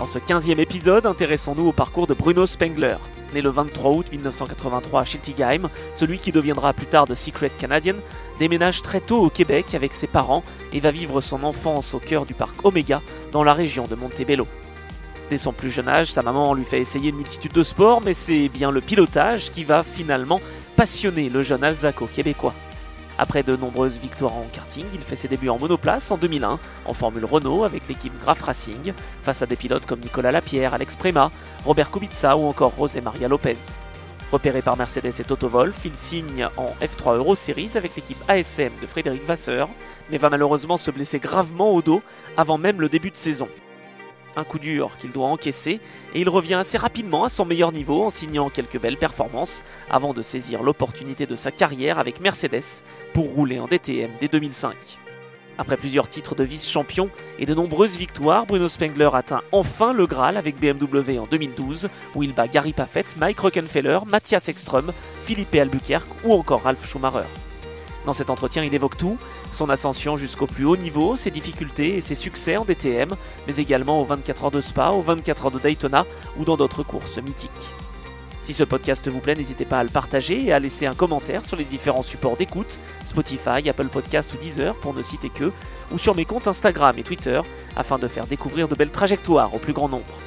Dans ce 15e épisode, intéressons-nous au parcours de Bruno Spengler. Né le 23 août 1983 à Schiltigheim, celui qui deviendra plus tard de Secret Canadian déménage très tôt au Québec avec ses parents et va vivre son enfance au cœur du parc Omega dans la région de Montebello. Dès son plus jeune âge, sa maman lui fait essayer une multitude de sports, mais c'est bien le pilotage qui va finalement passionner le jeune Alzaco québécois. Après de nombreuses victoires en karting, il fait ses débuts en monoplace en 2001 en Formule Renault avec l'équipe Graf Racing face à des pilotes comme Nicolas Lapierre, Alex Prema, Robert Kubica ou encore José Maria Lopez. Repéré par Mercedes et Toto il signe en F3 Euro Series avec l'équipe ASM de Frédéric Vasseur, mais va malheureusement se blesser gravement au dos avant même le début de saison un coup dur qu'il doit encaisser, et il revient assez rapidement à son meilleur niveau en signant quelques belles performances avant de saisir l'opportunité de sa carrière avec Mercedes pour rouler en DTM dès 2005. Après plusieurs titres de vice-champion et de nombreuses victoires, Bruno Spengler atteint enfin le Graal avec BMW en 2012, où il bat Gary Paffett, Mike Rockenfeller, Matthias Ekström, Philippe Albuquerque ou encore Ralf Schumacher. Dans cet entretien, il évoque tout, son ascension jusqu'au plus haut niveau, ses difficultés et ses succès en DTM, mais également aux 24 heures de Spa, aux 24 heures de Daytona ou dans d'autres courses mythiques. Si ce podcast vous plaît, n'hésitez pas à le partager et à laisser un commentaire sur les différents supports d'écoute, Spotify, Apple Podcast ou Deezer pour ne citer que, ou sur mes comptes Instagram et Twitter afin de faire découvrir de belles trajectoires au plus grand nombre.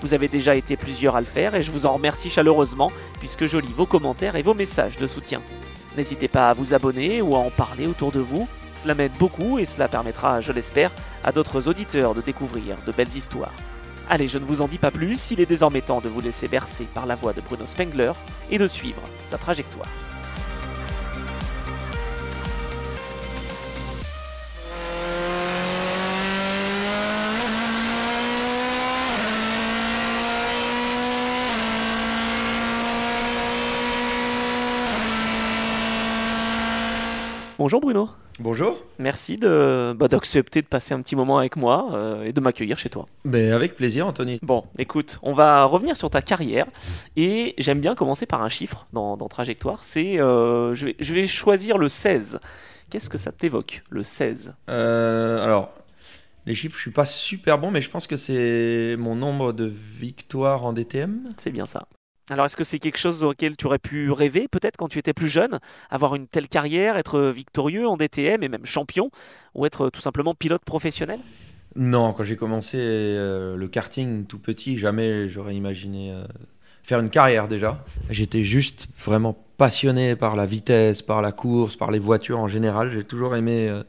Vous avez déjà été plusieurs à le faire et je vous en remercie chaleureusement puisque je lis vos commentaires et vos messages de soutien. N'hésitez pas à vous abonner ou à en parler autour de vous. Cela m'aide beaucoup et cela permettra, je l'espère, à d'autres auditeurs de découvrir de belles histoires. Allez, je ne vous en dis pas plus, il est désormais temps de vous laisser bercer par la voix de Bruno Spengler et de suivre sa trajectoire. Bonjour Bruno. Bonjour. Merci de bah, d'accepter de passer un petit moment avec moi euh, et de m'accueillir chez toi. Ben, avec plaisir, Anthony. Bon, écoute, on va revenir sur ta carrière et j'aime bien commencer par un chiffre dans, Trajectoire. C'est, euh, je, vais, je vais choisir le 16. Qu'est-ce que ça t'évoque, le 16 euh, Alors, les chiffres, je suis pas super bon, mais je pense que c'est mon nombre de victoires en DTM. C'est bien ça. Alors est-ce que c'est quelque chose auquel tu aurais pu rêver peut-être quand tu étais plus jeune, avoir une telle carrière, être victorieux en DTM et même champion, ou être tout simplement pilote professionnel? Non, quand j'ai commencé euh, le karting tout petit, jamais j'aurais imaginé euh, faire une carrière déjà. J'étais juste vraiment passionné par la vitesse, par la course, par les voitures en général. J'ai toujours aimé euh,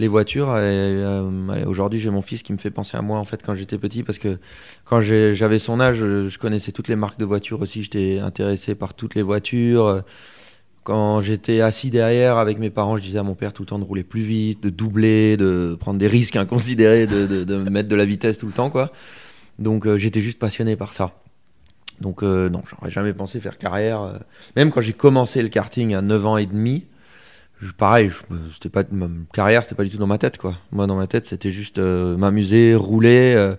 les voitures. Euh, aujourd'hui, j'ai mon fils qui me fait penser à moi en fait quand j'étais petit parce que quand j'avais son âge, je connaissais toutes les marques de voitures aussi. J'étais intéressé par toutes les voitures. Quand j'étais assis derrière avec mes parents, je disais à mon père tout le temps de rouler plus vite, de doubler, de prendre des risques inconsidérés, de, mettre de la vitesse tout le temps, quoi. Donc euh, j'étais juste passionné par ça. Donc euh, non, j'aurais jamais pensé faire carrière. Même quand j'ai commencé le karting à 9 ans et demi, pareil, c'était pas ma carrière, c'était pas du tout dans ma tête quoi. Moi dans ma tête, c'était juste euh, m'amuser, rouler, euh,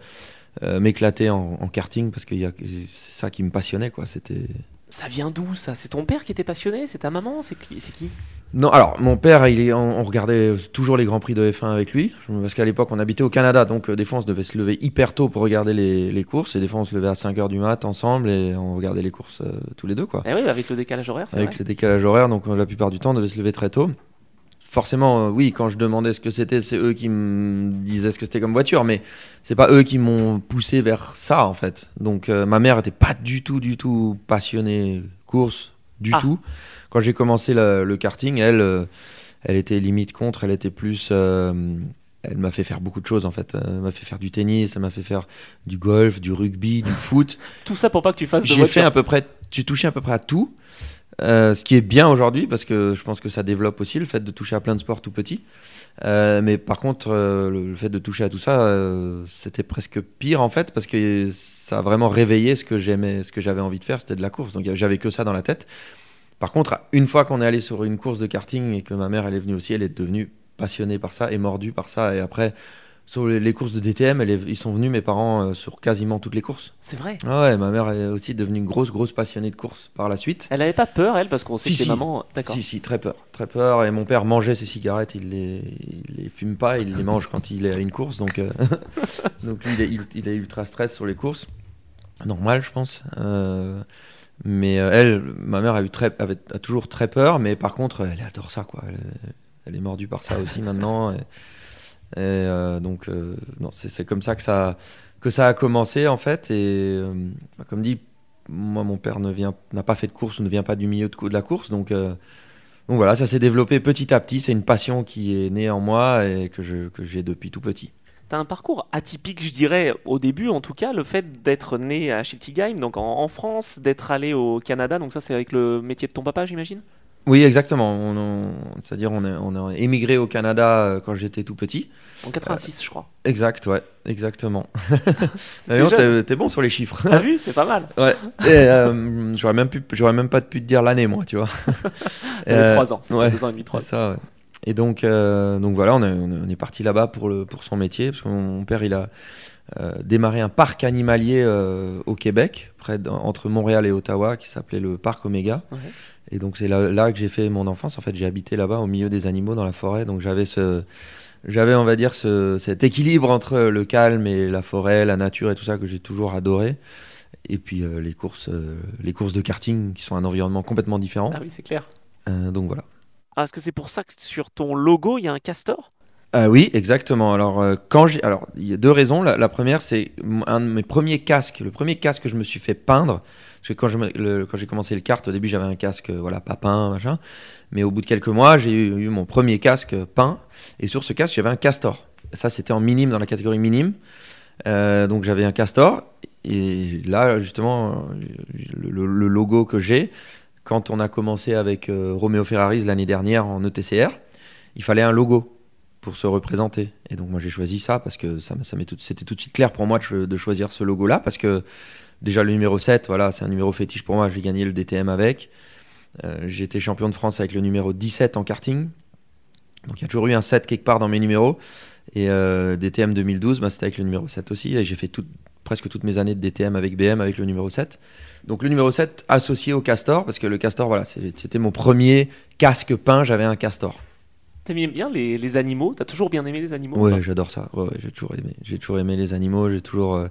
euh, m'éclater en, karting parce que c'est ça qui me passionnait quoi. C'était. Ça vient d'où ça? C'est ton père qui était passionné? C'est ta maman? C'est qui, qui? Non, alors mon père, il est, on, regardait toujours les grands prix de F1 avec lui parce qu'à l'époque on habitait au Canada, donc des fois on se devait se lever hyper tôt pour regarder les, les, courses et des fois on se levait à 5h du mat ensemble et on regardait les courses tous les deux quoi. Eh oui, avec le décalage horaire. Avec le décalage horaire, donc la plupart du temps on devait se lever très tôt forcément, euh, oui, quand je demandais ce que c'était, c'est eux qui me disaient ce que c'était comme voiture, mais c'est pas eux qui m'ont poussé vers ça, en fait. Donc, euh, ma mère était pas du tout, du tout passionnée course, du ah. tout. Quand j'ai commencé le karting, elle, euh, elle était limite contre, elle était plus. elle m'a fait faire beaucoup de choses en fait. Elle m'a fait faire du tennis, elle m'a fait faire du golf, du rugby, du foot. Tout ça pour pas que tu fasses de J'ai fait à peu près, j'ai touché à peu près à tout. Euh, ce qui est bien aujourd'hui parce que je pense que ça développe aussi le fait de toucher à plein de sports tout petit. Euh, mais par contre, euh, le, le fait de toucher à tout ça, euh, c'était presque pire en fait parce que ça a vraiment réveillé ce que j'aimais, ce que j'avais envie de faire, c'était de la course. Donc j'avais que ça dans la tête. Par contre, une fois qu'on est allé sur une course de karting et que ma mère elle est venue aussi, elle est devenue passionnée par ça et mordue par ça. Et après, sur les, les courses de DTM, elle est- ils sont venus mes parents euh, sur quasiment toutes les courses. C'est vrai. Ah ouais, ma mère est aussi devenue une grosse grosse passionnée de course par la suite. Elle avait pas peur, elle, parce qu'on sait Si, que les si. mamans. D'accord. Si, si, très peur. Très peur. Et mon père mangeait ses cigarettes, il les, il les fume pas, il les mange quand il est à une course. Donc, euh, donc il est, il- il est ultra stress sur les courses. Normal, je pense. Euh, mais elle, ma mère a, eu très, avait, a toujours très peur, mais par contre, elle adore ça. Quoi. Elle, est- elle est mordue par ça aussi maintenant. Et, et, euh, donc, euh, c'est comme ça que ça, a commencé, en fait. Et euh, bah, comme dit, moi, mon père n'a pas fait de course ou ne vient pas du milieu de, de la course. Donc, voilà, ça s'est développé petit à petit. C'est une passion qui est née en moi et que, j'ai depuis tout petit. T'as un parcours atypique, je dirais, au début en tout cas, le fait d'être né à Schiltigheim, donc en France, d'être allé au Canada, donc ça c'est avec le métier de ton papa, j'imagine? Oui, exactement. On, on- c'est-à-dire, on, est, on a émigré au Canada euh, quand j'étais tout petit. En 86, je crois. Exact, ouais, exactement. T'es, bon sur les chiffres. T'as vu, c'est pas mal. ouais. Euh, j'aurais même pu, même pas pu te dire l'année, moi, tu vois. T'avais Euh, 3 ans, c'est ouais. ça, 2 ans et demi, 3 C'est ça, ouais. Et donc, euh, donc voilà, on est, on parti là-bas pour, le, pour son métier, parce que mon, père, il a euh, démarré un parc animalier euh, au Québec, près entre Montréal et Ottawa, qui s'appelait le parc Oméga. Ouais. Et donc c'est là, là que j'ai fait mon enfance. En fait, j'ai habité là-bas, au milieu des animaux, dans la forêt. Donc j'avais ce, j'avais, on va dire, ce, cet équilibre entre le calme et la forêt, la nature et tout ça que j'ai toujours adoré. Et puis euh, les courses, euh, les courses de karting, qui sont un environnement complètement différent. Ah oui, c'est clair. Euh, donc voilà. Ah, Est-ce que c'est pour ça que sur ton logo, il y a un castor? Euh, oui, exactement. Alors, euh, alors, il y a deux raisons. La, première, c'est un de mes premiers casques, le premier casque que je me suis fait peindre. Parce que quand, j'ai commencé le kart, au début, j'avais un casque, euh, voilà, pas peint, machin. Mais au bout de quelques mois, j'ai eu, mon premier casque peint. Et sur ce casque, j'avais un castor. Ça, c'était en minime, dans la catégorie minime. Euh, donc, j'avais un castor. Et là, justement, le logo que j'ai, quand on a commencé avec euh, Romeo Ferraris l'année dernière en ETCR, il fallait un logo pour se représenter. Et donc moi j'ai choisi ça parce que ça, ça c'était tout de suite clair pour moi de choisir ce logo-là parce que déjà le numéro 7, voilà, c'est un numéro fétiche pour moi, j'ai gagné le DTM avec. Euh, j'ai été champion de France avec le numéro 17 en karting. Donc il y a toujours eu un 7 quelque part dans mes numéros. Et euh, DTM 2012, bah, c'était avec le numéro 7 aussi. Et j'ai fait tout- presque toutes mes années de DTM avec BM avec le numéro 7. Donc le numéro 7 associé au castor, parce que le castor, voilà, c'était mon premier casque peint, j'avais un castor. T'aimes bien les, les animaux? T'as toujours bien aimé les animaux ou pas? Ouais, j'adore ça. Ouais, ouais, j'ai toujours aimé. J'ai toujours aimé les animaux. J'ai toujours. euh,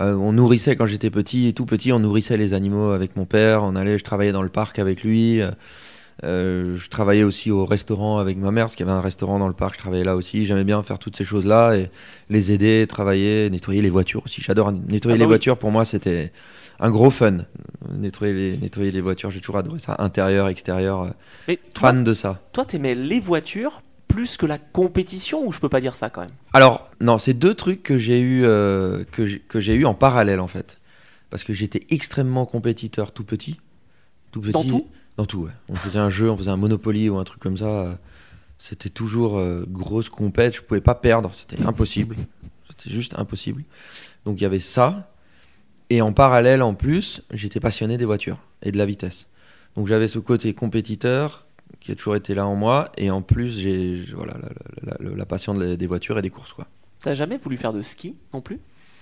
euh, on nourrissait quand j'étais petit, tout petit, on nourrissait les animaux avec mon père. On allait, je travaillais dans le parc avec lui. euh, euh, je travaillais aussi au restaurant avec ma mère, parce qu'il y avait un restaurant dans le parc. Je travaillais là aussi. J'aimais bien faire toutes ces choses-là et les aider, travailler, nettoyer les voitures aussi. J'adore nettoyer Ah bah les oui. voitures. Pour moi, c'était un gros fun. Nettoyer les, nettoyer les voitures, j'ai toujours adoré ça. Intérieur, extérieur. euh, Mais toi, fan de ça. toi, t'aimais les voitures plus que la compétition ou je peux pas dire ça quand même? Alors, non, c'est deux trucs que j'ai eu, euh, que j'ai eu en parallèle en fait. Parce que j'étais extrêmement compétiteur tout petit. Tout petit. Dans tout? Dans tout, ouais. On faisait un jeu, on faisait un Monopoly ou un truc comme ça. euh, C'était toujours euh, grosse compète, je pouvais pas perdre, c'était impossible. C'était juste impossible. Donc il y avait ça. Et en parallèle, en plus, j'étais passionné des voitures et de la vitesse. Donc j'avais ce côté compétiteur qui a toujours été là en moi. Et en plus, j'ai voilà, la, la- passion des voitures et des courses. Quoi. T'as jamais voulu faire de ski non plus?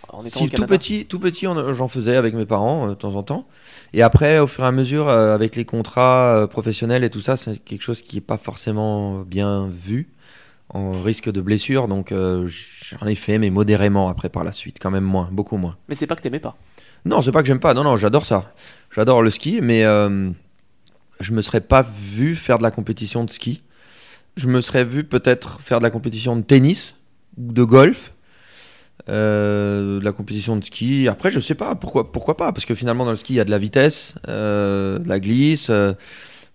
En étant Si, au tout petit, tout petit, j'en faisais avec mes parents euh, de temps en temps. Et après, au fur et à mesure, euh, avec les contrats euh, professionnels et tout ça, c'est quelque chose qui n'est pas forcément bien vu, en risque de blessure. Donc, j'en ai fait, mais modérément après par la suite, quand même moins, beaucoup moins. Mais c'est pas que t'aimais pas. Non, c'est pas que j'aime pas. Non, non, j'adore ça. J'adore le ski, mais je me serais pas vu faire de la compétition de ski. Je me serais vu peut-être faire de la compétition de tennis ou de golf, euh, de la compétition de ski. Après, je sais pas pourquoi, pourquoi pas, parce que finalement dans le ski il y a de la vitesse, euh, de la glisse, euh,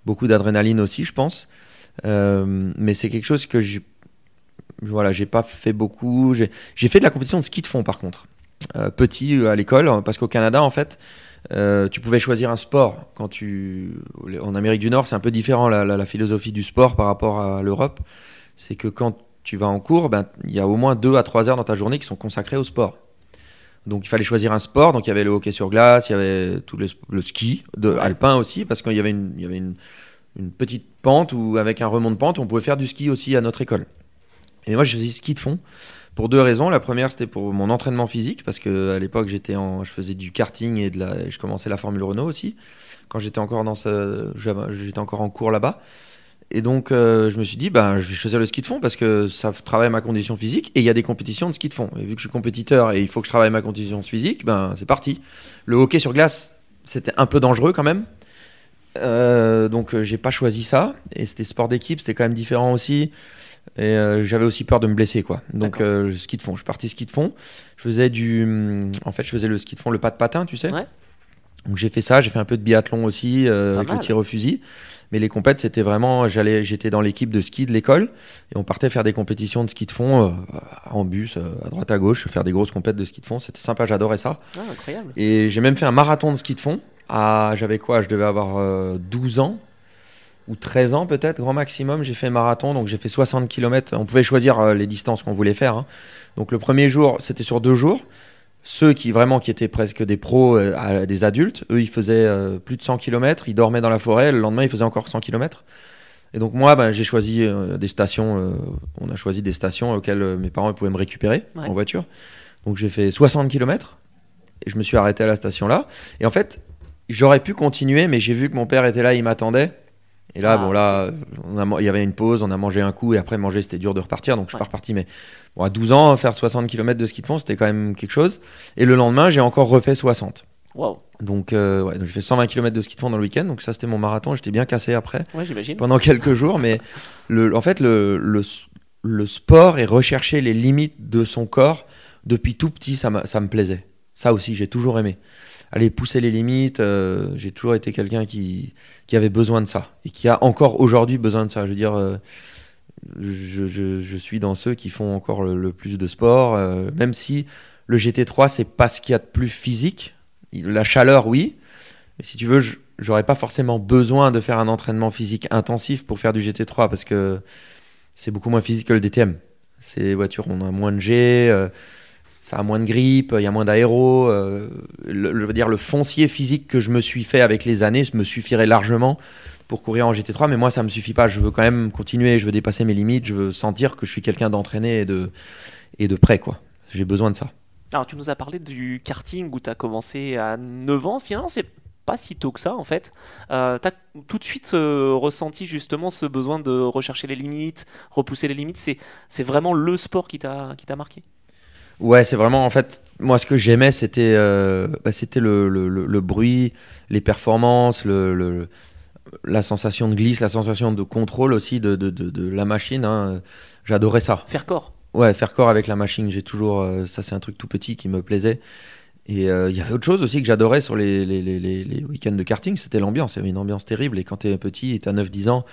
beaucoup d'adrénaline aussi, je pense. Euh, mais c'est quelque chose que j'ai, voilà, j'ai pas fait beaucoup. J'ai fait de la compétition de ski de fond par contre euh, petit euh, à l'école, parce qu'au Canada, en fait, Euh, tu pouvais choisir un sport. Quand tu... En Amérique du Nord, c'est un peu différent la- la philosophie du sport par rapport à l'Europe. C'est que quand tu vas en cours, ben, il y a au moins 2 à 3 heures dans ta journée qui sont consacrées au sport. Donc il fallait choisir un sport. Donc il y avait le hockey sur glace, il y avait tout le, le ski, de, Ouais. alpin aussi, parce qu'il y avait, une, y avait une, une petite pente ou avec un remont de pente, on pouvait faire du ski aussi à notre école. Et moi, je faisais ski de fond pour deux raisons. La première, c'était pour mon entraînement physique, parce que à l'époque, j'étais en, je faisais du karting et de la, et je commençais la Formule Renault aussi. Quand j'étais encore dans ce, j'étais encore en cours là-bas. Et donc, euh, je me suis dit, ben, je vais choisir le ski de fond parce que ça travaille ma condition physique et il y a des compétitions de ski de fond. Et vu que je suis compétiteur et il faut que je travaille ma condition physique, ben, c'est parti. Le hockey sur glace, c'était un peu dangereux quand même. Euh, donc, euh, j'ai pas choisi ça. Et c'était sport d'équipe, c'était quand même différent aussi. Et euh, j'avais aussi peur de me blesser, quoi. Donc, ski de fond. Je suis parti ski de fond. Je faisais du. hum, En fait, je faisais le ski de fond, le pas de patin, tu sais. Ouais. Donc, j'ai fait ça. J'ai fait un peu de biathlon aussi, euh, avec le tir au fusil. Mais les compètes, c'était vraiment. j'allais, J'étais dans l'équipe de ski de l'école. Et on partait faire des compétitions de ski de fond euh, en bus, euh, à droite à gauche, faire des grosses compètes de ski de fond. C'était sympa, j'adorais ça. Ah, incroyable. Et j'ai même fait un marathon de ski de fond. À, j'avais quoi Je devais avoir euh, 12 ans ou 13 ans peut-être, grand maximum. J'ai fait un marathon, donc j'ai fait 60 km. On pouvait choisir les distances qu'on voulait faire. hein. Donc le premier jour, c'était sur deux jours. Ceux qui vraiment qui étaient presque des pros, euh, des adultes, eux, ils faisaient euh, plus de 100 km. Ils dormaient dans la forêt. Le lendemain, ils faisaient encore 100 km. Et donc moi, ben, j'ai choisi euh, des stations. on a choisi des stations auxquelles mes parents pouvaient me récupérer Ouais. en voiture. Donc j'ai fait 60 km et je me suis arrêté à la station là. Et en fait, j'aurais pu continuer, mais j'ai vu que mon père était là, il m'attendait. Et là, Ah, bon, là, il y avait une pause, on a mangé un coup, et après manger, c'était dur de repartir, donc je suis Ouais. pas reparti. Mais bon, à 12 ans, faire 60 km de ski de fond, c'était quand même quelque chose. Et le lendemain, j'ai encore refait 60. Waouh. Donc, euh, ouais, donc j'ai fait 120 km de ski de fond dans le week-end, donc ça, c'était mon marathon. J'étais bien cassé après Ouais, j'imagine. pendant quelques jours, mais le, en fait, le, le, le sport et rechercher les limites de son corps, depuis tout petit, ça, ça me plaisait. Ça aussi, j'ai toujours aimé. Aller pousser les limites, euh, j'ai toujours été quelqu'un qui, qui avait besoin de ça et qui a encore aujourd'hui besoin de ça. Je veux dire, euh, je, je- suis dans ceux qui font encore le, plus de sport, euh, même si le GT3, c'est pas ce qu'il y a de plus physique. La chaleur, oui, mais si tu veux, j'aurais pas forcément besoin de faire un entraînement physique intensif pour faire du GT3 parce que c'est beaucoup moins physique que le DTM. Ces voitures, on a moins de G, ça a moins de grippe, il y a moins d'aéro. euh, le, je veux dire, le foncier physique que je me suis fait avec les années me suffirait largement pour courir en GT3, mais moi, ça me suffit pas. Je veux quand même continuer, je veux dépasser mes limites, je veux sentir que je suis quelqu'un d'entraîné et de, et de prêt, quoi. J'ai besoin de ça. Alors, tu nous as parlé du karting où tu as commencé à 9 ans. Finalement, c'est pas si tôt que ça, en fait. Euh, tu as tout de suite euh, ressenti justement ce besoin de rechercher les limites, repousser les limites. C'est, vraiment le sport qui t'a marqué? Ouais, c'est vraiment en fait, moi ce que j'aimais c'était euh, bah, c'était le, le- le- le bruit, les performances, le, la sensation de glisse, la sensation de contrôle aussi de, de, de- de la machine. hein. J'adorais ça. Faire corps. Ouais, faire corps avec la machine, j'ai toujours. euh, ça, c'est un truc tout petit qui me plaisait. Et euh, il y avait autre chose aussi que j'adorais sur les, les, les, week-ends de karting, c'était l'ambiance. Il y avait une ambiance terrible. Et quand t'es petit et t'as 9-10 ans,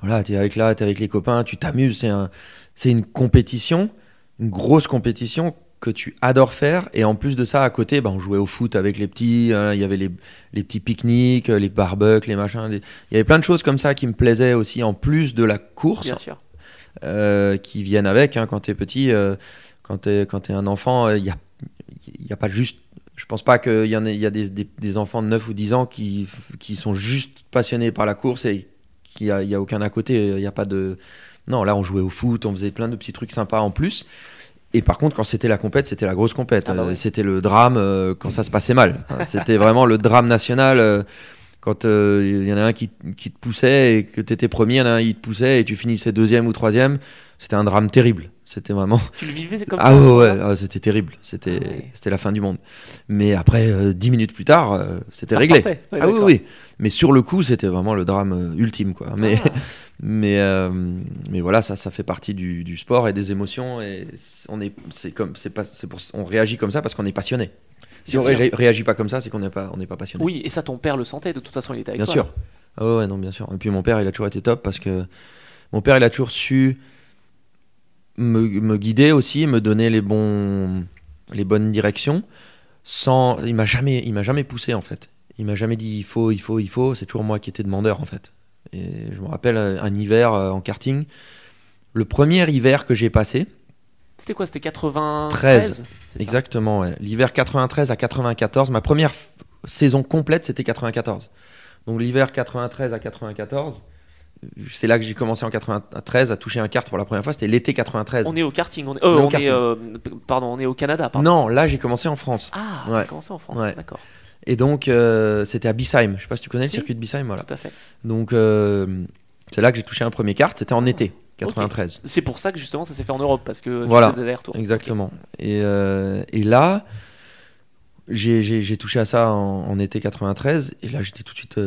voilà, t'es avec là, t'es avec les copains, tu t'amuses. C'est un, c'est une compétition, une grosse compétition que tu adores faire. Et en plus de ça, à côté, bah, on jouait au foot avec les petits. hein, Il y avait les, les petits pique-niques, les barbecues, les machins. les- Il y avait plein de choses comme ça qui me plaisaient aussi, en plus de la course Bien sûr. euh, qui viennent avec. hein, quand tu es petit, euh, quand tu es, un enfant, il n'y a, y a pas juste. Je pense pas qu'il y, en ait- y a des, des- des enfants de 9 ou 10 ans qui, qui sont juste passionnés par la course et qu'il n'y a, y a aucun à côté. Il y a pas de. Non, là, on jouait au foot, on faisait plein de petits trucs sympas en plus. Et par contre, quand c'était la compète, c'était la grosse compète. Ah bah Euh, oui. C'était le drame euh, quand ça se passait mal. Hein, C'était vraiment le drame national. euh, quand euh, il y en a un qui, qui te poussait et que tu étais premier, il y en a un il te poussait et tu finissais deuxième ou troisième, c'était un drame terrible. C'était vraiment. Tu le vivais comme Ah ça ouais, ouais, ah, c'était terrible. C'était Ah ouais. c'était la fin du monde. Mais après, euh, dix minutes plus tard, euh, c'était réglé. Ouais, ah oui, oui. Mais sur le coup, c'était vraiment le drame euh, ultime. Quoi. Mais, Ah. mais, euh, mais voilà, ça, ça fait partie du, du sport et des émotions. Et on, est, c'est comme, c'est pas, c'est pour, on réagit comme ça parce qu'on est passionné. Si Bien on sûr. réagit, réagit pas comme ça, c'est qu'on n'est pas, on pas passionné. Oui, et ça, ton père le sentait. De toute façon, il était avec Bien toi. sûr. Ah ouais, non, bien sûr. Et puis mon père, il a toujours été top parce que mon père, il a toujours su me, me guider aussi, me donner les, bons, les bonnes directions. sans. Il m'a jamais, il m'a jamais poussé en fait. Il m'a jamais dit il faut, il faut, il faut. C'est toujours moi qui étais demandeur en fait. Et je me rappelle euh, un hiver euh, en karting. Le premier hiver que j'ai passé, C'était quoi? C'était 93 13, c'est ça exactement, ouais. l'hiver 93 à 94, ma première saison complète c'était 94. Donc l'hiver 93 à 94, c'est là que j'ai commencé en 93 à toucher un kart pour la première fois, c'était l'été 93. On est au karting. On est, euh, On est, euh, pardon, on est au Canada. Pardon. Non, là j'ai commencé en France. Ah, Ouais. commencé en France. Ouais. D'accord. Et donc euh, c'était à Bissheim, je sais pas si tu connais Si. le circuit de Bissheim, voilà. Tout à fait. Donc c'est là que j'ai touché un premier kart, c'était en été 93. C'est pour ça que justement ça s'est fait en Europe parce que Voilà. des allers-retours. Exactement. Et, et là, j'ai- touché à ça en, en été 93, et là j'étais tout de suite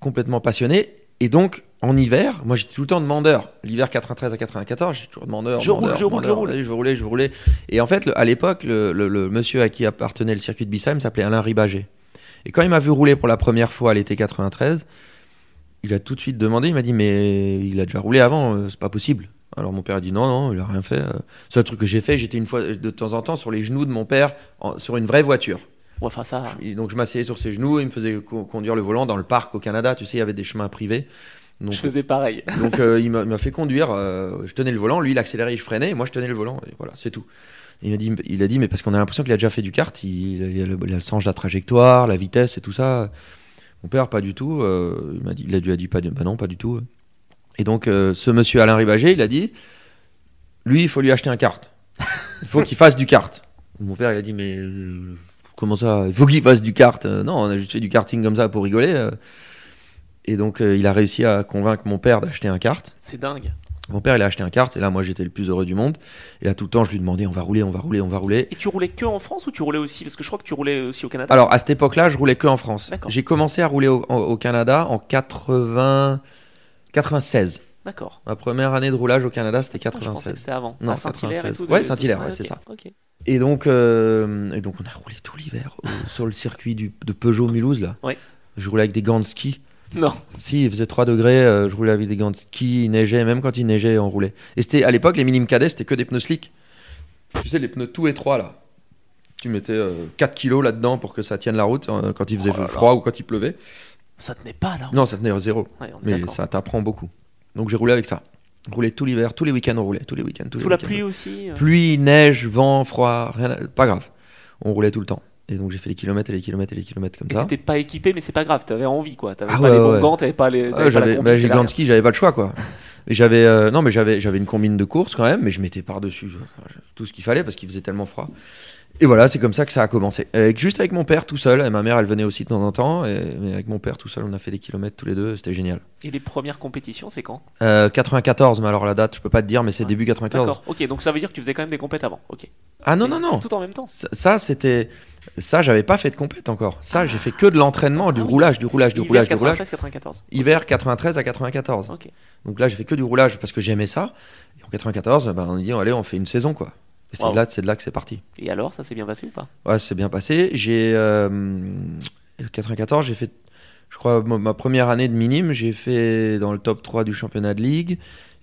complètement passionné. Et donc, en hiver, moi j'étais tout le temps demandeur. L'hiver 93 à 94, j'étais toujours demandeur. Je roule, demandeur, je roule, je demandeur. roule. Je veux rouler, je veux rouler. Et en fait, le- à l'époque, le, le- le monsieur à qui appartenait le circuit de Bissheim s'appelait Alain Ribaget. Et quand il m'a vu rouler pour la première fois à l'été 93, il a tout de suite demandé, il m'a dit, mais il a déjà roulé avant, euh, c'est pas possible. Alors mon père a dit non, non, il a rien fait. euh. seul truc que j'ai fait, j'étais une fois de temps en temps sur les genoux de mon père en- sur une vraie voiture. Enfin ça. Et donc je m'asseyais sur ses genoux, il me faisait co- conduire le volant dans le parc au Canada. Tu sais, il y avait des chemins privés. Donc, Je faisais pareil. donc euh, il m'a il fait conduire. euh, je tenais le volant, lui il accélérait, je freinais, et moi je tenais le volant. Et voilà, c'est tout. Il m'a dit, il a dit, mais parce qu'on a l'impression qu'il a déjà fait du kart, il, il a le, il a le sens de la trajectoire, la vitesse et tout ça. Mon père, pas du tout. euh, il m'a dit, il a, dû- a dit pas, bah non, pas du tout. Et donc euh, ce monsieur Alain Ribaget, il a dit, lui, il faut lui acheter un kart. Il faut qu'il fasse du kart. Mon père, il a dit, mais euh, comment ça Il faut qu'il fasse du kart. Euh, non, on a juste fait du karting comme ça pour rigoler. euh. Et donc, euh, il a réussi à convaincre mon père d'acheter un kart. C'est dingue. Mon père, il a acheté un kart. Et là, moi, j'étais le plus heureux du monde. Et là, tout le temps, je lui demandais, on va rouler, on va rouler, on va rouler. Et tu roulais que en France ou tu roulais aussi Parce que je crois que tu roulais aussi au Canada? Alors, à cette époque-là, je roulais que en France. J'ai commencé à rouler au, au- au Canada en 80... 96. D'accord. Ma première année de roulage au Canada, c'était Ah, je pensais que 96. c'était avant. Non, à Saint-Hilaire et 96. tout. Ouais, Saint-Hilaire, Ah, ouais, c'est ça. ok. Et donc, euh, et donc, on a roulé tout l'hiver sur le circuit du, de Peugeot Mulhouse, là. Ouais. Je roulais avec des gants de ski. Non. Si, il faisait 3 degrés, euh, je roulais avec des gants de ski, il neigeait, même quand il neigeait, on roulait. Et c'était à l'époque, les minimes cadets, c'était que des pneus slick. Tu sais, les pneus tout étroits, là. Tu mettais euh, 4 kilos là-dedans pour que ça tienne la route euh, quand il faisait Oh là là. froid ou quand il pleuvait. Ça tenait pas là. Non, ça tenait à zéro. Ouais, Mais ça t'apprend beaucoup. Donc j'ai roulé avec ça. Roulé tout l'hiver, tous les week-ends on roulait, tous les week-ends. tous les Sous la pluie aussi. euh. Pluie, neige, vent, froid, rien, à- pas grave. On roulait tout le temps. Et donc j'ai fait les kilomètres et les kilomètres et les kilomètres comme Et ça. t'étais pas équipé, mais c'est pas grave. T'avais envie quoi. T'avais Ah pas ouais, les bons ouais. gants, t'avais pas les. La j'avais bah, j'ai gants de ski, j'avais pas le choix quoi. J'avais euh, non mais j'avais j'avais une combine de course quand même, mais je mettais par dessus tout ce qu'il fallait parce qu'il faisait tellement froid. Et voilà, c'est comme ça que ça a commencé. Juste avec mon père tout seul, et ma mère elle venait aussi de temps en temps, et, mais avec mon père tout seul, on a fait des kilomètres tous les deux, c'était génial. Et les premières compétitions, c'est quand? Euh, 94, mais alors la date, je peux pas te dire, mais c'est Ouais. début 94. D'accord. Ok, donc ça veut dire que tu faisais quand même des compètes avant. Ok. Ah non non non, Tout en même temps. ça, ça, c'était ça j'avais pas fait de compète encore. Ça j'ai fait que de l'entraînement, du Ah oui. roulage, du roulage, du roulage, du roulage. 93, 94. Hiver 93 à 94. Ok. Donc là, j'ai fait que du roulage parce que j'aimais ça. Et en 94, ben, on dit allez, on fait une saison quoi. Et c'est Wow. de là, c'est de là que c'est parti. Et alors, ça s'est bien passé ou pas? Ouais, c'est bien passé. J'ai euh, 94, j'ai fait, je crois, ma première année de minime, j'ai fait dans le top 3 du championnat de ligue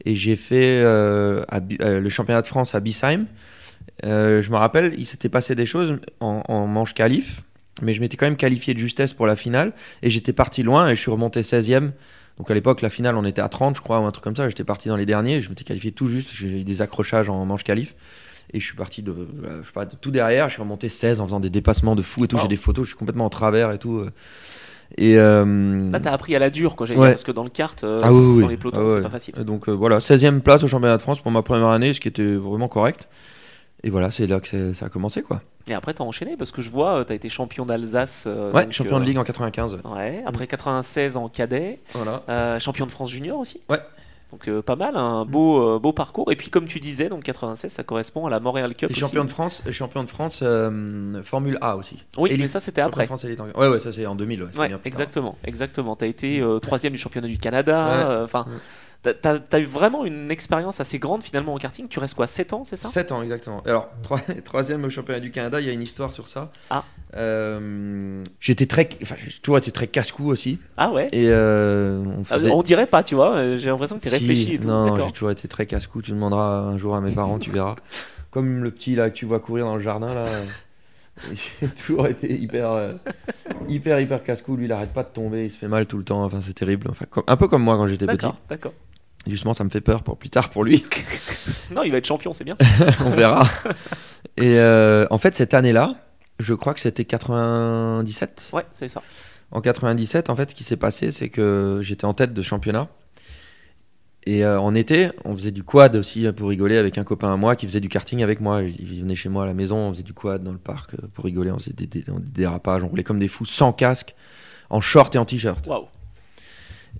et j'ai fait euh, à euh, le championnat de France à Bissheim. Euh, je me rappelle, il s'était passé des choses en, en manche qualif, mais je m'étais quand même qualifié de justesse pour la finale et j'étais parti loin et je suis remonté 16e. Donc à l'époque, la finale, on était à 30, je crois, ou un truc comme ça. J'étais parti dans les derniers, je m'étais qualifié tout juste. J'ai eu des accrochages en manche qualif. Et je suis parti de, je sais pas, de tout derrière. Je suis remonté 16 en faisant des dépassements de fou et tout. Wow. J'ai des photos, je suis complètement en travers et tout. euh. Et euh, Là, t'as appris à la dure, quoi, Ouais. dire, parce que dans le kart, euh, ah oui, dans oui. les pelotons, Ah ouais. c'est pas facile. Donc euh, voilà, 16e place au championnat de France pour ma première année, ce qui était vraiment correct. Et voilà, c'est là que ça a commencé quoi. Et après, t'as enchaîné, parce que je vois, t'as été champion d'Alsace. ouais, donc, champion de ligue en 95. Ouais, après 96 en cadet, Voilà. champion de France junior aussi. Ouais. Donc euh, pas mal, un beau, euh, beau parcours. Et puis comme tu disais, donc 96, ça correspond à la Montréal Cup. Et aussi. champion de France, champion de France euh, Formule A aussi. Oui, mais ça c'était après. France Ouais, ouais, ça c'est en 2000. ouais, c'est Ouais, bien plus tard. exactement, exactement. T'as été troisième du championnat du Canada. Enfin, Ouais. T'as- t'as eu vraiment une expérience assez grande finalement en karting? Tu restes quoi, 7 ans, c'est ça? 7 ans, exactement. Alors, trois- troisième au championnat du Canada, il y a une histoire sur ça. Ah. Euh, j'étais très. Enfin, j'ai toujours été très casse-cou aussi. Ah ouais? Et euh, on Ah. On dirait pas, tu vois. euh, J'ai l'impression que t'es Si, réfléchi et tout. Non, j'ai toujours été très casse-cou. Tu demanderas un jour à mes parents, tu verras. Comme le petit là que tu vois courir dans le jardin là. J'ai toujours été hyper, euh, hyper, hyper casse-cou. Lui, il arrête pas de tomber, il se fait mal tout le temps. Enfin, c'est terrible. Enfin, comme- un peu comme moi quand j'étais petit. D'accord. Justement, ça me fait peur pour plus tard pour lui. Non, il va être champion, c'est bien. On verra. Et euh, en fait, cette année-là, je crois que c'était 97. Ouais, c'est ça. En 97, en fait, ce qui s'est passé, c'est que j'étais en tête de championnat. Et euh, en été, on faisait du quad aussi pour rigoler avec un copain à moi qui faisait du karting avec moi. Il venait chez moi à la maison, on faisait du quad dans le parc euh, pour rigoler. On faisait des, des- des dérapages, on roulait comme des fous, sans casque, en short et en t-shirt. Waouh.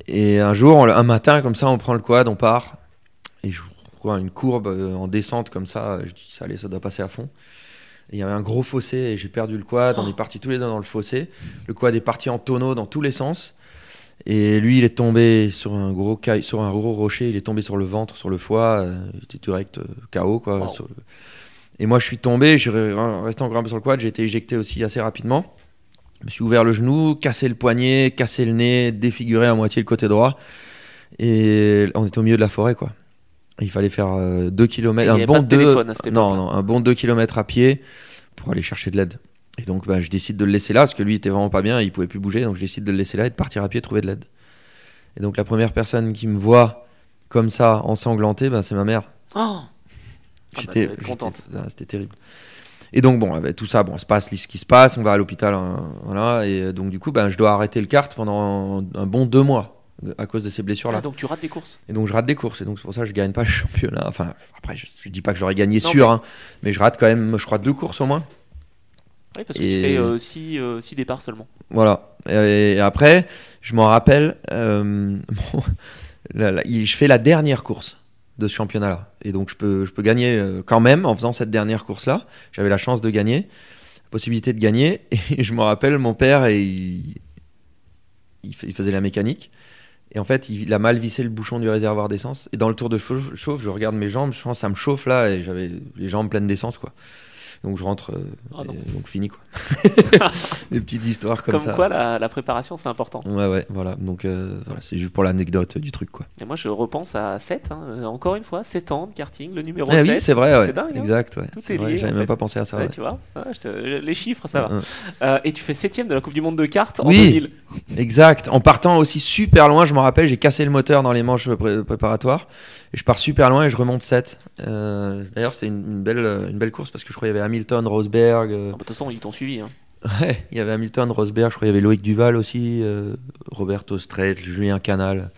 Et un jour, on- un matin, comme ça, on prend le quad, on part. Et je vois une courbe euh, en descente comme ça. Je dis, ça, allez, ça doit passer à fond. Et il y avait un gros fossé et j'ai perdu le quad. On est partis tous les deux dans le fossé. Le quad est parti en tonneau dans tous les sens. Et lui, il est tombé sur un gros, sur un gros rocher. Il est tombé sur le ventre, sur le foie. euh, il était direct euh, KO. Quoi, Wow. sur le- Et moi, je suis tombé. Je resté encore un peu sur le quad. J'ai été éjecté aussi assez rapidement. Je me suis ouvert le genou, cassé le poignet, cassé le nez, défiguré à moitié le côté droit. Et on était au milieu de la forêt, quoi. Il fallait faire 2 Et km, un bon pas de deux- téléphone à cette non, époque-là. non, un bon 2 km à pied pour aller chercher de l'aide. Et donc, bah, je décide de le laisser là parce que lui il était vraiment pas bien, il pouvait plus bouger, donc je décide de le laisser là et de partir à pied trouver de l'aide. Et donc, la première personne qui me voit comme ça, ensanglanté, bah, c'est ma mère. Oh Ah bah, J'étais j'étais- contente. ah, C'était terrible. Et donc, bon, avec tout ça, bon, se passe ce qui se passe, on va à l'hôpital, hein, voilà. Et euh, donc, du coup, ben, je dois arrêter le kart pendant un bon deux mois à cause de ces blessures-là. Ah, donc tu rates des courses. Et donc, je rate des courses. Et donc, c'est pour ça que je gagne pas le championnat. Enfin, après, je, je dis pas que j'aurais gagné Non, sûr, mais- hein, mais je rate quand même, je crois, deux courses au moins. Oui, parce que tu fais 6 départs seulement. Voilà. Et, et après, je m'en rappelle, euh, bon, là, là, il- je fais la dernière course de ce championnat-là. Et donc, je peux, je peux gagner euh, quand même en faisant cette dernière course-là. J'avais la chance de gagner, la possibilité de gagner. Et je me rappelle, mon père, et il, il fa- il faisait la mécanique. Et en fait, il a mal vissé le bouchon du réservoir d'essence. Et dans le tour de chauffe, je regarde mes jambes, je sens ça me chauffe là, et j'avais les jambes pleines d'essence, quoi. Donc je rentre, euh, Ah et donc fini, quoi. Des petites histoires comme, Comme, ça. quoi, la, la préparation, c'est important. Ouais, ouais, voilà. Donc, euh, voilà, c'est juste pour l'anecdote du truc, quoi. Et moi, je repense à 7, encore une fois, 7 ans de karting, le numéro Ah 7. oui, c'est vrai, ouais. C'est dingue, hein exact, ouais. Tout C'est est vrai, lié, J'avais même fait. pas pensé à ça. Ouais, ouais. tu vois, Ah, te- Les chiffres, ça va. Hein, Euh, et tu fais 7ème de la Coupe du Monde de cartes en Oui. 2000. Exact. En partant aussi super loin, je me rappelle, j'ai cassé le moteur dans les manches pré- préparatoires. Et je pars super loin et je remonte 7. Euh, D'ailleurs, c'était une, une belle, une belle course parce que je crois qu'il y avait Hamilton, Rosberg. euh, Ah, bah, De toute façon, ils t'ont suivi. hein. Ouais, il y avait Hamilton, Rosberg, je crois qu'il y avait Loïc Duval aussi, euh, Roberto Strait, Julien Canal.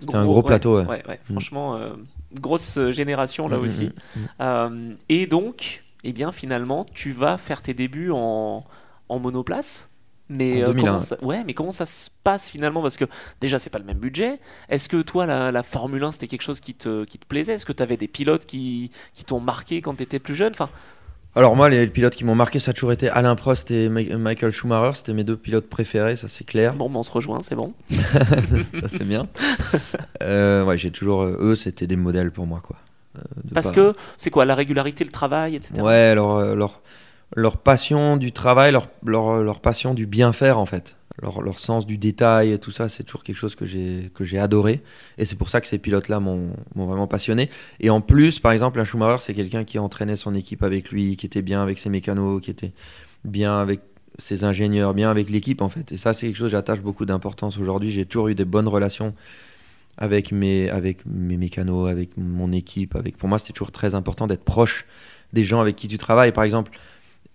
C'était un gros ouais, plateau, ouais. Mm. Franchement, euh, grosse génération là Mm, aussi. mm. Euh, et donc, eh bien, finalement, tu vas faire tes débuts en, en monoplace. Mais, En euh, 2001. comment ça, ouais, mais comment ça se passe finalement? Parce que déjà, c'est pas le même budget. Est-ce que toi, la, la Formule 1, c'était quelque chose qui te, qui te plaisait? Est-ce que tu avais des pilotes qui, qui t'ont marqué quand tu étais plus jeune? Enfin, Alors moi, les pilotes qui m'ont marqué, ça a toujours été Alain Prost et Michael Schumacher. C'était mes deux pilotes préférés, ça c'est clair. Bon, ben, on se rejoint, c'est bon. ça c'est bien. Euh, ouais, j'ai toujours euh, eux, c'était des modèles pour moi quoi. Euh, Parce pas- que c'est quoi La régularité, le travail, etc. ouais, leur, leur leur passion du travail, leur leur, leur passion du bien faire en fait. Leur, sens du détail tout ça, c'est toujours quelque chose que j'ai adoré. Et c'est pour ça que ces pilotes-là m'ont vraiment passionné. Et en plus, par exemple, un Schumacher, c'est quelqu'un qui entraînait son équipe avec lui, qui était bien avec ses mécanos, qui était bien avec ses ingénieurs, bien avec l'équipe en fait. Et ça, c'est quelque chose que j'attache beaucoup d'importance aujourd'hui. J'ai toujours eu des bonnes relations avec mes, avec mes mécanos, avec mon équipe. Avec... Pour moi, c'était toujours très important d'être proche des gens avec qui tu travailles. Par exemple,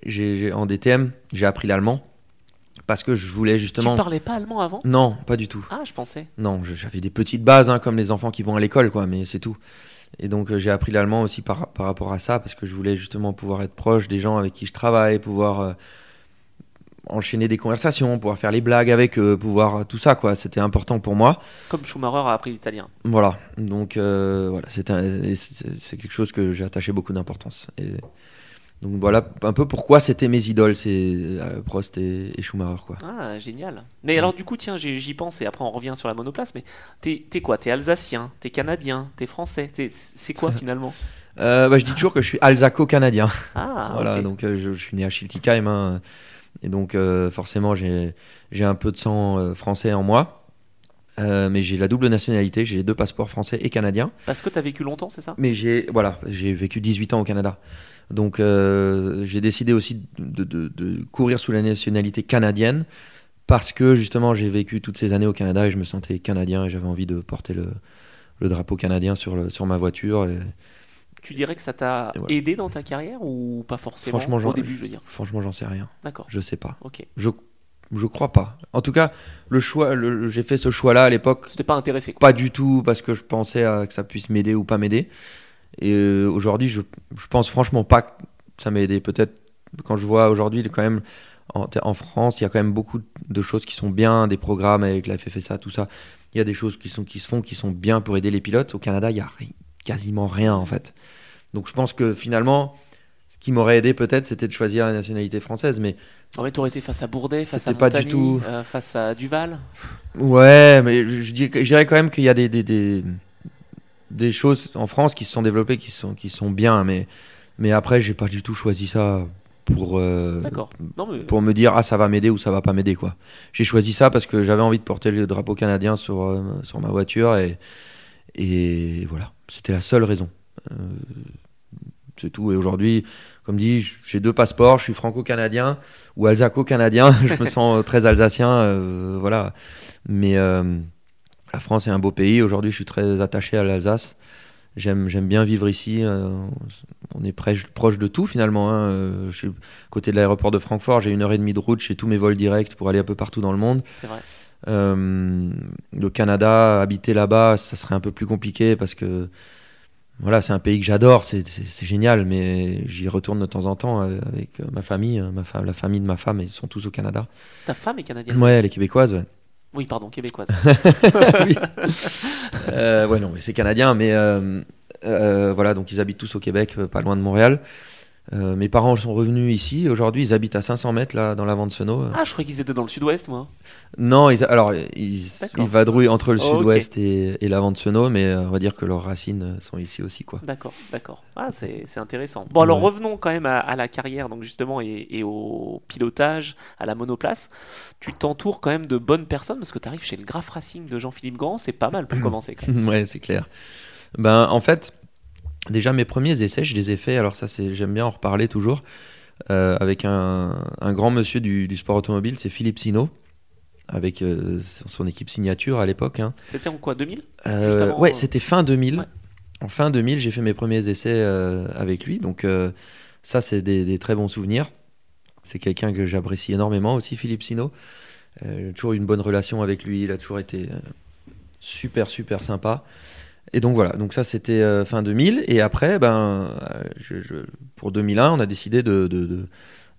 j'ai- en DTM, j'ai appris l'allemand parce que je voulais Tu justement. parlais pas allemand avant? Non, pas du tout. Ah, je pensais. Non, j'avais des petites bases, hein, comme les enfants qui vont à l'école, quoi, mais c'est tout. Et donc euh, j'ai appris l'allemand aussi par, par rapport à ça, parce que je voulais justement pouvoir être proche des gens avec qui je travaille, pouvoir euh, enchaîner des conversations, pouvoir faire les blagues avec eux, pouvoir euh, tout ça, quoi. C'était important pour moi. Comme Schumacher a appris l'italien. Voilà. Donc euh, voilà, c'est quelque chose que j'ai attaché beaucoup d'importance. Et donc voilà un peu pourquoi c'était mes idoles, c'est euh, Prost et, et Schumacher, quoi. Ah, génial. Mais alors, du coup, tiens, j'y pense et après on revient sur la monoplace. Mais t'es t'es quoi? T'es alsacien T'es canadien T'es français T'es- C'est quoi finalement? Euh, bah, je dis toujours que je suis alsaco-canadien. Ah, voilà, donc euh, je, je suis né à Schiltigheim, hein, et donc euh, forcément j'ai j'ai un peu de sang euh, français en moi. Euh, mais j'ai la double nationalité, j'ai les deux passeports français et canadiens. Parce que tu as vécu longtemps, c'est ça? Mais j'ai voilà, j'ai vécu 18 ans au Canada. Donc euh, j'ai décidé aussi de, de- de courir sous la nationalité canadienne parce que justement j'ai vécu toutes ces années au Canada et je me sentais canadien et j'avais envie de porter le, le drapeau canadien sur, le, sur ma voiture. Et, Tu dirais que ça t'a voilà. aidé dans ta carrière ou pas forcément Franchement, Au début, je veux dire. franchement, j'en sais rien. D'accord. Je sais pas. Ok. Je, je crois pas. En tout cas, le choix, j'ai fait ce choix-là à l'époque C'était pas intéressé, quoi. Pas du tout parce que je pensais à- que ça puisse m'aider ou pas m'aider. Et euh, aujourd'hui, je, je pense franchement pas que ça m'a aidé. Peut-être quand je vois aujourd'hui, quand même, en, en France, il y a quand même beaucoup de choses qui sont bien, des programmes avec la FFSA, tout ça. Il y a des choses qui, sont, qui se font qui sont bien pour aider les pilotes. Au Canada, il y a ri- quasiment rien en fait. Donc je pense que finalement, ce qui m'aurait aidé peut-être, c'était de choisir la nationalité française. Mais En fait, t'aurais été face à Bourdet, face à C'était pas du Montagny, tout- euh, face à Duval? Ouais, mais je, dirais quand même qu'il y a des, des, des, des choses en France qui se sont développées qui sont, qui sont bien, mais, mais après, j'ai pas du tout choisi ça pour, euh, D'accord. Non, mais pour me dire ah ça va m'aider ou ça va pas m'aider quoi. J'ai choisi ça parce que j'avais envie de porter le drapeau canadien sur, euh, sur ma voiture et, et voilà, c'était la seule raison. Euh, c'est tout. Et aujourd'hui, comme dit, j'ai deux passeports, je suis franco-canadien ou alsaco-canadien. je me sens très alsacien, voilà. Mais la France est un beau pays. Aujourd'hui, je suis très attaché à l'Alsace. J'aime, j'aime bien vivre ici. euh, on est proche de tout finalement. hein. Euh, Je suis côté de l'aéroport de Francfort. J'ai une heure et demie de route. J'ai tous mes vols directs pour aller un peu partout dans le monde. c'est vrai. Euh, le Canada, habiter là-bas, ça serait un peu plus compliqué parce que voilà, c'est un pays que j'adore, c'est, c'est- c'est génial, mais j'y retourne de temps en temps avec ma famille, ma la famille de ma femme, ils sont tous au Canada. Ta femme est canadienne? Ouais, les Québécoises, ouais. Oui, pardon, québécoise. Oui. Euh, ouais, non, mais c'est canadien, mais euh, euh, voilà, donc ils habitent tous au Québec, pas loin de Montréal. Euh, mes parents sont revenus ici. Aujourd'hui, ils habitent à 500 mètres là, dans l'avant de Seno. ah, je croyais qu'ils étaient dans le sud-ouest, moi. Non, ils, alors ils, ils vadrouillent entre le Oh, sud-ouest et, et l'avant de Seno, mais euh, on va dire que leurs racines sont ici aussi, quoi. D'accord, d'accord. Ah, c'est intéressant. Bon, alors Ouais. revenons quand même à, à la carrière, donc justement, et, et au pilotage, à la monoplace. Tu t'entoures quand même de bonnes personnes parce que tu arrives chez le Graph Racing de Jean-Philippe Grand, c'est pas mal pour commencer. quand même. ouais, c'est clair. Ben, en fait, déjà mes premiers essais, je les ai faits. Alors ça, c'est, j'aime bien en reparler toujours euh, avec un, un grand monsieur du, du sport automobile, c'est Philippe Sino, avec euh, son équipe signature à l'époque. hein. C'était en quoi 2000 Euh, avant, ouais, c'était fin 2000. Ouais. En fin 2000, j'ai fait mes premiers essais avec lui. Donc ça, c'est des, des très bons souvenirs. C'est quelqu'un que j'apprécie énormément aussi, Philippe Sino. J'ai toujours eu une bonne relation avec lui. Il a toujours été super, super sympa. Et donc voilà, donc ça c'était euh, fin 2000. Et après, ben, euh, je- je- pour 2001, on a décidé de, de- de-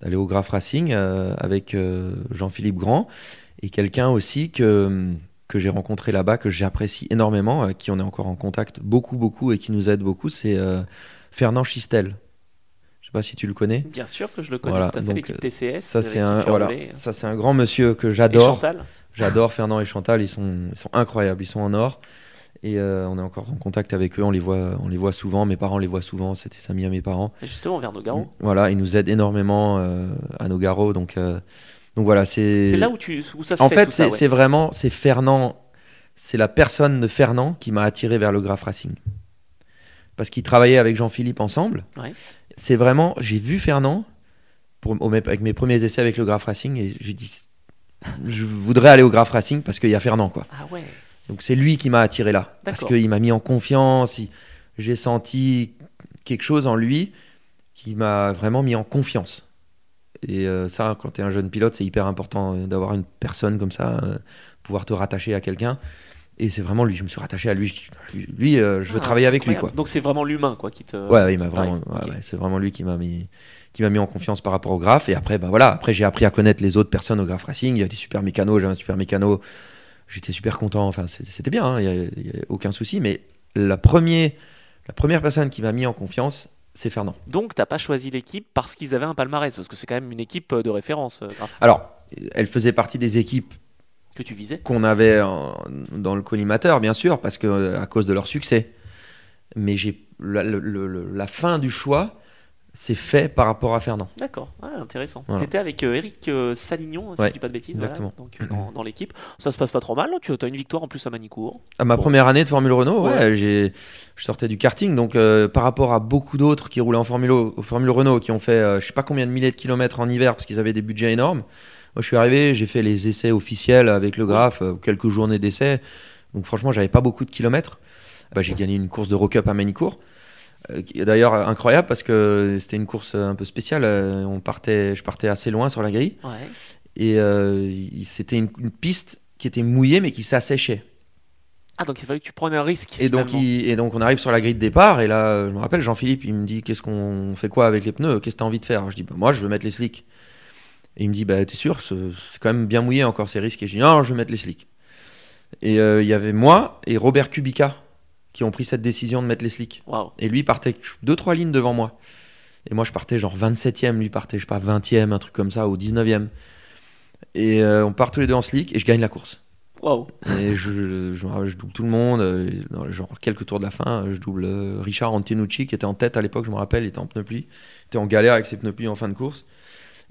d'aller au Graph Racing euh, avec euh, Jean-Philippe Grand et quelqu'un aussi que, que j'ai rencontré là-bas, que j'apprécie énormément, avec qui on est encore en contact beaucoup, beaucoup et qui nous aide beaucoup, c'est Fernand Chistel. Je sais pas si tu le connais. Bien sûr que je le connais Voilà, tout à fait, l'équipe TCS. Ça c'est un voilà, ça grand monsieur que j'adore. J'adore Fernand et Chantal, ils sont, ils sont incroyables, ils sont en or. Et euh, on est encore en contact avec eux, on les voit, on les voit souvent. Mes parents les voient souvent, c'était amis à mes parents. Et justement vers Nogaro. Voilà, ils nous aident énormément euh, à nos garrots. Donc, euh, donc voilà, c'est. C'est là où, tu, où ça se En fait, fait, tout ça, c'est ouais. vraiment, c'est Fernand, c'est la personne de Fernand qui m'a attiré vers le Graph Racing. Parce qu'il travaillait avec Jean-Philippe ensemble. Ouais. C'est vraiment, j'ai vu Fernand pour, avec mes premiers essais avec le Graph Racing et j'ai dit, je voudrais aller au Graph Racing parce qu'il y a Fernand, quoi. Ah ouais. Donc c'est lui qui m'a attiré là. Parce qu'il m'a mis en confiance. J'ai senti quelque chose en lui qui m'a vraiment mis en confiance. Et euh, ça, quand tu es un jeune pilote, c'est hyper important euh, d'avoir une personne comme ça, euh, pouvoir te rattacher à quelqu'un. Et c'est vraiment lui, je me suis rattaché à lui. Je- Lui, lui, euh, je veux Ah, travailler avec lui. Quoi. Donc c'est vraiment l'humain quoi qui te. Ouais, ouais, il qui m'a t'arrive. vraiment, ouais, Ok. ouais, c'est vraiment lui qui m'a mis, qui m'a mis en confiance par rapport au graphe. Et après, bah voilà, après j'ai appris à connaître les autres personnes au graph racing. Il y a des super mécanos, j'ai un super mécano. J'étais super content. Enfin, c'était bien, hein, il y a, il y a aucun souci. Mais la première, la première personne qui m'a mis en confiance, c'est Fernand. Donc t'as pas choisi l'équipe parce qu'ils avaient un palmarès parce que c'est quand même une équipe euh, de référence euh, Alors, elle faisait partie des équipes que tu visais. qu'on avait en- dans le collimateur, bien sûr, parce que à cause de leur succès. Mais j'ai la fin du choix, c'est fait par rapport à Fernand. D'accord, ah, intéressant. Voilà. Tu étais avec euh, Eric euh, Salignon, si Ouais, je dis pas de bêtises, voilà, exactement. donc, euh, dans, dans l'équipe. Ça se passe pas trop mal, tu as une victoire en plus à Manicourt. À ma Bon. première année de Formule Renault, ouais, Ouais. j'ai, je sortais du karting, donc euh, par rapport à beaucoup d'autres qui roulaient en Formule, Formule Renault, qui ont fait je sais pas combien de milliers de kilomètres en hiver parce qu'ils avaient des budgets énormes. Moi, je suis arrivé, j'ai fait les essais officiels avec le Graph, euh, quelques journées d'essais. Donc franchement, j'avais pas beaucoup de kilomètres. Bah, j'ai gagné une course de Rock Up à Manicourt. Euh, D'ailleurs incroyable parce que c'était une course un peu spéciale. euh, On partait, je partais assez loin sur la grille Ouais. et euh, c'était une, une piste qui était mouillée mais qui s'asséchait. Ah, donc il fallait que tu prennes un risque. Et donc, finalement. il- et donc on arrive sur la grille de départ et là je me rappelle Jean-Philippe il me dit qu'est-ce qu'on fait quoi avec les pneus? Qu'est-ce que t'as envie de faire? Je dis bah, moi je veux mettre les slicks et il me dit bah t'es sûr? C'est quand même bien mouillé encore ces risques et je dis non je veux mettre les slicks et euh, il y avait moi et Robert Kubica qui ont pris cette décision de mettre les slicks et lui partait 2-3 lignes devant moi et moi je partais genre 27ème lui partait je sais pas 20ème un truc comme ça ou 19ème et euh, on part tous les deux en slick et je gagne la course Waouh. et je, double tout le monde. euh, Dans genre quelques tours de la fin, je double euh, Richard Antenucci qui était en tête à l'époque, je me rappelle, il était en pneu pli. Il était en galère avec ses pneus plis en fin de course.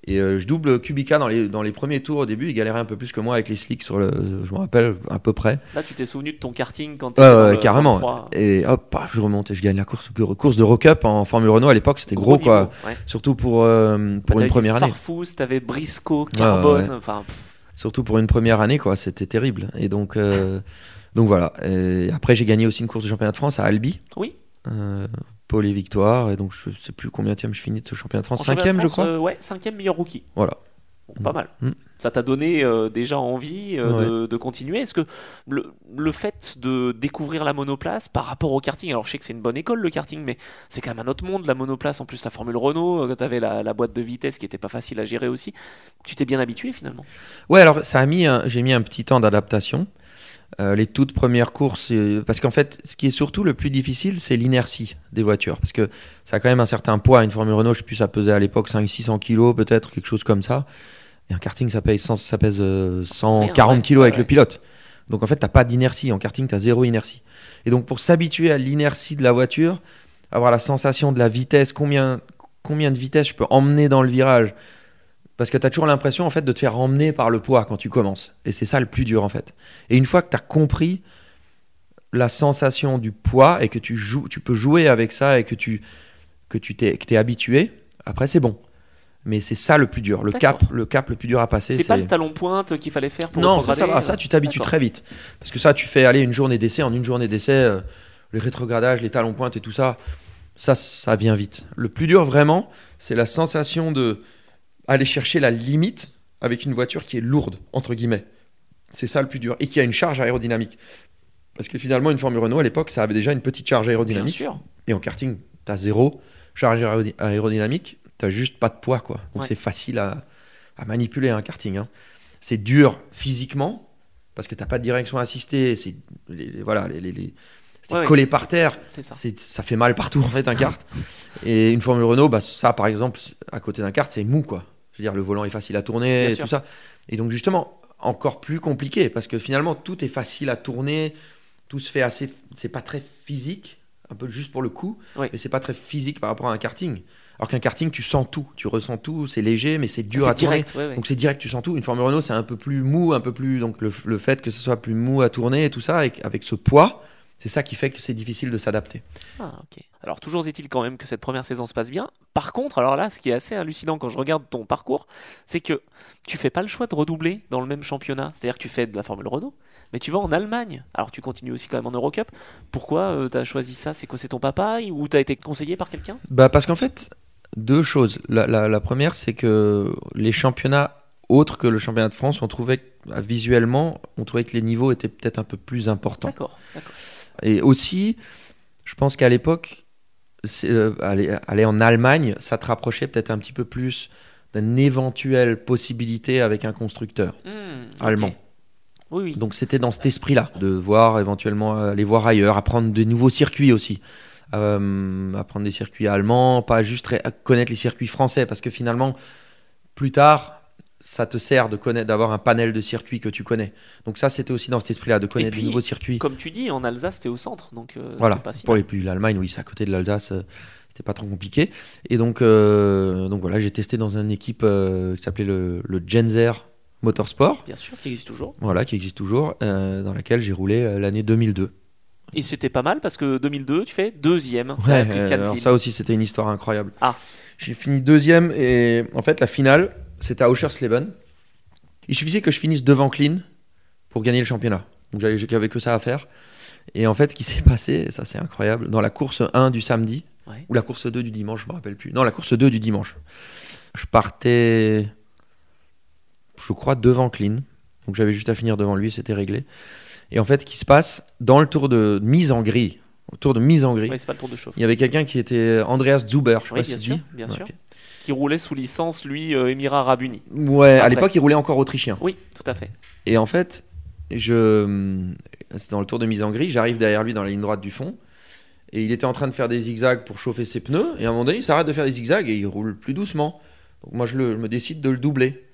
Et euh, je double Kubica dans les, dans les premiers tours au début. Il galérait un peu plus que moi avec les slicks sur le. Je me rappelle à peu près. Là, tu t'es souvenu de ton karting quand le- dans carrément. le. Et hop, paf, je remonte et je gagne la course. Course de Rock Up en Formule Renault à l'époque, c'était gros, quoi. ouais. Surtout pour, euh, Bah, pour t'avais une du première année. Farfus, t'avais Briscoe, Carbone, ouais. enfin. Surtout pour une première année, quoi. C'était terrible. Et donc, euh, donc voilà. Et après, j'ai gagné aussi une course de championnat de France à Albi. Oui. Euh, pôle et victoire. Et donc, je sais plus combien je finis de ce championnat de France. Cinquième, je crois. euh, ouais, cinquième meilleur rookie. Voilà. Bon, pas mal. Mm. Ça t'a donné euh, déjà envie euh, de, de continuer. Est-ce que le, le fait de découvrir la monoplace par rapport au karting, alors je sais que c'est une bonne école le karting, mais c'est quand même un autre monde la monoplace. En plus, la Formule Renault, euh, t'avais la, la boîte de vitesse qui était pas facile à gérer aussi. Tu t'es bien habitué finalement? Ouais, alors, ça a mis j'ai mis un petit temps d'adaptation. Euh, les toutes premières courses, euh, parce qu'en fait, ce qui est surtout le plus difficile, c'est l'inertie des voitures. Parce que ça a quand même un certain poids. Une Formule Renault, je sais plus, ça pesait à l'époque 500-600 kilos, peut-être, quelque chose comme ça. Et un karting, ça pèse, 100 ça pèse euh, 140 ouais. kilos avec Ouais, le pilote. Donc en fait, t'as pas d'inertie. En karting, tu as zéro inertie. Et donc pour s'habituer à l'inertie de la voiture, avoir la sensation de la vitesse, combien, combien de vitesse je peux emmener dans le virage, parce que tu as toujours l'impression en fait de te faire emmener par le poids quand tu commences. Et c'est ça le plus dur en fait. Et une fois que tu as compris la sensation du poids et que tu, joues, tu peux jouer avec ça et que tu que tu t'es que t'es habitué, après c'est bon. Mais c'est ça le plus dur, le cap, le cap le plus dur à passer. C'est pas le talon pointe qu'il fallait faire pour non, ça, ça va, ça tu t'habitues d'accord. très vite. Parce que ça, tu fais aller une journée d'essai, en une journée d'essai, euh, les rétrogradages, les talons pointes et tout ça, ça, ça vient vite. Le plus dur vraiment, c'est la sensation de aller chercher la limite avec une voiture qui est lourde, entre guillemets. C'est ça le plus dur. Et qui a une charge aérodynamique. Parce que finalement, une Formule Renault à l'époque, ça avait déjà une petite charge Bien aérodynamique. sûr. Et en karting, t'as zéro charge aérody- aérodynamique, t'as juste pas de poids, quoi. Donc Ouais. c'est facile à, à manipuler un karting. hein. C'est dur physiquement, parce que t'as pas de direction assistée, c'est les, les- voilà, les, c'est Ouais, collé par terre, C'est ça. c'est- ça fait mal partout en fait un kart. Et une Formule Renault, bah, ça par exemple, à côté d'un kart, c'est mou, quoi. Je veux dire, le volant est facile à tourner, et tout ça. Et donc justement, encore plus compliqué, parce que finalement, tout est facile à tourner, tout se fait assez, c'est pas très physique, un peu juste pour le coup, Oui. mais c'est pas très physique par rapport à un karting. Alors qu'un karting, tu sens tout, tu ressens tout, c'est léger, mais c'est dur à tourner. direct. ouais, ouais. Donc c'est direct, tu sens tout. Une Formule Renault, c'est un peu plus mou, un peu plus. Donc le, le fait que ce soit plus mou à tourner et tout ça, avec, avec ce poids, c'est ça qui fait que c'est difficile de s'adapter. Ah, ok. Alors, toujours est-il quand même que cette première saison se passe bien. Par contre, alors là, ce qui est assez hallucinant quand je regarde ton parcours, c'est que tu fais pas le choix de redoubler dans le même championnat. C'est-à-dire que tu fais de la Formule Renault, mais tu vas en Allemagne. Alors, tu continues aussi quand même en Eurocup. Pourquoi tu as choisi ça? C'est quoi? C'est ton papa Ou tu as été conseillé par quelqu'un? Bah parce qu'en fait, deux choses. La, la- la première, c'est que les championnats autres que le championnat de France, on trouvait que, bah, visuellement, on trouvait que les niveaux étaient peut-être un peu plus importants. D'accord. d'accord. Et aussi, je pense qu'à l'époque, euh, aller, aller en Allemagne, ça te rapprochait peut-être un petit peu plus d'une éventuelle possibilité avec un constructeur ok. allemand. Oui, oui. Donc c'était dans cet esprit-là, de voir éventuellement euh, aller voir ailleurs, apprendre de nouveaux circuits aussi. Euh, apprendre des circuits allemands, pas juste connaître les circuits français, parce que finalement, plus tard, ça te sert de connaître, d'avoir un panel de circuits que tu connais. Donc ça, c'était aussi dans cet esprit-là, de connaître des nouveaux circuits. Comme tu dis, en Alsace, t'es au centre. Donc, euh, Voilà. pas si Pour les l'Allemagne, oui, c'est à côté de l'Alsace. euh, C'était pas trop compliqué. Et donc, euh, donc voilà, j'ai testé dans une équipe euh, qui s'appelait le, le Genzer Motorsport. Bien sûr, qui existe toujours. Voilà, qui existe toujours, euh, dans laquelle j'ai roulé l'année 2002. Et c'était pas mal parce que 2002, tu fais deuxième. Ouais, Christian alors ça aussi, c'était une histoire incroyable. Ah. J'ai fini deuxième et en fait, la finale, c'était à Oschersleben. Il suffisait que je finisse devant Clean pour gagner le championnat. Donc j'avais que ça à faire. Et en fait, ce qui s'est passé, et ça c'est incroyable, dans la course 1 du samedi, Ouais. ou la course 2 du dimanche, je me rappelle plus. Non, la course 2 du dimanche. Je partais, je crois, devant Clean. Donc j'avais juste à finir devant lui, c'était réglé. Et en fait, ce qui se passe, dans le tour de mise en grille, au tour de mise en grille, Ouais, c'est pas le tour de chauffe. il y avait quelqu'un qui était Andreas Zuber, je sais Oui, pas si tu dis. bien Ouais, sûr. Qui roulait sous licence, lui, euh, Émirats Arabes Unis. Ouais, à l'époque, il roulait encore autrichien. Oui, tout à fait. Et en fait, je, c'est dans le tour de mise en grille, j'arrive derrière lui dans la ligne droite du fond. Et il était en train de faire des zigzags pour chauffer ses pneus. Et à un moment donné, il s'arrête de faire des zigzags et il roule plus doucement. Donc moi, je, le- je me décide de le doubler.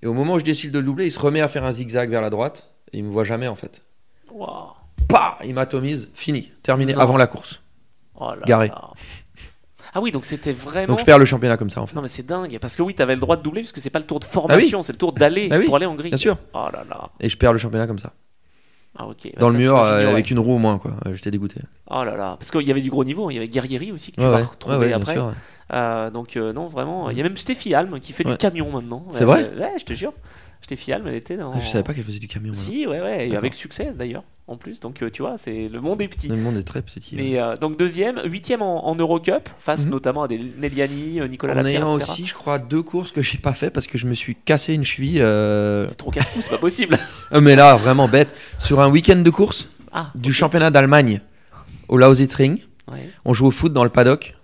Et au moment où je décide de le doubler, il se remet à faire un zigzag vers la droite. Et il me voit jamais en fait. Waouh. Pah Il m'atomise. Fini. Terminé Non. avant la course. Oh là Garé. là. Ah oui, donc c'était vraiment. Donc je perds le championnat comme ça en fait. Non mais c'est dingue parce que oui t'avais le droit de doubler parce que c'est pas le tour de formation c'est le tour d'aller Ah oui, pour aller en grille. Bien sûr. Oh là là. Et je perds le championnat comme ça. Ah ok. Dans Bah, le mur, euh, avec une roue au moins quoi. Euh, J'étais dégoûté. Oh là là parce qu'il y avait du gros niveau il y avait Guerrieri aussi que tu vas ouais. retrouver Ouais, après. sûr. Euh, donc non vraiment il y a même Steffi Alm qui fait du camion maintenant. C'est vrai Ouais je te jure. Steffi Alm elle était dans. Ah, Je savais pas qu'elle faisait du camion. Si ouais ouais et avec succès d'ailleurs en plus donc euh, tu vois c'est le monde est petit. Le monde est très petit. ouais. Mais euh, donc deuxième, huitième en, en Eurocup, face Mhm. notamment à des Nelliani, euh, Nicolas En Lapierre, ayant etc. aussi, je crois, deux courses que j'ai pas fait parce que je me suis cassé une cheville. euh, C'est trop casse-cou, c'est pas possible. mais là, vraiment bête. Sur un week-end de course Ah, du championnat d'Allemagne au Lausitzring, Ouais. on joue au foot dans le paddock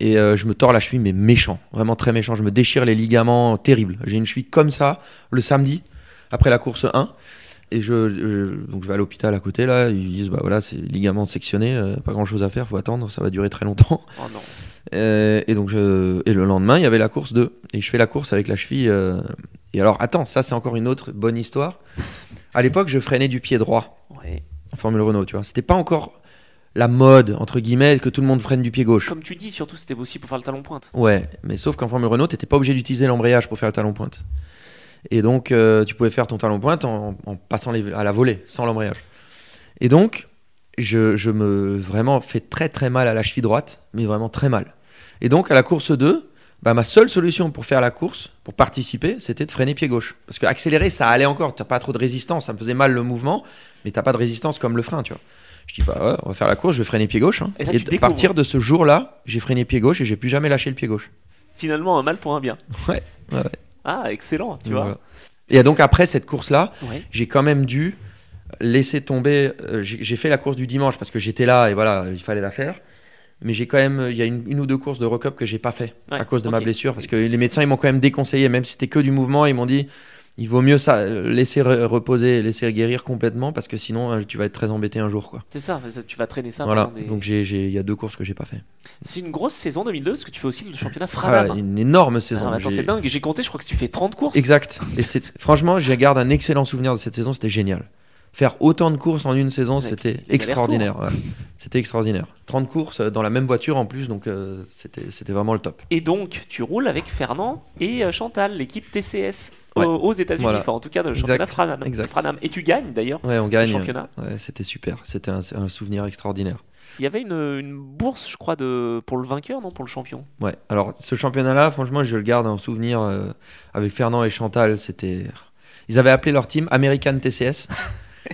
et euh, je me tords la cheville, mais méchant, vraiment très méchant. Je me déchire les ligaments, terrible. J'ai une cheville comme ça le samedi après la course 1. Et je, je- donc je vais à l'hôpital à côté là, ils disent bah voilà c'est ligament sectionné, euh, pas grand chose à faire, faut attendre, ça va durer très longtemps. Oh non. Euh, et donc je... et le lendemain, il y avait la course 2. Et je fais la course avec la cheville. Et alors, attends, ça c'est encore une autre bonne histoire. À l'époque, je freinais du pied droit Ouais. en Formule Renault, tu vois. C'était pas encore la mode, entre guillemets, que tout le monde freine du pied gauche. Comme tu dis, surtout c'était aussi pour faire le talon pointe. Ouais, mais sauf qu'en Formule Renault, t'étais pas obligé d'utiliser l'embrayage pour faire le talon pointe. Et donc, euh, tu pouvais faire ton talon pointe en, en passant les- à la volée, sans l'embrayage. Et donc, je, je me vraiment fais très très mal à la cheville droite, mais vraiment très mal. Et donc, à la course 2, bah, ma seule solution pour faire la course, pour participer, c'était de freiner pied gauche. Parce que accélérer, ça allait encore, t'as pas trop de résistance, ça me faisait mal le mouvement, mais t'as pas de résistance comme le frein, tu vois. Je dis, bah ouais, on va faire la course, je vais freiner pied gauche. hein. Et là, Et tu à partir de ce jour-là, j'ai freiné pied gauche et j'ai plus jamais lâché le pied gauche. Finalement, un mal pour un bien. Ouais, ouais, ouais. Ah, excellent, tu vois. Et donc après cette course-là, Ouais. j'ai quand même dû laisser tomber. euh, j'ai fait la course du dimanche parce que j'étais là et voilà, il fallait la faire. Mais j'ai quand même, il y a une, une ou deux courses de recup que j'ai pas fait Ouais, à cause de ma blessure parce que les médecins ils m'ont quand même déconseillé, même si c'était que du mouvement, ils m'ont dit il vaut mieux ça laisser re- reposer, laisser guérir complètement parce que sinon euh, tu vas être très embêté un jour quoi. C'est ça, tu vas traîner ça voilà. des- Donc il y a deux courses que j'ai pas fait. C'est une grosse saison 2002 parce que tu fais aussi le championnat Ah, Franam. une énorme saison. Ah, c'est dingue, j'ai compté, je crois que tu fais 30 courses. Exact. Et c'est franchement, je garde un excellent souvenir de cette saison. C'était génial. Faire autant de courses en une saison, Avec c'était extraordinaire. ouais. C'était extraordinaire. 30 courses euh, dans la même voiture en plus, donc euh, c'était vraiment le top. Et donc, tu roules avec Fernand et euh, Chantal, l'équipe TCS Ouais. aux États-Unis, Voilà. enfin en tout cas dans le championnat Franam. Et tu gagnes d'ailleurs Ouais, on gagne. Ouais, c'était super. C'était un, un souvenir extraordinaire. Il y avait une, une bourse, je crois, de, pour le vainqueur, non Pour le champion? Ouais. Alors, ce championnat-là, franchement, je le garde en souvenir euh, avec Fernand et Chantal. C'était. Ils avaient appelé leur team American TCS.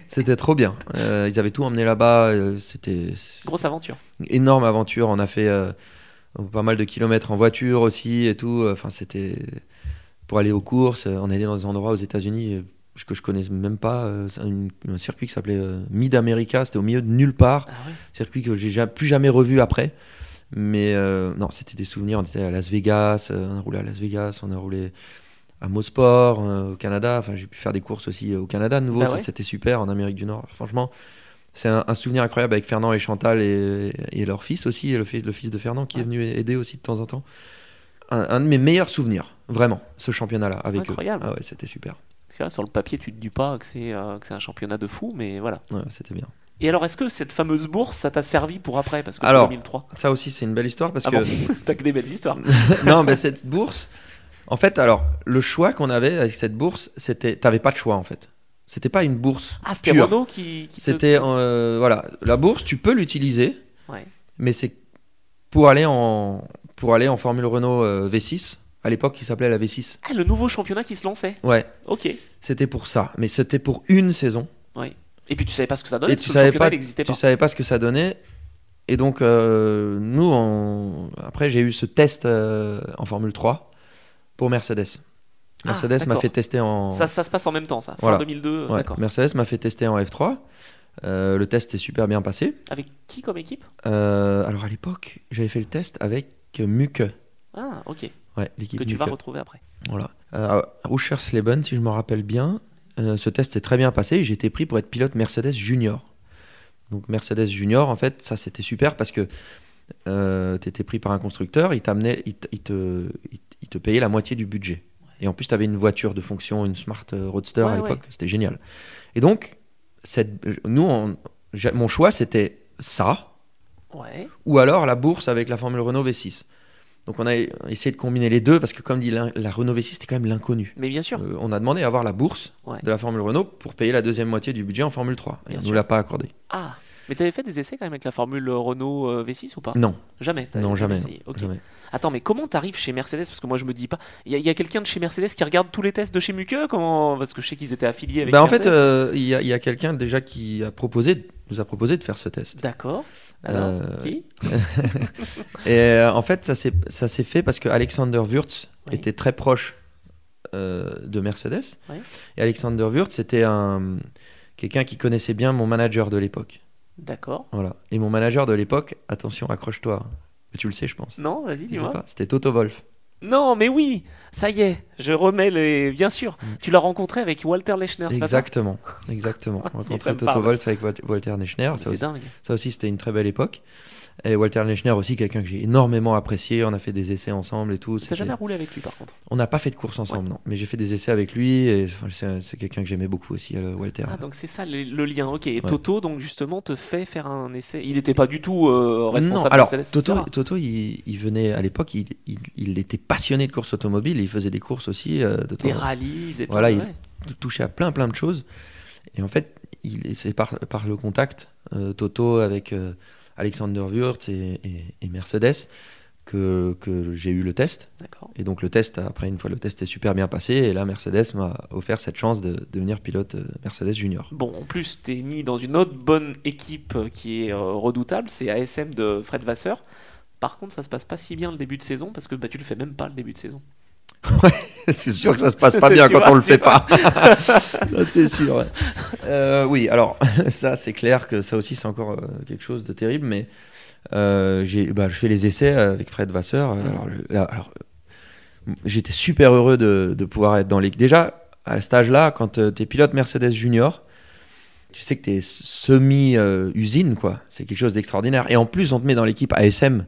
C'était trop bien. Euh, ils avaient tout emmené là-bas. euh, C'était Grosse aventure. Énorme aventure. On a fait euh, pas mal de kilomètres en voiture aussi et tout. Enfin, c'était pour aller aux courses. On était dans des endroits aux États-Unis euh, que je connais même pas. euh, c'est un, un circuit qui s'appelait euh, Mid America. C'était au milieu de nulle part. Ah ouais Circuit que j'ai ja- plus jamais revu après. Mais euh, non, c'était des souvenirs. On était à Las Vegas. euh, on a roulé à Las Vegas. On a roulé à Mosport euh, au Canada. Enfin, j'ai pu faire des courses aussi euh, au Canada de nouveau. Bah ça, ouais. c'était super en Amérique du Nord. Franchement. C'est un, un souvenir incroyable avec Fernand et Chantal et, et leur fils aussi, et le, le fils de Fernand qui est venu aider aussi de temps en temps. Un, un de mes meilleurs souvenirs, vraiment, ce championnat-là avec Incroyable. eux. Ah ouais, c'était super. Là, sur le papier, tu te dis pas que c'est euh, que c'est un championnat de fou, mais voilà. Ouais, c'était bien. Et alors, est-ce que cette fameuse bourse, ça t'a servi pour après? Parce que Alors, pour 2003. Ça aussi, c'est une belle histoire parce Ah que. bon T'as que des belles histoires. non, mais cette bourse, en fait, alors, le choix qu'on avait avec cette bourse, c'était. T'avais pas de choix, en fait. C'était pas une bourse. Ah, c'était. Renault qui, qui te- C'était. euh, voilà. La bourse, tu peux l'utiliser, Ouais. mais c'est pour aller en, pour aller en Formule Renault euh, V6. À l'époque, qui s'appelait la V6. Ah, le nouveau championnat qui se lançait. Ouais, Ok. c'était pour ça. Mais c'était pour une saison. Et puis tu savais pas ce que ça donnait Et tu savais pas, tu pas. savais pas ce que ça donnait. Et donc, euh, nous, on- après, j'ai eu ce test euh, en Formule 3 pour Mercedes. Ah, Mercedes m'a fait tester en. Ça, ça se passe en même temps, ça. Fin Voilà. 2002, Ouais, d'accord. Mercedes m'a fait tester en F3. Euh, le test s'est super bien passé. Avec qui comme équipe? Euh, alors à l'époque, j'avais fait le test avec Muke. Ah, ok. Ouais, l'équipe Que tu vas retrouver après. Voilà. Euh, à si je me rappelle bien, euh, ce test s'est très bien passé j'ai été pris pour être pilote Mercedes Junior. Donc Mercedes Junior, en fait, ça c'était super parce que tu étais pris par un constructeur, il, t'amenait, il, te- il te, il, il te payait la moitié du budget. Et en plus, tu avais une voiture de fonction, une Smart euh, Roadster Ouais, à l'époque, c'était génial. Et donc, cette, nous, on- mon choix c'était ça, Ouais. ou alors la bourse avec la Formule Renault V6. Donc on a essayé de combiner les deux parce que comme dit la Renault V6 c'était quand même l'inconnu. Mais bien sûr. Euh, on a demandé à avoir la bourse Ouais. de la Formule Renault pour payer la deuxième moitié du budget en Formule 3. Et Bien on sûr. nous l'a pas accordé. Ah. Mais t'avais fait des essais quand même avec la Formule Renault euh, V6 ou pas? Non, Jamais. non jamais. essayé. non, Ok. jamais. Attends, mais comment t'arrives chez Mercedes? Parce que moi je me dis pas. Il y a, quelqu'un de chez Mercedes qui regarde tous les tests de chez Muke? Comment Parce que je sais qu'ils étaient affiliés avec Bah, en fait, euh, il y a, il y a quelqu'un déjà qui a proposé, nous a proposé de faire ce test. D'accord. Alors, Euh, qui? Et euh, en fait, ça s'est fait parce que Alexander Oui. était très proche de Mercedes. Oui. Et Alexander Wurz, c'était un quelqu'un qui connaissait bien mon manager de l'époque. D'accord. Voilà. Et mon manager de l'époque, attention, accroche-toi. Mais tu le sais, je pense. Non, vas-y, dis-moi. C'était Toto Wolf. Non, mais oui, ça y est, je remets les. Bien sûr, Mm. tu l'as rencontré avec Walter Lechner, c'est Exactement, exactement. Me Toto. Wolf avec Wal- Walter dingue. ça aussi, c'était une très belle époque. Et Walter Neschner aussi, quelqu'un que j'ai énormément apprécié. On a fait des essais ensemble et tout. T'as jamais roulé avec lui par contre On n'a pas fait de course ensemble, non. Mais j'ai fait des essais avec lui. Et c'est quelqu'un que j'aimais beaucoup aussi, euh, Walter. Ah, donc c'est ça le, le lien, ok. Et Ouais. Toto, donc justement, te fait faire un essai. Il n'était pas du tout euh, non, responsable alors Mercedes, Toto, etc. Toto il, il venait à l'époque, il, il- il était passionné de course automobile. Il faisait des courses aussi euh, de Des rallyes, il faisait Voilà, de- il- ouais. de toucher à plein plein de choses. Et en fait, c'est par, par le contact, euh, Toto avec Alexander Wurz et, et- et Mercedes, que, que j'ai eu le test. Et donc le test, après une fois le test est super bien passé, et là Mercedes m'a offert cette chance de devenir pilote euh, Mercedes Junior. Bon, en plus, t'es mis dans une autre bonne équipe euh, qui est euh, redoutable, c'est ASM de Fred Vasseur. Par contre, ça se passe pas si bien le début de saison parce que bah, tu le fais même pas le début de saison. c'est sûr que ça se passe pas bien sûr, quand on le fait pas. C'est sûr. ouais. Euh, oui, alors ça c'est clair que ça aussi c'est encore euh, quelque chose de terrible, mais euh, j'ai, bah, je fais les essais avec Fred Vasseur. Alors, le- alors, j'étais super heureux de, de pouvoir être dans l'équipe. Déjà à cet âge-là, quand tu es pilote Mercedes Junior, tu sais que tu es semi-usine, quoi. C'est quelque chose d'extraordinaire. Et en plus, on te met dans l'équipe ASM,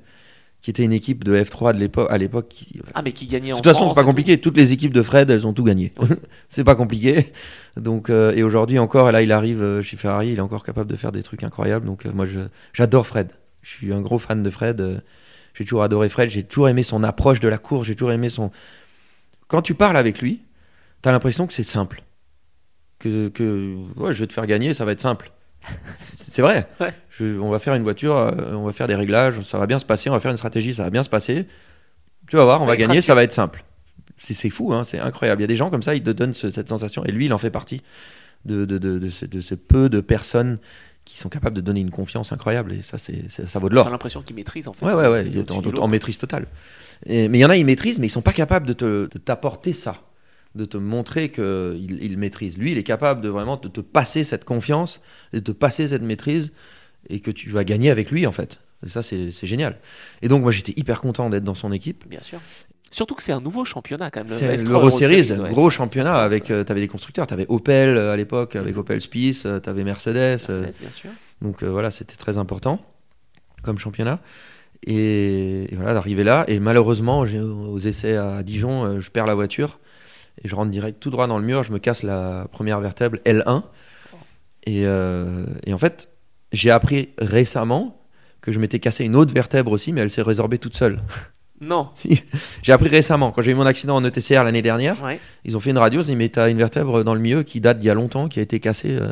qui était une équipe de F3 de l'époque, à l'époque qui, Ah, mais qui gagnait de en toute façon, c'est pas tout. compliqué. Toutes les équipes de Fred, elles ont tout gagné. c'est pas compliqué. Donc, euh, et aujourd'hui encore, là, il arrive euh, chez Ferrari, il est encore capable de faire des trucs incroyables. Donc, euh, moi, j'adore Fred. Je suis un gros fan de Fred. euh, j'ai toujours adoré Fred. J'ai toujours aimé son approche de la course. J'ai toujours aimé son. Quand tu parles avec lui, t'as l'impression que c'est simple. Que, que ouais, je vais te faire gagner, ça va être simple. C'est vrai. Ouais. Je- on va faire une voiture, euh, on va faire des réglages, ça va bien se passer, on va faire une stratégie, ça va bien se passer. Tu vas voir, on Ouais, va gagner, rassure. ça va être simple. C'est fou, hein, c'est incroyable. Il y a des gens comme ça, ils te donnent ce- cette sensation, et lui, il en fait partie de, de, de, de ce, peu de personnes qui sont capables de donner une confiance incroyable, et ça, c'est ça vaut de l'or. T'as l'impression qu'il maîtrise en fait. Ouais, ouais, ouais, en, en maîtrise totale. Et- mais il y en a, ils maîtrisent, mais ils sont pas capables de t'apporter ça, de te montrer qu'ils il maîtrisent. Lui, il est capable de vraiment de te passer cette confiance, de te passer cette maîtrise, et que tu vas gagner avec lui, en fait. Et ça, c'est génial. Et donc, moi, j'étais hyper content d'être dans son équipe. Bien sûr. Surtout que c'est un nouveau championnat quand même. C'est F3 l'Euro Series, ouais, gros championnat ça- avec. euh, T'avais des constructeurs, t'avais Opel euh, à l'époque avec Mhm. Opel Spice, euh, t'avais Mercedes. euh, Mercedes, bien sûr. donc euh, voilà, c'était très important comme championnat. Et, et voilà, d'arriver là. Et malheureusement, aux essais à Dijon, euh, je perds la voiture. Et je rentre direct tout droit dans le mur. Je me casse la première vertèbre L1. Et, euh, et en fait, J'ai appris récemment que je m'étais cassé une autre vertèbre aussi, mais elle s'est résorbée toute seule. Non. Si. J'ai appris récemment, quand j'ai eu mon accident en ETCR l'année dernière, Ouais. ils ont fait une radio, ils ont dit mais t'as une vertèbre dans le milieu qui date d'il y a longtemps, qui a été cassée. euh,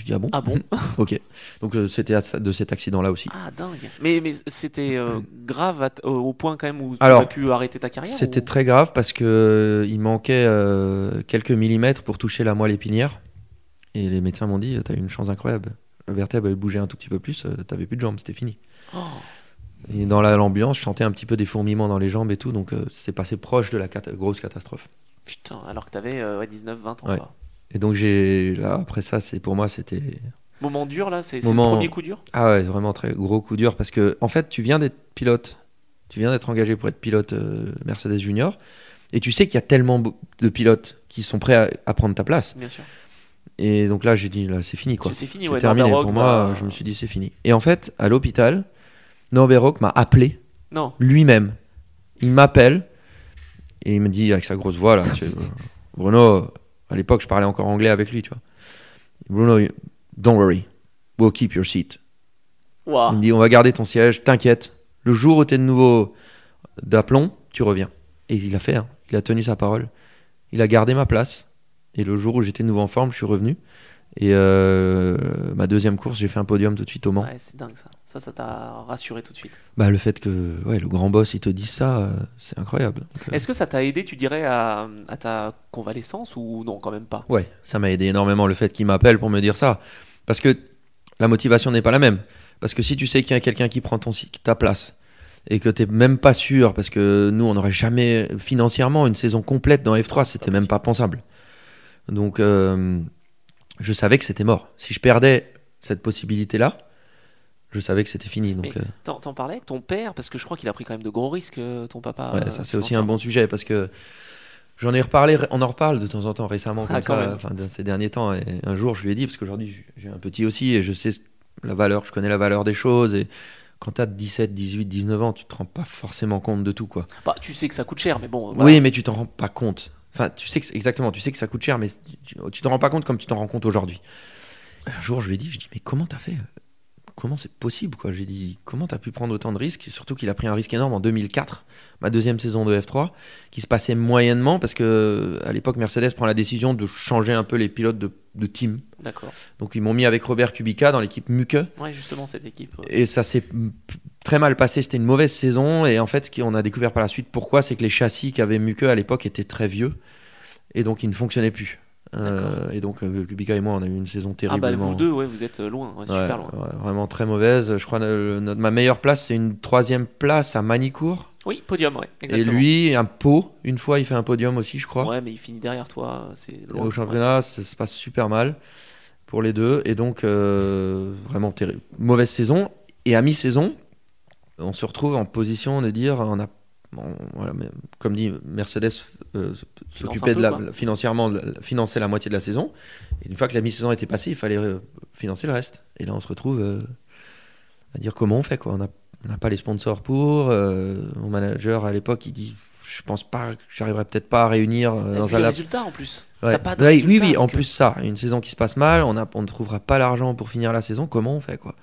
Je dis ah bon Ah bon Ok. Donc euh, c'était de cet accident-là aussi. Ah dingue. Mais, mais c'était euh, grave à au point quand même où tu aurais pu arrêter ta carrière C'était ou- très grave parce que euh, il manquait euh, quelques millimètres pour toucher la moelle épinière. Et les médecins m'ont dit T'as eu une chance incroyable. La vertèbre, elle bougeait un tout petit peu plus, t'avais plus de jambes, c'était fini. Oh. Et dans la- l'ambiance, je sentais un petit peu des fourmillements dans les jambes et tout, donc c'est passé proche de la grosse catastrophe. Putain, alors que t'avais ouais, 19-20 ans. Ouais. quoi. Et donc j'ai là après ça, c'est pour moi c'était Moment dur là, c'est Moment- le premier coup dur? Ah ouais vraiment très gros coup dur parce que en fait tu viens d'être pilote, tu viens d'être engagé pour être pilote euh, Mercedes Junior et tu sais qu'il y a tellement de pilotes qui sont prêts à, à prendre ta place. Bien sûr. Et donc là j'ai dit là c'est fini quoi. C'est fini, C'est ouais. terminé Norbert pour Rock moi. Je me suis dit c'est fini. Et en fait à l'hôpital, Norbert Rock m'a appelé Non. lui-même. Il m'appelle et il me dit avec sa grosse voix là, tu sais, Bruno, à l'époque je parlais encore anglais avec lui, tu vois. Bruno, don't worry, we'll keep your seat. Il me dit on va garder ton siège, t'inquiète. Le jour où t'es de nouveau d'aplomb, tu reviens. Et il a fait, hein. il a tenu sa parole. Il a gardé ma place. Et le jour où j'étais de nouveau en forme, je suis revenu. Et euh, ma deuxième course, j'ai fait un podium tout de suite au Mans. Ouais, c'est dingue ça. Ça, ça t'a rassuré tout de suite. Bah, le fait que ouais, le grand boss il te dise ça, euh, c'est incroyable. Donc, euh, Est-ce que ça t'a aidé, tu dirais, à, à ta convalescence ou non, quand même pas? Ouais, ça m'a aidé énormément le fait qu'il m'appelle pour me dire ça. Parce que la motivation n'est pas la même. Parce que si tu sais qu'il y a quelqu'un qui prend ton, ta place et que tu n'es même pas sûr, parce que nous, on n'aurait jamais financièrement une saison complète dans F3, c'était même pas pensable. Donc, euh, je savais que c'était mort. Si je perdais cette possibilité-là, je savais que c'était fini. Donc, euh, T'en parlais avec ton père? Parce que je crois qu'il a pris quand même de gros risques, euh, ton papa. Ouais, euh, ça c'est aussi un bon sujet parce que j'en ai reparlé, on en reparle de temps en temps récemment comme Ah, quand ça, enfin, ces derniers temps. Et un jour, je lui ai dit parce qu'aujourd'hui j'ai un petit aussi et je sais la valeur, je connais la valeur des choses et quand t'as 17, 18, 19 ans, tu te rends pas forcément compte de tout quoi. Bah, tu sais que ça coûte cher, mais bon. voilà. Oui, mais tu t'en rends pas compte. Enfin, tu sais que exactement, tu sais que ça coûte cher, mais tu, tu t'en rends pas compte comme tu t'en rends compte aujourd'hui. Un jour, je lui ai dit, je dis, mais comment t'as fait? Comment c'est possible quoi? J'ai dit, comment t'as pu prendre autant de risques? Surtout qu'il a pris un risque énorme en 2004, ma deuxième saison de F3, qui se passait moyennement parce que à l'époque, Mercedes prend la décision de changer un peu les pilotes de, de team. D'accord. Donc ils m'ont mis avec Robert Kubica dans l'équipe Muke. Ouais, justement, cette équipe. Et ça s'est très mal passé. C'était une mauvaise saison. Et en fait, ce qu'on a découvert par la suite, pourquoi C'est que les châssis qu'avait Muke à l'époque étaient très vieux. Et donc, ils ne fonctionnaient plus. Euh, et donc, euh, Kubica et moi, on a eu une saison Ah, bah, terriblement. vous deux, ouais, vous êtes euh, loin, ouais, super Ouais, loin. ouais, vraiment très mauvaise. Je crois que notre, ma meilleure place, c'est une troisième place à Manicourt. Oui, podium, ouais. Et lui, un pot. Une fois, il fait un podium aussi, je crois. Ouais, mais il finit derrière toi, c'est loin. Au championnat, ça se passe super mal pour les deux. Et donc, euh, vraiment terrible. Mauvaise saison. Et à mi-saison, on se retrouve en position de dire on a, on- voilà, mais comme dit, Mercedes euh, s'occupait de la, financièrement, de la- finançait la moitié de la saison. Et une fois que la mi-saison était passée, il fallait euh, financer le reste. Et là, on se retrouve euh, à dire comment on fait. Quoi. On n'a pas les sponsors pour. euh, mon manager à l'époque, il dit je pense pas, que j'arriverai peut-être pas à réunir dans un laps résultats en plus. Ouais. Pas de Ouais, oui, résultats, oui, en plus ça, une saison qui se passe mal, on, a, on ne trouvera pas l'argent pour finir la saison, comment on fait quoi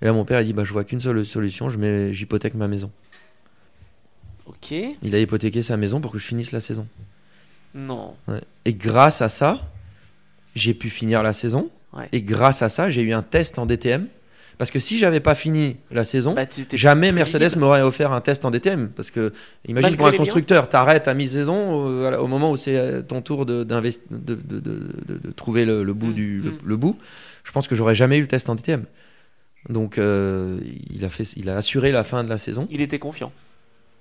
Et là mon père a dit bah je vois qu'une seule solution, j'hypothèque ma maison. Ok. Il a hypothéqué sa maison pour que je finisse la saison. Non. Ouais. Et grâce à ça, j'ai pu finir la saison. Ouais. Et grâce à ça, j'ai eu un test en DTM. Parce que si j'avais pas fini la saison, Bah, jamais Mercedes m'aurait offert un test en DTM. Parce que, imagine pour un constructeur, t'arrêtes à mi-saison euh, au moment où c'est euh, ton tour de, trouver le, le bout Mm, du le, mm. le bout. Je pense que j'aurais jamais eu le test en DTM. Donc, euh, il, a fait, il a assuré la fin de la saison. Il était confiant.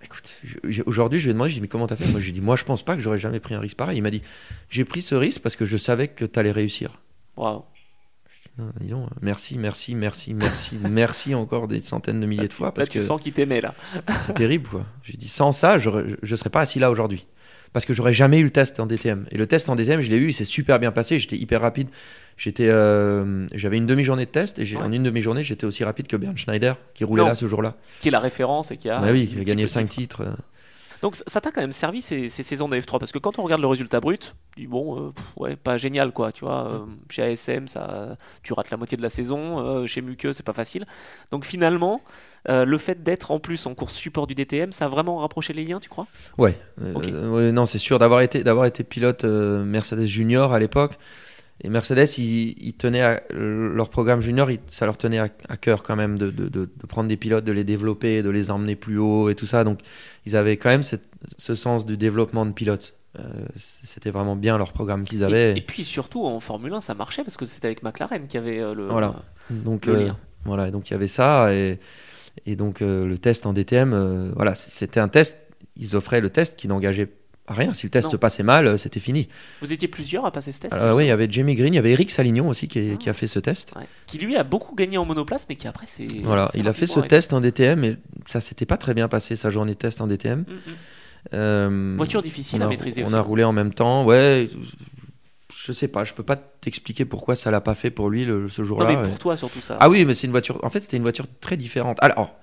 Écoute, je- je- aujourd'hui, je lui ai demandé, je lui ai dit, mais comment t'as fait? Moi, j'ai dit, moi, je pense pas que j'aurais jamais pris un risque pareil. Il m'a dit, j'ai pris ce risque parce que je savais que t'allais réussir. Waouh. Non, dis donc, merci, merci, merci, merci, merci encore des centaines de milliers de fois Là, parce tu que sens qu'il t'aimait là. c'est terrible, quoi. J'ai dit, sans ça, je ne serais pas assis là aujourd'hui. Parce que j'aurais jamais eu le test en DTM. Et le test en DTM, je l'ai eu, il s'est super bien passé. J'étais hyper rapide. J'étais, euh, j'avais une demi-journée de test et Ouais. en une demi-journée, j'étais aussi rapide que Bernd Schneider qui roulait Non. là ce jour-là. Qui est la référence et qui a. Ah oui, qui a gagné 5 titres. titres. Donc ça t'a quand même servi ces, ces saisons de F3 parce que quand on regarde le résultat brut, tu dis, bon, euh, ouais, pas génial quoi, tu vois. euh, chez ASM, ça, tu rates la moitié de la saison. euh, chez Muke, c'est pas facile. Donc finalement, le fait d'être en plus en course support du DTM, ça a vraiment rapproché les liens, tu crois? Ouais, ouais, non, c'est sûr d'avoir été, d'avoir été pilote Mercedes Junior à l'époque. Et Mercedes, ils, ils tenaient à- leur programme junior, ils- ça leur tenait à, à cœur quand même de, de- de- de prendre des pilotes, de les développer, de les emmener plus haut et tout ça. Donc, ils avaient quand même cette- ce sens du développement de pilotes. Euh, C'était vraiment bien leur programme qu'ils avaient. et puis surtout en Formule 1, ça marchait parce que c'était avec McLaren qui avait euh, le. Voilà. Donc, le euh, lien. voilà, et donc il y avait ça. Et, et donc, le test en DTM, voilà, c'était un test. Ils offraient le test qui n'engageait à rien. Si le test Non. passait mal, euh, c'était fini. Vous étiez plusieurs à passer ce test Alors, oui, il y avait Jamie Green, il y avait Eric Salignon aussi qui, Ah. qui a fait ce test. Ouais. Qui lui a beaucoup gagné en monoplace, mais qui après c'est. Voilà, il a fait ce test en DTM et ça s'était pas très bien passé sa journée de test en DTM. Mm, mm. Euh, Voiture difficile à maîtriser On aussi. a roulé en même temps, ouais. Je sais pas, je peux pas t'expliquer pourquoi ça l'a pas fait pour lui le- ce Non, jour-là. mais ouais. pour toi surtout ça. Ah oui, mais c'est une voiture. En fait, c'était une voiture très différente. Alors,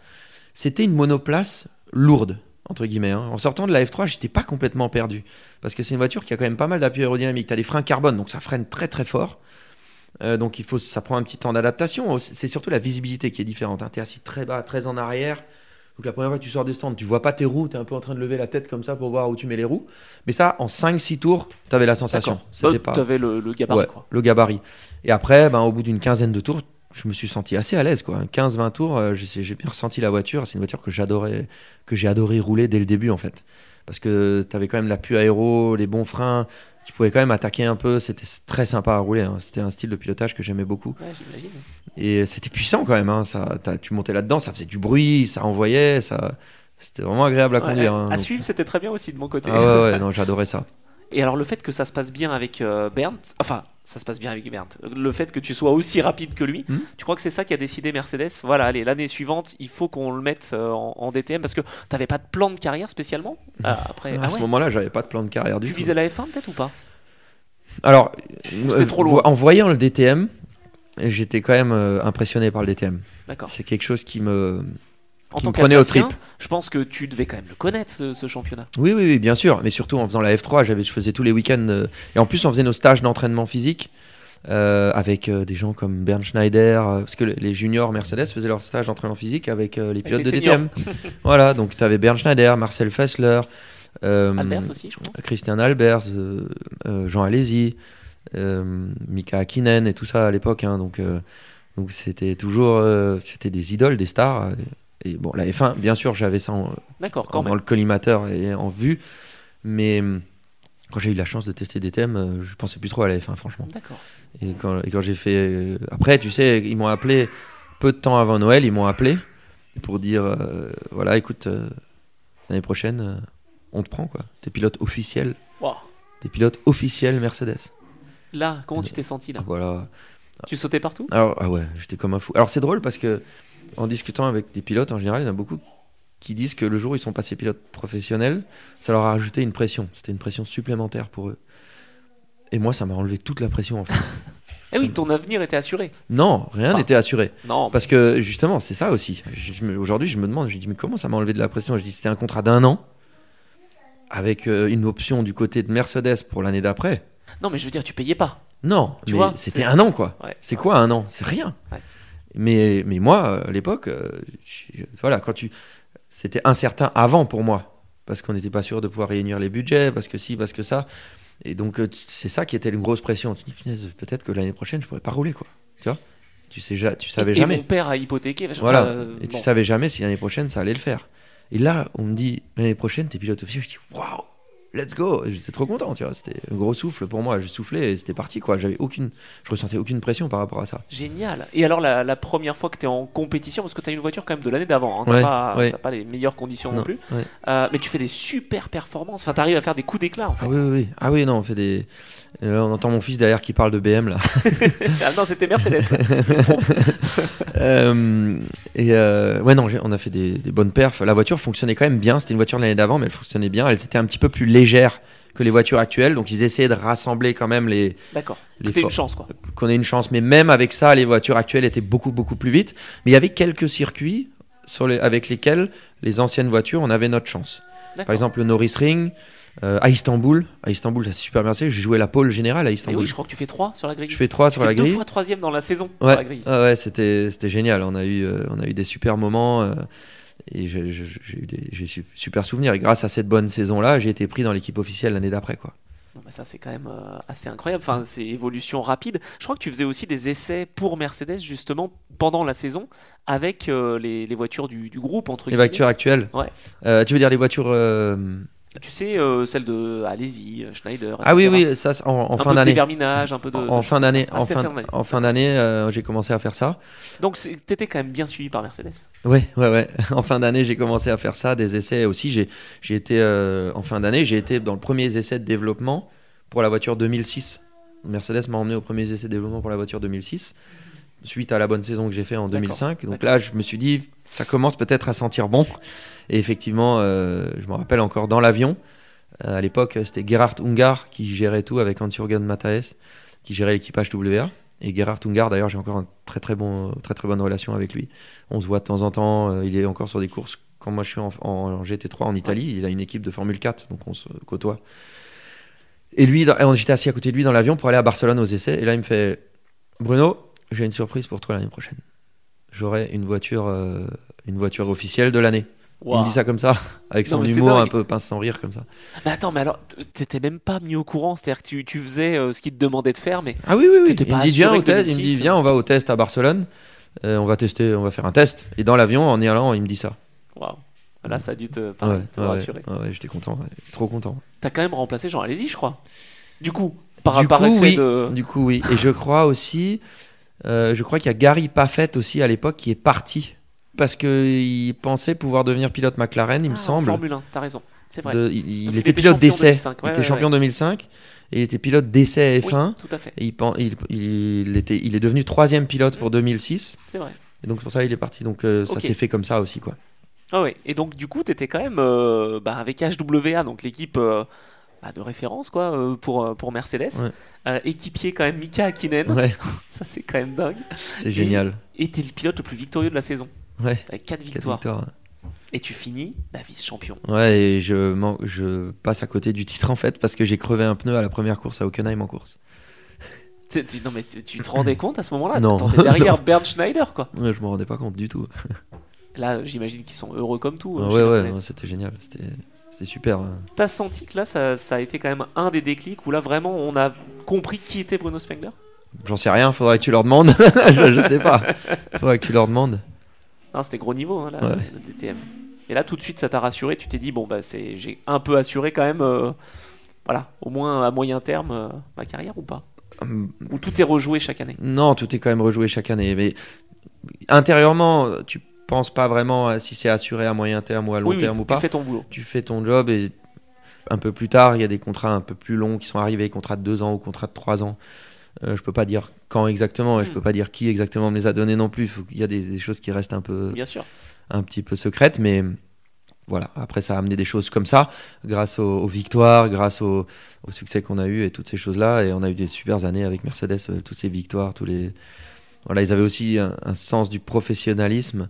c'était une monoplace lourde entre guillemets. hein. En sortant de la F3, j'étais pas complètement perdu parce que c'est une voiture qui a quand même pas mal d'appui aérodynamique. T'as des freins carbone, donc ça freine très très fort. Euh, donc il faut, ça prend un petit temps d'adaptation. C'est surtout la visibilité qui est différente. Hein. T'es assis très bas, très en arrière. Donc la première fois que tu sors des stands, tu vois pas tes roues, tu es un peu en train de lever la tête comme ça pour voir où tu mets les roues. Mais ça, en 5-6 tours, tu avais la sensation. C'était Bah, pas le, le gabarit Ouais, quoi. le gabarit. Et après, ben, au bout d'une quinzaine de tours, je me suis senti assez à l'aise. quoi. 15-20 tours, euh, j'ai bien ressenti la voiture. C'est une voiture que j'adorais, que j'ai adoré rouler dès le début en fait. Parce que tu avais quand même l'appui aéro, les bons freins. Tu pouvais quand même attaquer un peu. C'était très sympa à rouler. hein. C'était un style de pilotage que j'aimais beaucoup. Ouais. Et c'était puissant quand même. hein. Ça, tu montais là-dedans, ça faisait du bruit, ça envoyait. Ça... C'était vraiment agréable à Ouais, conduire. à hein. Donc- suivre, c'était très bien aussi de mon côté. Ah ouais, ouais, non, j'adorais ça. Et alors le fait que ça se passe bien avec euh, Bernd, enfin ça se passe bien avec Bernd, le fait que tu sois aussi rapide que lui, Mhm. tu crois que c'est ça qui a décidé Mercedes? Voilà, allez, l'année suivante, il faut qu'on le mette euh, en, en DTM parce que t'avais pas de plan de carrière spécialement? Ah, après, à ah ce moment-là, j'avais pas de plan de carrière du Tu tout. visais la F1 peut-être ou pas? Alors, C'était euh, trop loin. En voyant le DTM, j'étais quand même impressionné par le DTM. D'accord. C'est quelque chose qui me. En tant tripes. je pense que tu devais quand même le connaître ce, ce championnat. Oui, oui, oui, bien sûr. Mais surtout en faisant la F3, j'avais, je faisais tous les week-ends. euh, Et en plus, on faisait nos stages d'entraînement physique euh, avec euh, des gens comme Bernd Schneider. parce que les- juniors Mercedes faisaient leur stage d'entraînement physique avec les pilotes les de. DTM. voilà, donc tu avais Bernd Schneider, Marcel Fessler. Albers aussi, je pense. Christian Albers, Jean Alési, Mika Hakkinen et tout ça à l'époque. hein, donc, donc c'était toujours c'était des idoles, des stars. Et bon, la F1, bien sûr, j'avais ça en- dans le collimateur et en vue, mais hum, quand j'ai eu la chance de tester des thèmes, euh, je pensais plus trop à la F1, franchement. D'accord. Et quand, et quand j'ai fait. euh, après, tu sais, ils m'ont appelé peu de temps avant Noël, ils m'ont appelé pour dire euh, voilà, écoute, euh, l'année prochaine, euh, on te prend, quoi. T'es pilote officiel. Wow. T'es pilote officiel Mercedes. Là, comment tu t'es senti là? Voilà. Tu sautais partout? Alors, ah ouais, j'étais comme un fou. Alors, c'est drôle parce que, en discutant avec des pilotes, en général, il y en a beaucoup qui disent que le jour où ils sont passés pilotes professionnels, ça leur a rajouté une pression. C'était une pression supplémentaire pour eux. Et moi, ça m'a enlevé toute la pression, en fait. Eh oui, ton avenir était assuré. non, rien Enfin, n'était assuré. Non, Parce que, justement, c'est ça aussi. Aujourd'hui, je me demande, je dis, mais comment ça m'a enlevé de la pression? Je dis, c'était un contrat d'un an, avec euh, une option du côté de Mercedes pour l'année d'après. non, mais je veux dire, tu payais pas. Non, Tu mais vois, c'était un an, quoi. Ouais. C'est quoi un an? C'est rien. Ouais. Mais, mais moi, euh, à l'époque, euh, voilà, quand tu, c'était incertain avant pour moi, parce qu'on n'était pas sûr de pouvoir réunir les budgets, parce que si, parce que ça. Et donc, euh, tu- c'est ça qui était une grosse pression. Tu te dis, peut-être que l'année prochaine, je pourrais pas rouler, quoi. Tu vois? Tu sais, ja- tu savais et, jamais. Et mon père a hypothéqué. Voilà. euh, et tu bon. savais jamais si l'année prochaine, ça allait le faire. Et là, on me dit, l'année prochaine, t'es pilote officiel. Je dis, waouh, let's go. J'étais trop content, tu vois. C'était un gros souffle pour moi. Je soufflais et c'était parti, quoi. J'avais aucune, je ressentais aucune pression par rapport à ça. Génial. Et alors, la, la première fois que tu es en compétition, parce que tu as une voiture quand même de l'année d'avant, hein, t'as Ouais, pas, ouais. t'as pas les meilleures conditions non, Non, plus, ouais. Euh, mais tu fais des super performances. Enfin, tu arrives à faire des coups d'éclat en fait. Ah oui, oui, oui. Ah oui, non, on fait des. Là, on entend mon fils derrière qui parle de BM là. Ah non, c'était Mercedes. Il se trompe. Euh, et euh, ouais, non, on a fait des, des bonnes perfs. La voiture fonctionnait quand même bien. C'était une voiture de l'année d'avant, mais elle fonctionnait bien. Elle était un petit peu plus légère que les voitures actuelles, donc ils essayaient de rassembler quand même les, D'accord. Les C'était une chance quoi. qu'on ait une chance. Mais même avec ça, les voitures actuelles étaient beaucoup, beaucoup plus vite. Mais il y avait quelques circuits sur les, avec lesquels les anciennes voitures, on avait notre chance. Par exemple, le Norris Ring, euh, à Istanbul. À Istanbul, ça s'est super bien passé. J'ai joué la pole générale à Et Istanbul. oui, je crois que tu fais 3 sur la grille. Je fais 3 Tu sur fais la deux grille. fois troisième dans la saison Ouais, sur la grille. ouais, ouais, c'était c'était génial. On a eu euh, on a eu des super moments euh, et j'ai eu des super souvenirs. Et grâce à cette bonne saison là, j'ai été pris dans l'équipe officielle l'année d'après quoi. Ça, c'est quand même euh, assez incroyable. Enfin, c'est évolution rapide. Je crois que tu faisais aussi des essais pour Mercedes, justement, pendant la saison, avec euh, les, les voitures du, du groupe, entre Les guillemets. voitures actuelles. Ouais. Euh, tu veux dire les voitures euh, Tu sais, euh, celles de Alési, Schneider, Ah oui oui, ça en, en un fin peu de d'année. déverminage, un peu de. En, de fin d'année. Ah, en fin, d'année. en fin d'année, euh, j'ai commencé à faire ça. Donc, t'étais quand même bien suivi par Mercedes. Ouais, ouais, ouais. En fin d'année, j'ai commencé à faire ça, des essais aussi. J'ai, j'ai été euh, en fin d'année, j'ai été dans le premier essai de développement pour la voiture 2006. Mercedes m'a emmené au premier essai de développement pour la voiture 2006, suite à la bonne saison que j'ai fait en 2005. Donc là, je me suis dit, ça commence peut-être à sentir bon. Et effectivement, euh, je me rappelle encore dans l'avion. euh, à l'époque, c'était Gerhard Ungar qui gérait tout avec Hans-Jürgen Matthäus, qui gérait l'équipage WR. Et Gerhard Ungar, d'ailleurs, j'ai encore une très très, bon, très très bonne relation avec lui. On se voit de temps en temps. euh, il est encore sur des courses. Quand moi je suis en, en- en GT3 en Italie, il a une équipe de Formule 4, donc on se côtoie. Et lui, j'étais assis à côté de lui dans l'avion pour aller à Barcelone aux essais. Et là, il me fait Bruno, j'ai une surprise pour toi l'année prochaine. J'aurai une voiture, euh, une voiture officielle de l'année. Il Waouh. me dit ça comme ça, avec son humour un peu pince sans rire comme ça. Mais attends, mais alors, t'étais même pas mis au courant. C'est-à-dire que tu, tu faisais euh, ce qu'il te demandait de faire, mais Ah oui, oui, oui. Il me dit viens au test. Il me 2006, dit viens, on va au test à Barcelone. Euh, on va tester, on va faire un test. Et dans l'avion, en y allant, il me dit ça. waouh. Là, ça a dû te, Ouais, pareil, te ouais, rassurer. ouais, j'étais content, trop content. T'as quand même remplacé Jean Alési, je crois. Du coup, par, Du par coup, effet oui. de. Du coup, oui. Et je crois aussi, euh, je crois qu'il y a Gary Paffett aussi à l'époque qui est parti parce qu'il pensait pouvoir devenir pilote McLaren, il me Ah, semble. Formule 1, t'as raison. C'est vrai. De- il était pilote d'essai. 2005, Il était ouais, champion 2005 et il était pilote d'essai Oui, F1. tout à fait. Et il, était, il est devenu troisième pilote pour 2006. C'est vrai. Et donc, pour ça, il est parti. Donc, euh, ça s'est fait comme ça aussi, quoi. Ah ouais. Et donc, du coup, t'étais quand même euh, bah, avec HWA, donc l'équipe euh, bah, de référence quoi, euh, pour, euh, pour Mercedes. Ouais. Euh, équipier quand même Mika Hakkinen. Ouais, Ça, c'est quand même dingue. c'est génial. Et t'es le pilote le plus victorieux de la saison, Ouais, avec 4 quatre victoires. victoires. Et tu finis la vice-champion. Ouais, et je, je passe à côté du titre en fait parce que j'ai crevé un pneu à la première course à Hockenheim en course. Tu- non, mais tu, tu te rendais compte à ce moment-là? Non. T'es derrière Bernd Schneider, quoi. Ouais, je me rendais pas compte du tout. Là, j'imagine qu'ils sont heureux comme tout. Ah ouais, ouais, c'était génial. C'était c'était super. T'as senti que là, ça, ça a été quand même un des déclics où là, vraiment, on a compris qui était Bruno Spengler? J'en sais rien, faudrait que tu leur demandes. je, je sais pas. Faudrait que tu leur demandes. Non, c'était gros niveau, hein, là, Ouais. le DTM. Et là, tout de suite, ça t'a rassuré. Tu t'es dit, bon, bah, c'est, j'ai un peu assuré quand même, euh, voilà, au moins à moyen terme, euh, ma carrière ou pas? Hum, Ou tout est rejoué chaque année? Non, tout est quand même rejoué chaque année. Mais intérieurement, tu penses pas vraiment à si c'est assuré à moyen terme ou à long Oui, oui, terme ou tu pas. fais ton boulot. tu fais ton job et un peu plus tard, il y a des contrats un peu plus longs qui sont arrivés, contrats de deux ans ou contrats de trois ans. Euh, je peux pas dire quand exactement et je Hmm. peux pas dire qui exactement me les a donnés non plus. Qu'il y a des, des choses qui restent un peu, Bien sûr. un petit peu secrètes, mais voilà. Après, ça a amené des choses comme ça, grâce aux, aux victoires, grâce au, au succès qu'on a eu et toutes ces choses-là. Et on a eu des super années avec Mercedes, euh, toutes ces victoires, tous les. Voilà, ils avaient aussi un, un sens du professionnalisme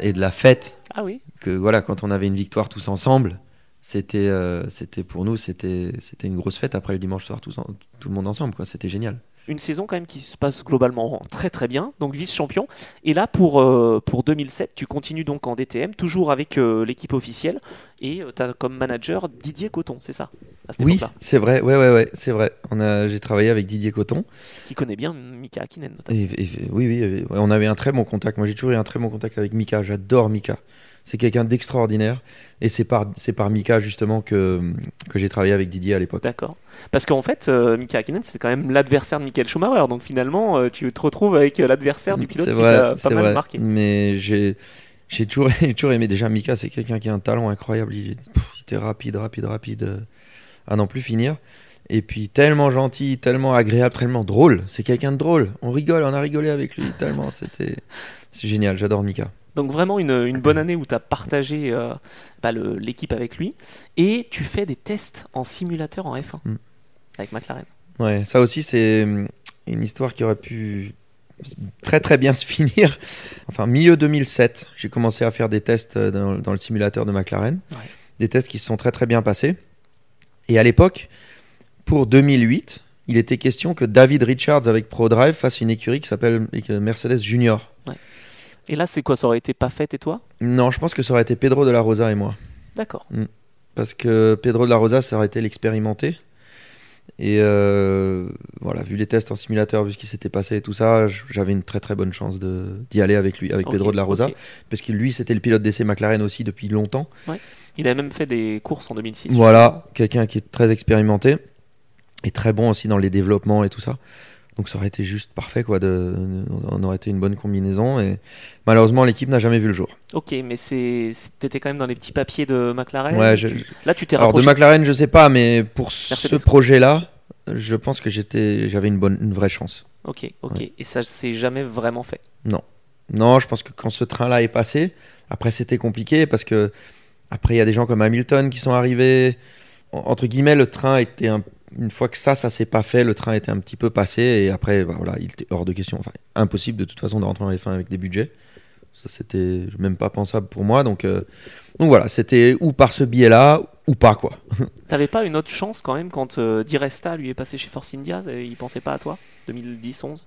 et de la fête Ah oui que voilà, quand on avait une victoire tous ensemble, c'était euh, c'était pour nous c'était c'était une grosse fête après le dimanche soir tous en- tout le monde ensemble quoi, c'était génial. Une saison quand même qui se passe globalement très très bien, donc vice-champion. Et là, pour, euh, pour 2007, tu continues donc en DTM, toujours avec euh, l'équipe officielle. Et tu as comme manager Didier Coton, c'est ça? À cette Oui, c'est vrai. Ouais ouais ouais, c'est vrai. On a j'ai travaillé avec Didier Coton qui connaît bien Mika Hakkinen notamment. et, et- oui oui, on avait un très bon contact. Moi j'ai toujours eu un très bon contact avec Mika, j'adore Mika. C'est quelqu'un d'extraordinaire et c'est par c'est par Mika justement que que j'ai travaillé avec Didier à l'époque. D'accord. Parce qu'en fait, euh, Mika Hakkinen, c'était quand même l'adversaire de Michael Schumacher. Donc finalement, euh, tu te retrouves avec euh, l'adversaire du pilote qui t'a pas mal vrai. marqué. Mais j'ai j'ai toujours, toujours aimé déjà Mika, c'est quelqu'un qui a un talent incroyable. Il, est- pff, il était rapide, rapide, rapide à n'en plus finir. Et puis tellement gentil, tellement agréable, tellement drôle. C'est quelqu'un de drôle. On rigole, on a rigolé avec lui tellement. C'était c'est génial. J'adore Mika. Donc vraiment une, une bonne année où tu as partagé euh, bah, l'équipe avec lui. Et tu fais des tests en simulateur en F1 Mm. avec McLaren. Ouais, ça aussi c'est hum, une histoire qui aurait pu très très bien se finir. Enfin, milieu 2007, j'ai commencé à faire des tests euh, dans, dans le simulateur de McLaren. Ouais. des tests qui se sont très très bien passés. Et à l'époque, pour 2008, il était question que David Richards avec ProDrive fasse une écurie qui s'appelle Mercedes Junior. Et là, c'est quoi Ça aurait été pas fait et toi? Non, je pense que ça aurait été Pedro de la Rosa et moi. D'accord. Parce que Pedro de la Rosa, ça aurait été l'expérimenté. Et euh, voilà, vu les tests en simulateur, vu ce qui s'était passé et tout ça, j'avais une très très bonne chance d'y aller avec lui, avec Pedro de la Rosa. Parce que lui, c'était le pilote d'essai McLaren aussi depuis longtemps. Il a même fait des courses en 2006. Voilà, quelqu'un qui est très expérimenté et très bon aussi dans les développements et tout ça. Donc ça aurait été juste parfait, quoi. De, on aurait été une bonne combinaison. Et malheureusement, l'équipe n'a jamais vu le jour. Ok, mais c'était quand même dans les petits papiers de McLaren. Ouais, là, tu t'es Alors de McLaren, je sais pas, mais pour ce projet-là, je pense que j'étais, j'avais une bonne, une vraie chance. Ok, ok. Et ça s'est jamais vraiment fait? Non, non. Je pense que quand ce train-là est passé, après c'était compliqué parce que après il y a des gens comme Hamilton qui sont arrivés. Entre guillemets, le train était un une fois que ça, ça s'est pas fait, le train était un petit peu passé et après, bah, voilà, il était hors de question. Enfin, impossible de toute façon de rentrer en F1 avec des budgets. Ça, c'était même pas pensable pour moi. Donc, euh, donc voilà, c'était ou par ce biais-là ou pas, quoi. T'avais pas une autre chance quand même quand euh, Di Resta lui est passé chez Force India et il pensait pas à toi 2010-11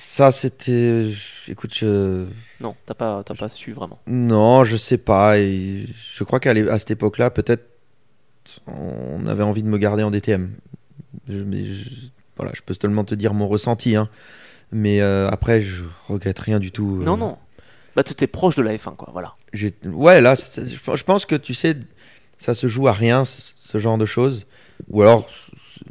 Ça, c'était. Écoute, je. Non, t'as pas, pas su vraiment. Non, je sais pas. Et je crois qu'à cette époque-là, peut-être on avait envie de me garder en DTM. Je, voilà, je peux seulement te dire mon ressenti. Hein. Mais euh, après, je regrette rien du tout. Euh. Non, non. Bah, tu étais proche de la F1, quoi. Voilà. Ouais, là, je pense que tu sais, ça se joue à rien, ce genre de choses. Ou alors,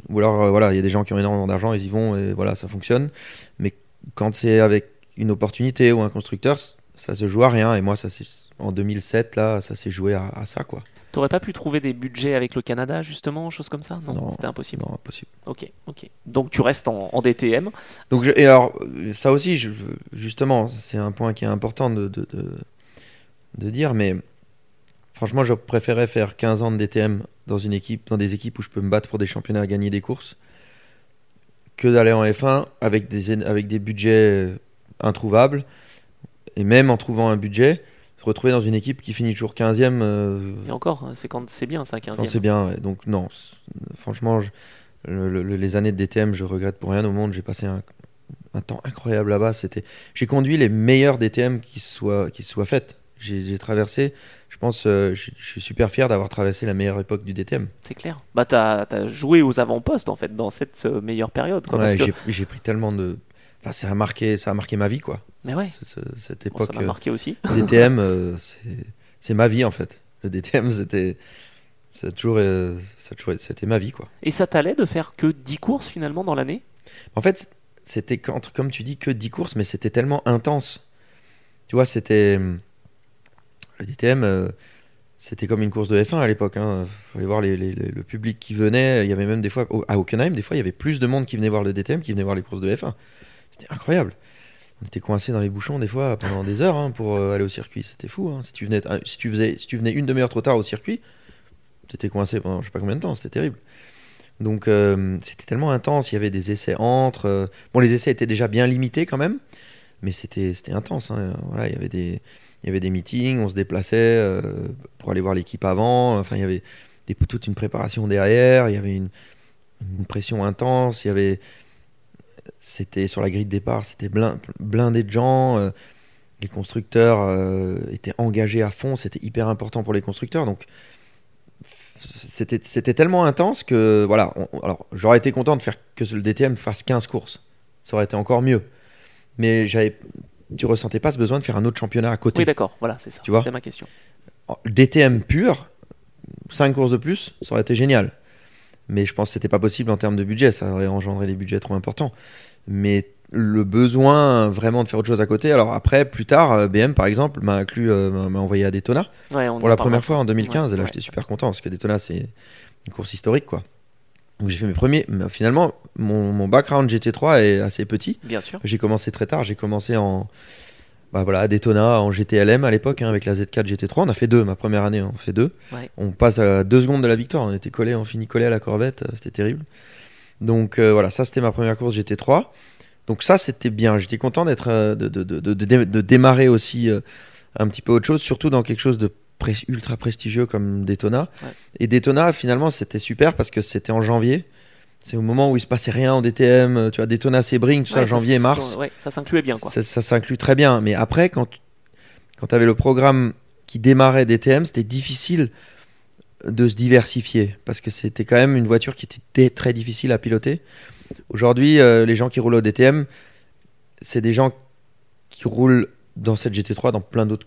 ou alors euh, voilà, il y a des gens qui ont énormément d'argent, ils y vont et voilà, ça fonctionne. Mais quand c'est avec une opportunité ou un constructeur, ça se joue à rien. Et moi, ça en 2007, là, ça s'est joué à, à ça, quoi. T'aurais pas pu trouver des budgets avec le Canada, justement, choses comme ça? Non, c'était impossible. Non, impossible. Ok, ok. Donc tu restes en, DTM. Donc, et alors, ça aussi, je, justement, c'est un point qui est important de, de, de, dire, mais franchement, je préférais faire 15 ans de DTM dans une équipe, dans des équipes où je peux me battre pour des championnats, gagner des courses, que d'aller en F1 avec des, avec des budgets introuvables. Et même en trouvant un budget, se retrouver dans une équipe qui finit toujours 15e. Euh, Et encore, hein, c'est quand c'est bien ça, 15e. c'est bien, donc non. Franchement, les années de DTM, je regrette pour rien au monde. J'ai passé un, temps incroyable là-bas. C'était, j'ai conduit les meilleurs DTM qui soient, qui soient faites. J'ai traversé, je pense, euh, je, suis super fier d'avoir traversé la meilleure époque du DTM. C'est clair. Bah, tu as, joué aux avant-postes en fait dans cette euh, meilleure période. J'ai pris tellement de, Enfin, ça a marqué, ça a marqué ma vie, quoi. Mais ouais. cette époque. ça m'a marqué aussi. DTM, euh, c'est ma vie en fait. Le DTM, c'était, ça toujours, euh, c'était ma vie, quoi. Et ça t'allait de faire que 10 courses finalement dans l'année? En fait, c'était comme tu dis que 10 courses, mais c'était tellement intense. Tu vois, c'était le DTM. Euh, c'était comme une course de F1 à l'époque. Il hein. fallait voir le public qui venait. Il y avait même des fois, à Hockenheim, des fois, il y avait plus de monde qui venait voir le DTM qui venait voir les courses de F1. C'était incroyable. On était coincé dans les bouchons des fois pendant des heures hein, pour euh, aller au circuit. C'était fou. Hein. Si, tu venais, si, tu venais une demi-heure trop tard au circuit, tu étais coincé pendant je sais pas combien de temps. C'était terrible. Donc euh, c'était tellement intense. Il y avait des essais entre. Euh, bon, les essais étaient déjà bien limités quand même, mais c'était intense. Hein. Voilà, il y avait des meetings, on se déplaçait pour aller voir l'équipe avant. Enfin, il y avait toute une préparation derrière. Il y avait une pression intense. Il y avait c'était sur la grille de départ, c'était blindé de gens. Euh, les constructeurs euh, étaient engagés à fond, c'était hyper important pour les constructeurs. Donc c'était tellement intense que voilà. alors j'aurais été content de faire que le DTM fasse 15 courses, ça aurait été encore mieux. Mais j'avais, tu ressentais pas ce besoin de faire un autre championnat à côté. Oui, d'accord, voilà, c'est ça. C'était ma question. DTM pur, 5 courses de plus, ça aurait été génial. Mais je pense que c'était pas possible en termes de budget, ça aurait engendré des budgets trop importants. Mais le besoin vraiment de faire autre chose à côté. Alors après, plus tard, euh, BM par exemple m'a inclus, euh, m'a envoyé à Daytona pour la première fois en 2015. et là, j'étais super content parce que Daytona, c'est une course historique, quoi. Donc j'ai fait mes premiers. Mais finalement, mon, mon, background GT3 est assez petit. Bien sûr. J'ai commencé très tard. J'ai commencé en bah voilà, à Daytona en GTLM à l'époque hein, avec la Z4 GT3. On a fait deux, ma première année, on fait deux. On passe à deux secondes de la victoire. On était collé, on finit collé à la Corvette, euh, c'était terrible. Donc euh, voilà, ça c'était ma première course GT3. Donc ça c'était bien. J'étais content d'être, euh, de, de, de, de, démarrer aussi un petit peu autre chose, surtout dans quelque chose de pré- ultra prestigieux comme Daytona. Ouais. Et Daytona, finalement, c'était super parce que c'était en janvier. C'est au moment où il se passait rien en DTM. euh, Tu vois, Daytona, Sebring, tout ça, Ouais, janvier, s- mars. Ouais, ça s'incluait bien quoi. Ça, ça s'inclut très bien. Mais après, quand, quand tu avais le programme qui démarrait DTM, c'était difficile de se diversifier parce que c'était quand même une voiture qui était très difficile à piloter. Aujourd'hui, euh, les gens qui roulent au DTM, c'est des gens qui roulent dans cette GT3 dans plein d'autres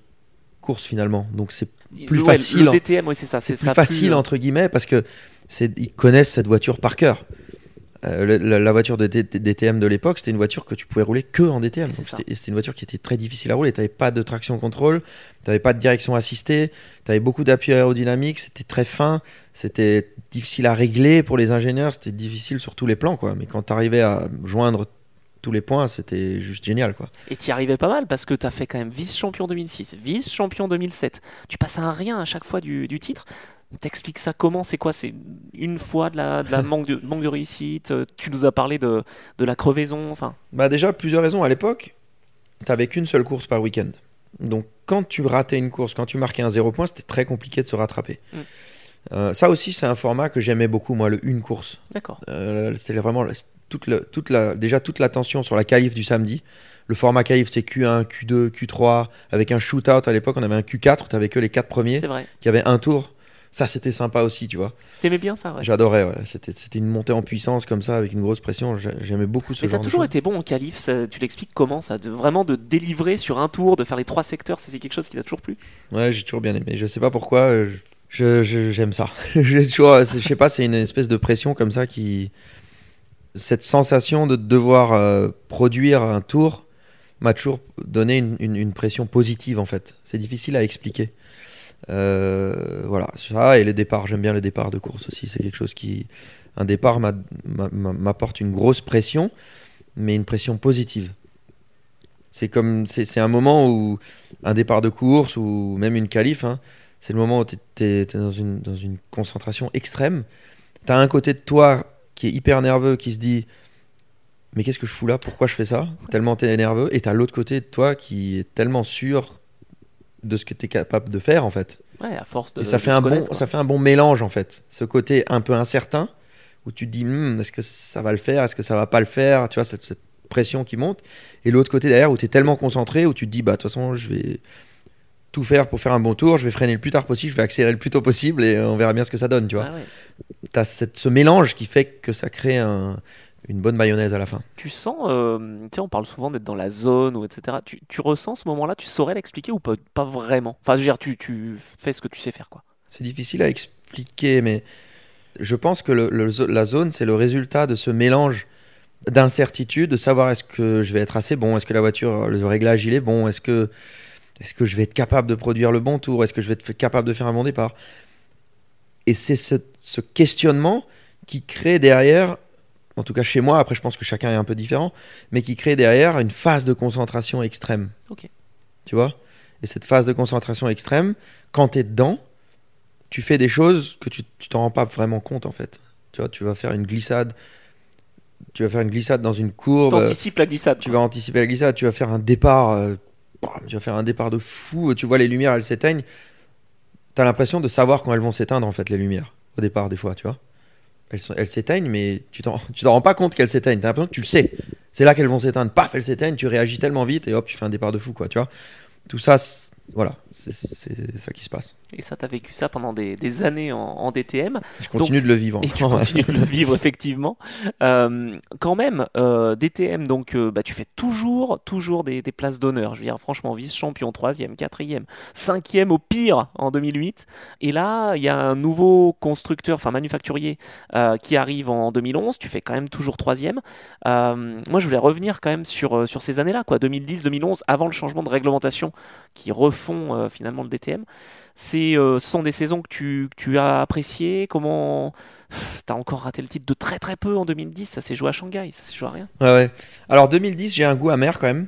courses finalement. Donc c'est plus facile Le DTM, oui, c'est ça. c'est plus ça facile entre guillemets parce que c'est ils connaissent cette voiture par cœur. Euh, la, la voiture de DTM de l'époque, c'était une voiture que tu pouvais rouler que en DTM. C'était une voiture qui était très difficile à rouler. Tu n'avais pas de traction contrôle, tu n'avais pas de direction assistée, tu avais beaucoup d'appui aérodynamique, c'était très fin, c'était difficile à régler pour les ingénieurs, c'était difficile sur tous les plans. Quoi. Mais quand tu arrivais à joindre tous les points, c'était juste génial. Quoi. Et tu y arrivais pas mal parce que tu as fait quand même vice-champion 2006, vice-champion 2007. Tu passes à un rien à chaque fois du, du titre. T'expliques ça comment? C'est quoi? C'est une fois de la, de la manque, de, manque de réussite? Euh, Tu nous as parlé de, de la crevaison. Enfin, Bah déjà, plusieurs raisons. À l'époque, t'avais qu'une seule course par week-end. Donc quand tu ratais une course, quand tu marquais un zéro point, c'était très compliqué de se rattraper. Mm. Euh, ça aussi, c'est un format que j'aimais beaucoup, moi, le une course. d'accord. Euh, c'était vraiment toute, le- toute la, déjà toute l'attention sur la qualif du samedi. Le format qualif, c'est Q1, Q2, Q3, avec un shootout. À l'époque, on avait un Q4, tu que les quatre premiers, C'est vrai. qui avaient un tour. Ça, c'était sympa aussi, tu vois. T'aimais bien ça, ouais. J'adorais, ouais. C'était, c'était une montée en puissance comme ça, avec une grosse pression. J'ai- J'aimais beaucoup ce Mais t'as genre toujours été bon en qualif. ça- tu l'expliques comment ça de, Vraiment de délivrer sur un tour, de faire les trois secteurs, ça, c'est quelque chose qui t'a toujours plu? Ouais, j'ai toujours bien aimé. Je sais pas pourquoi, euh, je, je- j'aime ça. j'ai toujours, euh, je sais pas, c'est une espèce de pression comme ça qui, cette sensation de devoir euh, produire un tour m'a toujours donné une, une- une pression positive en fait. C'est difficile à expliquer. Euh, voilà, ça et les départs. J'aime bien les départs de course aussi. C'est quelque chose qui, un départ m'a- m'a- m'a- m'apporte une grosse pression, mais une pression positive. C'est comme, c'est c'est un moment où un départ de course ou même une qualif, hein, c'est le moment où tu es, dans, une, dans une concentration extrême. Tu as un côté de toi qui est hyper nerveux, qui se dit Mais qu'est-ce que je fous là? Pourquoi je fais ça? Tellement tu es nerveux. Et tu as l'autre côté de toi qui est tellement sûr de ce que tu es capable de faire, en fait. Ouais, à force de. Et ça de fait, un bon, quoi. ça fait un bon mélange, en fait. Ce côté un peu incertain, où tu te dis Hmm, Est-ce que ça va le faire Est-ce que ça va pas le faire Tu vois, cette, cette pression qui monte. Et l'autre côté derrière, où tu es tellement concentré, où tu te dis Bah, de toute façon, je vais tout faire pour faire un bon tour, je vais freiner le plus tard possible, je vais accélérer le plus tôt possible et on verra bien ce que ça donne, tu vois. Ah ouais. Tu as ce mélange qui fait que ça crée un- une bonne mayonnaise à la fin. Tu sens, euh, tu sais, on parle souvent d'être dans la zone ou etc. Tu, tu ressens ce moment-là, tu saurais l'expliquer ou pas, pas vraiment? Enfin, je veux dire, tu, tu fais ce que tu sais faire, quoi. C'est difficile à expliquer, mais je pense que le- la zone, c'est le résultat de ce mélange d'incertitude, de savoir est-ce que je vais être assez bon, est-ce que la voiture, le réglage, il est bon, est-ce que, est que je vais être capable de produire le bon tour, est-ce que je vais être capable de faire un bon départ? Et c'est ce, ce questionnement qui crée derrière, en tout cas chez moi, après je pense que chacun est un peu différent, mais qui crée derrière une phase de concentration extrême. Ok. Tu vois? Et cette phase de concentration extrême, quand tu es dedans, tu fais des choses que tu tu t'en rends pas vraiment compte en fait. Tu vois, tu vas faire une glissade, tu vas faire une glissade dans une courbe, euh, T'anticipes la glissade. tu vas anticiper la glissade, tu vas faire un départ, euh, tu vas faire un départ de fou, tu vois les lumières elles s'éteignent, tu as l'impression de savoir quand elles vont s'éteindre en fait les lumières au départ des fois, tu vois. Elles s'éteignent mais tu t'en rends pas compte qu'elles s'éteignent, tu as l'impression que tu le sais. C'est là qu'elles vont s'éteindre, paf, elles s'éteignent, tu réagis tellement vite et hop, tu fais un départ de fou quoi, tu vois. Tout ça voilà, c'est ça qui se passe. Et ça, t'as vécu ça pendant des, des années en, en DTM. Je continue de le vivre. Et tu continues de le vivre, effectivement. Euh, quand même, euh, DTM, donc, euh, bah, tu fais toujours, toujours des, des places d'honneur. Je veux dire, franchement, vice-champion, 3e, 4e, 5e au pire en 2008. Et là, il y a un nouveau constructeur, enfin manufacturier, qui arrive en 2011. Tu fais quand même toujours 3e. Euh, moi, je voulais revenir quand même sur, sur ces années-là, quoi, 2010-2011, avant le changement de réglementation qui refont finalement le DTM. C'est, euh, ce sont des saisons que tu, que tu as appréciées. Comment T'as encore raté le titre de très très peu en 2010. Ça s'est joué à Shanghai, ça s'est joué à rien. Ouais, ouais. Alors 2010, j'ai un goût amer quand même.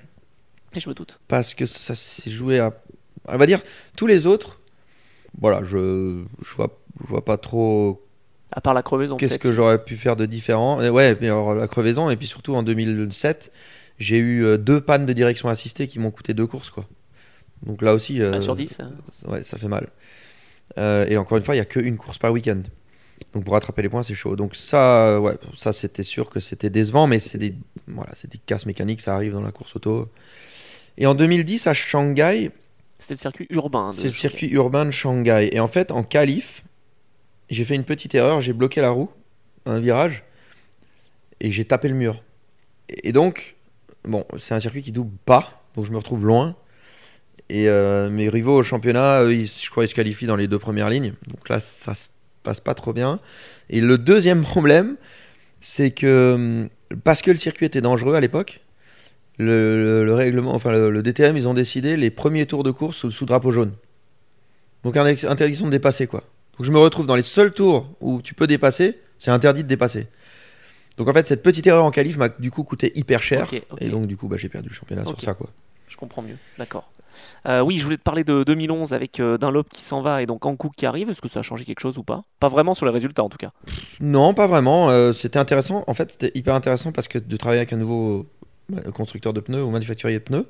Et je me doute. parce que ça s'est joué à. On va dire, tous les autres, voilà, je, je, vois, je vois pas trop À part la crevaison. qu'est-ce que j'aurais pu faire de différent. Ouais, alors la crevaison, et puis surtout en 2007, j'ai eu euh, deux pannes de direction assistée qui m'ont coûté deux courses, quoi. Donc là aussi, euh, sur 10. euh, ouais, ça fait mal. Euh, et encore une fois, il n'y a qu'une course par week-end. Donc pour rattraper les points, c'est chaud. Donc ça, ouais, ça c'était sûr que c'était décevant, mais c'est des, voilà, c'est des casses mécaniques, ça arrive dans la course auto. Et en 2010 à Shanghai, C'était le circuit urbain. c'est le circuit urbain de Shanghai. Et en fait, en qualif, j'ai fait une petite erreur, j'ai bloqué la roue, un virage, et j'ai tapé le mur. Et et donc, bon, c'est un circuit qui double pas, donc je me retrouve loin. Et euh, mes rivaux au championnat, eux, ils- je crois, ils se qualifient dans les deux premières lignes. Donc là, ça se passe pas trop bien. Et le deuxième problème, c'est que hum, parce que le circuit était dangereux à l'époque, le, le- le règlement, enfin le, le DTM, ils ont décidé les premiers tours de course sous, sous drapeau jaune. Donc interdiction de dépasser quoi. Donc je me retrouve dans les seuls tours où tu peux dépasser, c'est interdit de dépasser. Donc en fait cette petite erreur en qualif m'a du coup coûté hyper cher et donc du coup bah, j'ai perdu le championnat sur ça quoi. Je comprends mieux. D'accord. Euh, oui, je voulais te parler de 2011 avec euh, Dunlop qui s'en va et donc Hankook qui arrive. Est-ce que ça a changé quelque chose ou pas? Pas vraiment sur les résultats en tout cas. Non, pas vraiment. euh, c'était intéressant. En fait, c'était hyper intéressant parce que de travailler avec un nouveau euh, constructeur de pneus ou manufacturier de pneus,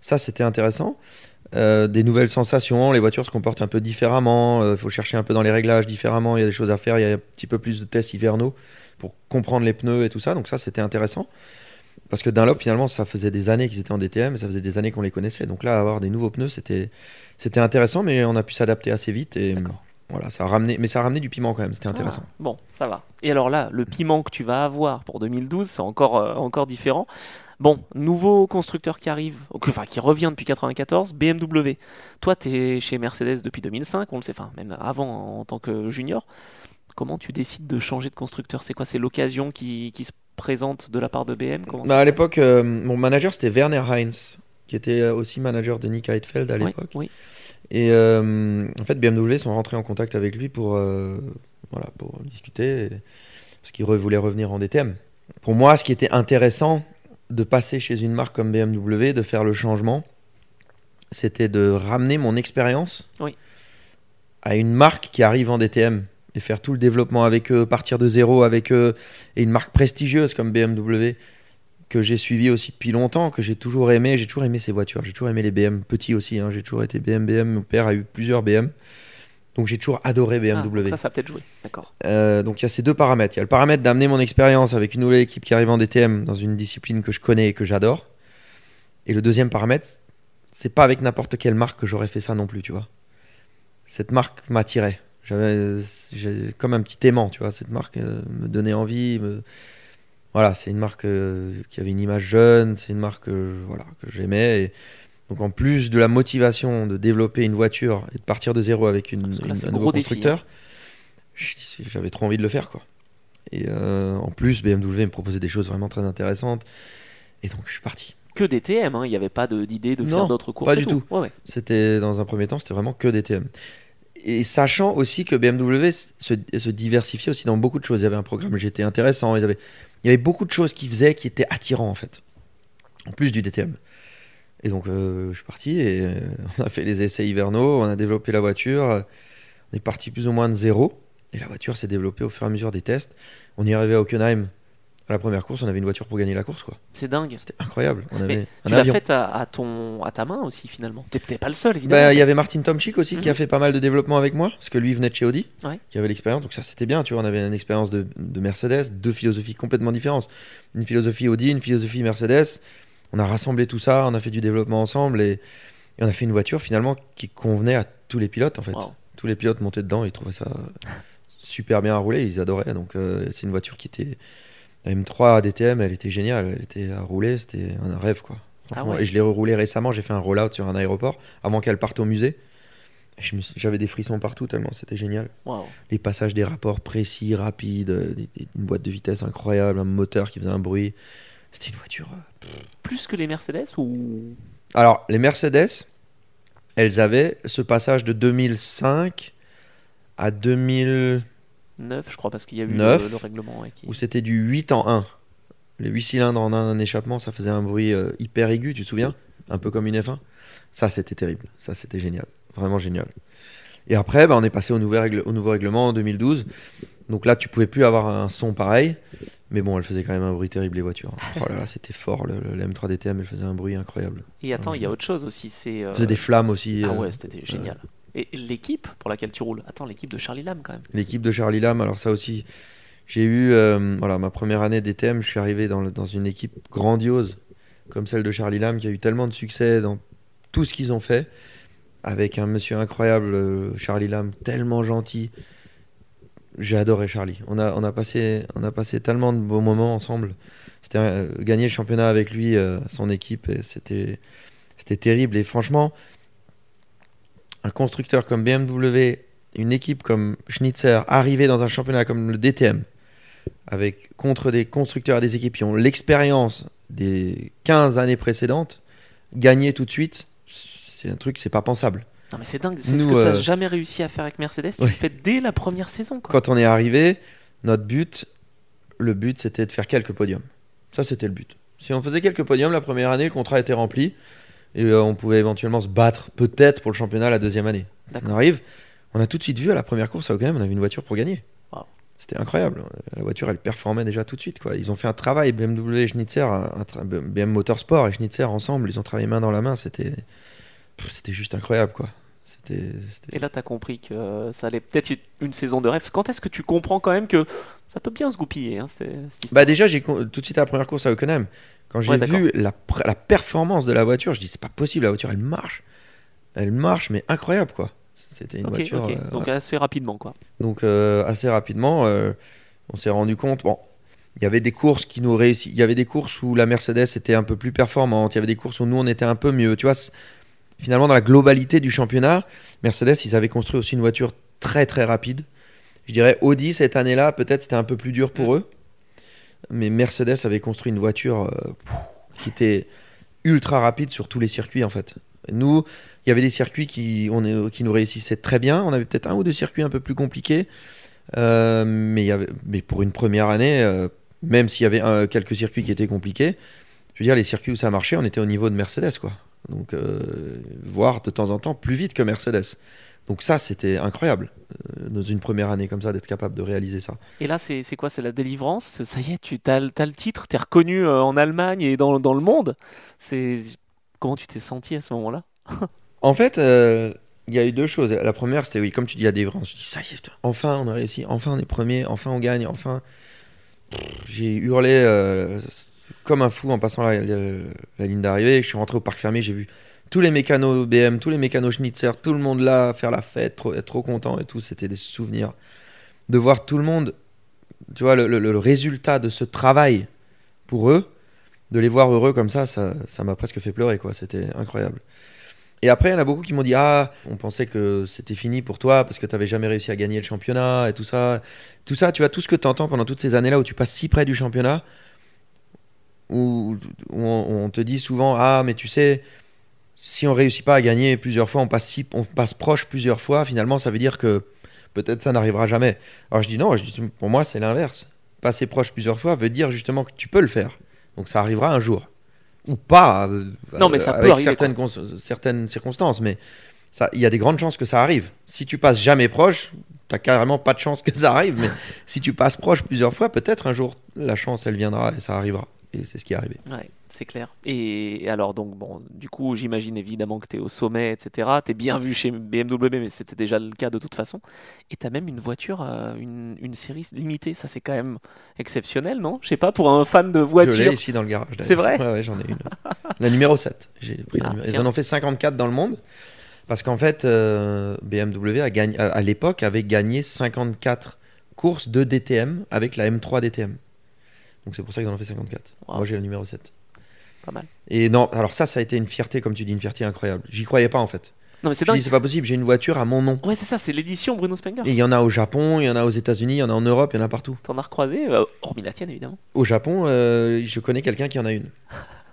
ça c'était intéressant. Des nouvelles sensations, les voitures se comportent un peu différemment, il faut chercher un peu dans les réglages différemment, il y a des choses à faire, il y a un petit peu plus de tests hivernaux pour comprendre les pneus et tout ça, donc ça c'était intéressant. Parce que Dunlop finalement ça faisait des années qu'ils étaient en DTM et ça faisait des années qu'on les connaissait, donc là avoir des nouveaux pneus c'était intéressant mais on a pu s'adapter assez vite et voilà, ça a ramené, mais ça a ramené du piment quand même, c'était intéressant. Ah, bon, ça va. Et alors là, le piment que tu vas avoir pour 2012, c'est encore, euh, encore différent. Bon, nouveau constructeur qui arrive, enfin qui revient depuis 94, BMW. Toi, tu es chez Mercedes depuis 2005, on le sait, enfin même avant en tant que junior. Comment tu décides de changer de constructeur? C'est quoi? C'est l'occasion qui, qui se présente de la part de BM Comment Bah, à l'époque, euh, mon manager c'était Werner Heinz, qui était euh, aussi manager de Nick Heidfeld à l'époque. oui. Et euh, en fait, BMW sont rentrés en contact avec lui pour, euh, voilà, pour discuter, et- parce qu'il re- voulait revenir en DTM. Pour moi, ce qui était intéressant de passer chez une marque comme BMW, de faire le changement, c'était de ramener mon expérience Oui. à une marque qui arrive en DTM et faire tout le développement avec eux, partir de zéro avec eux, et une marque prestigieuse comme BMW que j'ai suivi aussi depuis longtemps, que j'ai toujours aimé. J'ai toujours aimé ces voitures. J'ai toujours aimé les BM petits aussi. hein. J'ai toujours été BM, BM. Mon père a eu plusieurs BM. Donc j'ai toujours adoré Ah, BMW. donc ça, ça a peut-être joué. D'accord. Euh, donc il y a ces deux paramètres. Il y a le paramètre d'amener mon expérience avec une nouvelle équipe qui arrive en DTM dans une discipline que je connais et que j'adore. Et le deuxième paramètre, c'est pas avec n'importe quelle marque que j'aurais fait ça non plus, tu vois. Cette marque m'attirait. J'avais comme un petit aimant, tu vois. Cette marque euh, me donnait envie. me- Voilà, c'est une marque euh, qui avait une image jeune. C'est une marque euh, voilà, que j'aimais. Et donc en plus de la motivation de développer une voiture et de partir de zéro avec une, là, une- un nouveau constructeur, je- j'avais trop envie de le faire quoi. Et en plus, BMW me proposait des choses vraiment très intéressantes. Et donc je suis parti. Que DTM, hein, il n'y avait pas d'idée de, Non, faire d'autres courses. pas du tout. Ouais, ouais. C'était dans un premier temps, c'était vraiment que DTM. Et sachant aussi que BMW se, diversifiait aussi dans beaucoup de choses. Il y avait un programme GT intéressant. Il y avait beaucoup de choses qu'ils faisaient qui étaient attirants en fait. En plus du DTM. Et donc euh, je suis parti et euh, on a fait les essais hivernaux, on a développé la voiture. On est parti plus ou moins de zéro. Et la voiture s'est développée au fur et à mesure des tests. On y arrivé à Hockenheim. À la première course, on avait une voiture pour gagner la course. quoi. C'est dingue. C'était incroyable. On avait tu l'as faite à, à ton, à ta main aussi finalement. T'es pas le seul évidemment. Bah, Il y avait Martin Tomchik aussi qui Mhm. a fait pas mal de développement avec moi, parce que lui venait de chez Audi, Ouais. qui avait l'expérience, donc ça c'était bien, tu vois, on avait une expérience de, de Mercedes, deux philosophies complètement différentes. Une philosophie Audi, une philosophie Mercedes. On a rassemblé tout ça, on a fait du développement ensemble et, et on a fait une voiture finalement qui convenait à tous les pilotes en fait. Wow. Tous les pilotes montaient dedans, ils trouvaient ça super bien à rouler, ils adoraient. Donc euh, c'est une voiture qui était la M3 DTM, elle était géniale, elle était à rouler, c'était un rêve quoi. Franchement. Ah ouais. Et je l'ai reroulée récemment, j'ai fait un rollout sur un aéroport avant qu'elle parte au musée. J'avais des frissons partout tellement c'était génial. Wow. Les passages des rapports précis, rapides, euh, des- des- une boîte de vitesse incroyable, un moteur qui faisait un bruit. C'était une voiture. euh, Plus que les Mercedes ou? Alors, les Mercedes, elles avaient ce passage de 2005 à 2000, 9, je crois, parce qu'il y a eu le, le règlement. ouais, qui- où c'était du 8 en 1. Les 8 cylindres en un échappement, ça faisait un bruit euh, hyper aigu, tu te souviens? Un peu comme une F1. Ça, c'était terrible. Ça, c'était génial. Vraiment génial. Et après, bah, on est passé au nouveau, règle- au nouveau règlement en 2012. Donc là, tu pouvais plus avoir un son pareil. Mais bon, elle faisait quand même un bruit terrible, les voitures. Oh là là, c'était fort. Le, le- la M3 DTM, elle faisait un bruit incroyable. Et attends, il y a autre chose aussi. C'est. euh, faisait des flammes aussi. Ah euh, ouais, c'était génial. Et l'équipe pour laquelle tu roules Attends, l'équipe de Charlie Lam quand même. L'équipe de Charlie Lam, alors ça aussi, j'ai eu euh, voilà, ma première année DTM, je suis arrivé dans, une équipe grandiose comme celle de Charlie Lam qui a eu tellement de succès dans tout ce qu'ils ont fait, avec un monsieur incroyable, euh, Charlie Lam, tellement gentil. J'ai adoré Charlie. On a, on, a passé, on a passé tellement de beaux moments ensemble. C'était euh, gagner le championnat avec lui, son équipe, c'était terrible. Et franchement, un constructeur comme BMW, une équipe comme Schnitzer, arriver dans un championnat comme le DTM, avec, contre des constructeurs et des équipes qui ont l'expérience des 15 années précédentes, gagner tout de suite, c'est un truc, c'est pas pensable. Non mais c'est dingue, c'est ce que tu euh, jamais réussi à faire avec Mercedes, tu Ouais. le fais dès la première saison quoi. Quand on est arrivé, notre but, le but, c'était de faire quelques podiums. Ça, c'était le but. Si on faisait quelques podiums la première année, le contrat était rempli et euh, on pouvait éventuellement se battre peut-être pour le championnat la deuxième année. On arrive, on a tout de suite vu à la première course à Hockenheim, on avait une voiture pour gagner. Wow. C'était incroyable. La voiture, elle performait déjà tout de suite. Quoi. Ils ont fait un travail, BMW et Schnitzer, un, BM Motorsport et Schnitzer ensemble, ils ont travaillé main dans la main. C'était, c'était juste incroyable, quoi. C'était, Et là, tu as compris que euh, ça allait peut-être être une saison de rêve. Quand est-ce que tu comprends quand même que ça peut bien se goupiller hein, cette Bah déjà, j'ai tout de suite à la première course à Hockenheim, quand j'ai Ouais, vu la, performance de la voiture, je dis c'est pas possible, la voiture elle marche, elle marche, mais incroyable quoi. C'était une Ok, voiture. euh, Donc assez rapidement quoi. Donc euh, assez rapidement, euh, on s'est rendu compte. Bon, il y avait des courses qui nous réussi- Il y avait des courses où la Mercedes était un peu plus performante. Il y avait des courses où nous on était un peu mieux. Tu vois, finalement dans la globalité du championnat, Mercedes ils avaient construit aussi une voiture très très rapide. Je dirais Audi cette année-là, peut-être c'était un peu plus dur pour eux, mais Mercedes avait construit une voiture euh, qui était ultra rapide sur tous les circuits en fait. Nous, il y avait des circuits qui, on est- qui nous réussissaient très bien. On avait peut-être un ou deux circuits un peu plus compliqués. Euh, mais, pour une première année, euh, même s'il y avait quelques circuits qui étaient compliqués, je veux dire, les circuits où ça marchait, on était au niveau de Mercedes. Quoi. Donc, euh, voire de temps en temps plus vite que Mercedes. Donc ça, c'était incroyable, euh, dans une première année comme ça, d'être capable de réaliser ça. Et là, c'est quoi? C'est la délivrance? Ça y est, tu as, le titre, tu es reconnu euh, en Allemagne et dans, dans le monde. Comment tu t'es senti à ce moment-là? En fait, euh, il y a eu deux choses. La première, c'était oui, comme tu dis, il y a des vrais. Je dis ça y est, enfin on a réussi, enfin on est premier, enfin on gagne, enfin. J'ai hurlé comme un fou en passant la, la- la ligne d'arrivée. Je suis rentré au parc fermé, j'ai vu tous les mécanos BM, tous les mécanos Schnitzer, tout le monde là faire la fête, trop- être trop content et tout. C'était des souvenirs. De voir tout le monde, tu vois, le, résultat de ce travail pour eux, de les voir heureux comme ça, ça m'a presque fait pleurer, quoi. C'était incroyable. Et après, il y en a beaucoup qui m'ont dit Ah, on pensait que c'était fini pour toi parce que tu n'avais jamais réussi à gagner le championnat et tout ça. Tout ça, tu vois, tout ce que tu entends pendant toutes ces années-là où tu passes si près du championnat, où, on te dit souvent Ah, mais tu sais, si on réussit pas à gagner plusieurs fois, on passe, si, on passe proche plusieurs fois, finalement, ça veut dire que peut-être ça n'arrivera jamais. Alors je dis non, je dis, pour moi, c'est l'inverse. Passer proche plusieurs fois veut dire justement que tu peux le faire. Donc ça arrivera un jour. Ou pas. euh, Non, mais ça peut avec arriver, Certaines, certaines circonstances, mais il y a des grandes chances que ça arrive. Si tu passes jamais proche, t'as carrément pas de chance que ça arrive. Mais si tu passes proche plusieurs fois, peut-être un jour la chance elle viendra et ça arrivera. Et c'est ce qui est arrivé. Ouais, c'est clair. Et alors, donc, bon, du coup, j'imagine évidemment que tu es au sommet, etc. Tu es bien vu chez BMW, mais c'était déjà le cas de toute façon. Et tu as même une voiture, euh, une, une série limitée. Ça, c'est quand même exceptionnel, non? Je sais pas, pour un fan de Je voiture. l'ai ici dans le garage. d'ailleurs. C'est vrai? Ouais, ouais, j'en ai une. la numéro 7. J'ai pris Ah, Ils en ont fait 54 dans le monde. Parce qu'en fait, euh, BMW a gagné, à à l'époque avait gagné 54 courses de DTM avec la M3 DTM. Donc c'est pour ça qu'ils en ont fait 54. Wow. Moi j'ai le numéro 7. Pas mal. Et non, alors ça, ça a été une fierté, comme tu dis, une fierté incroyable. J'y croyais pas en fait. Non, mais c'est Je dis, dingue. c'est pas possible, j'ai une voiture à mon nom. Ouais, c'est ça, c'est l'édition Bruno Spengler. Et il y en a au Japon, il y en a aux États-Unis, il y en a en Europe, il y en a partout. T'en as recroisé, euh, hormis la tienne, évidemment. Au Japon, euh, je connais quelqu'un qui en a une.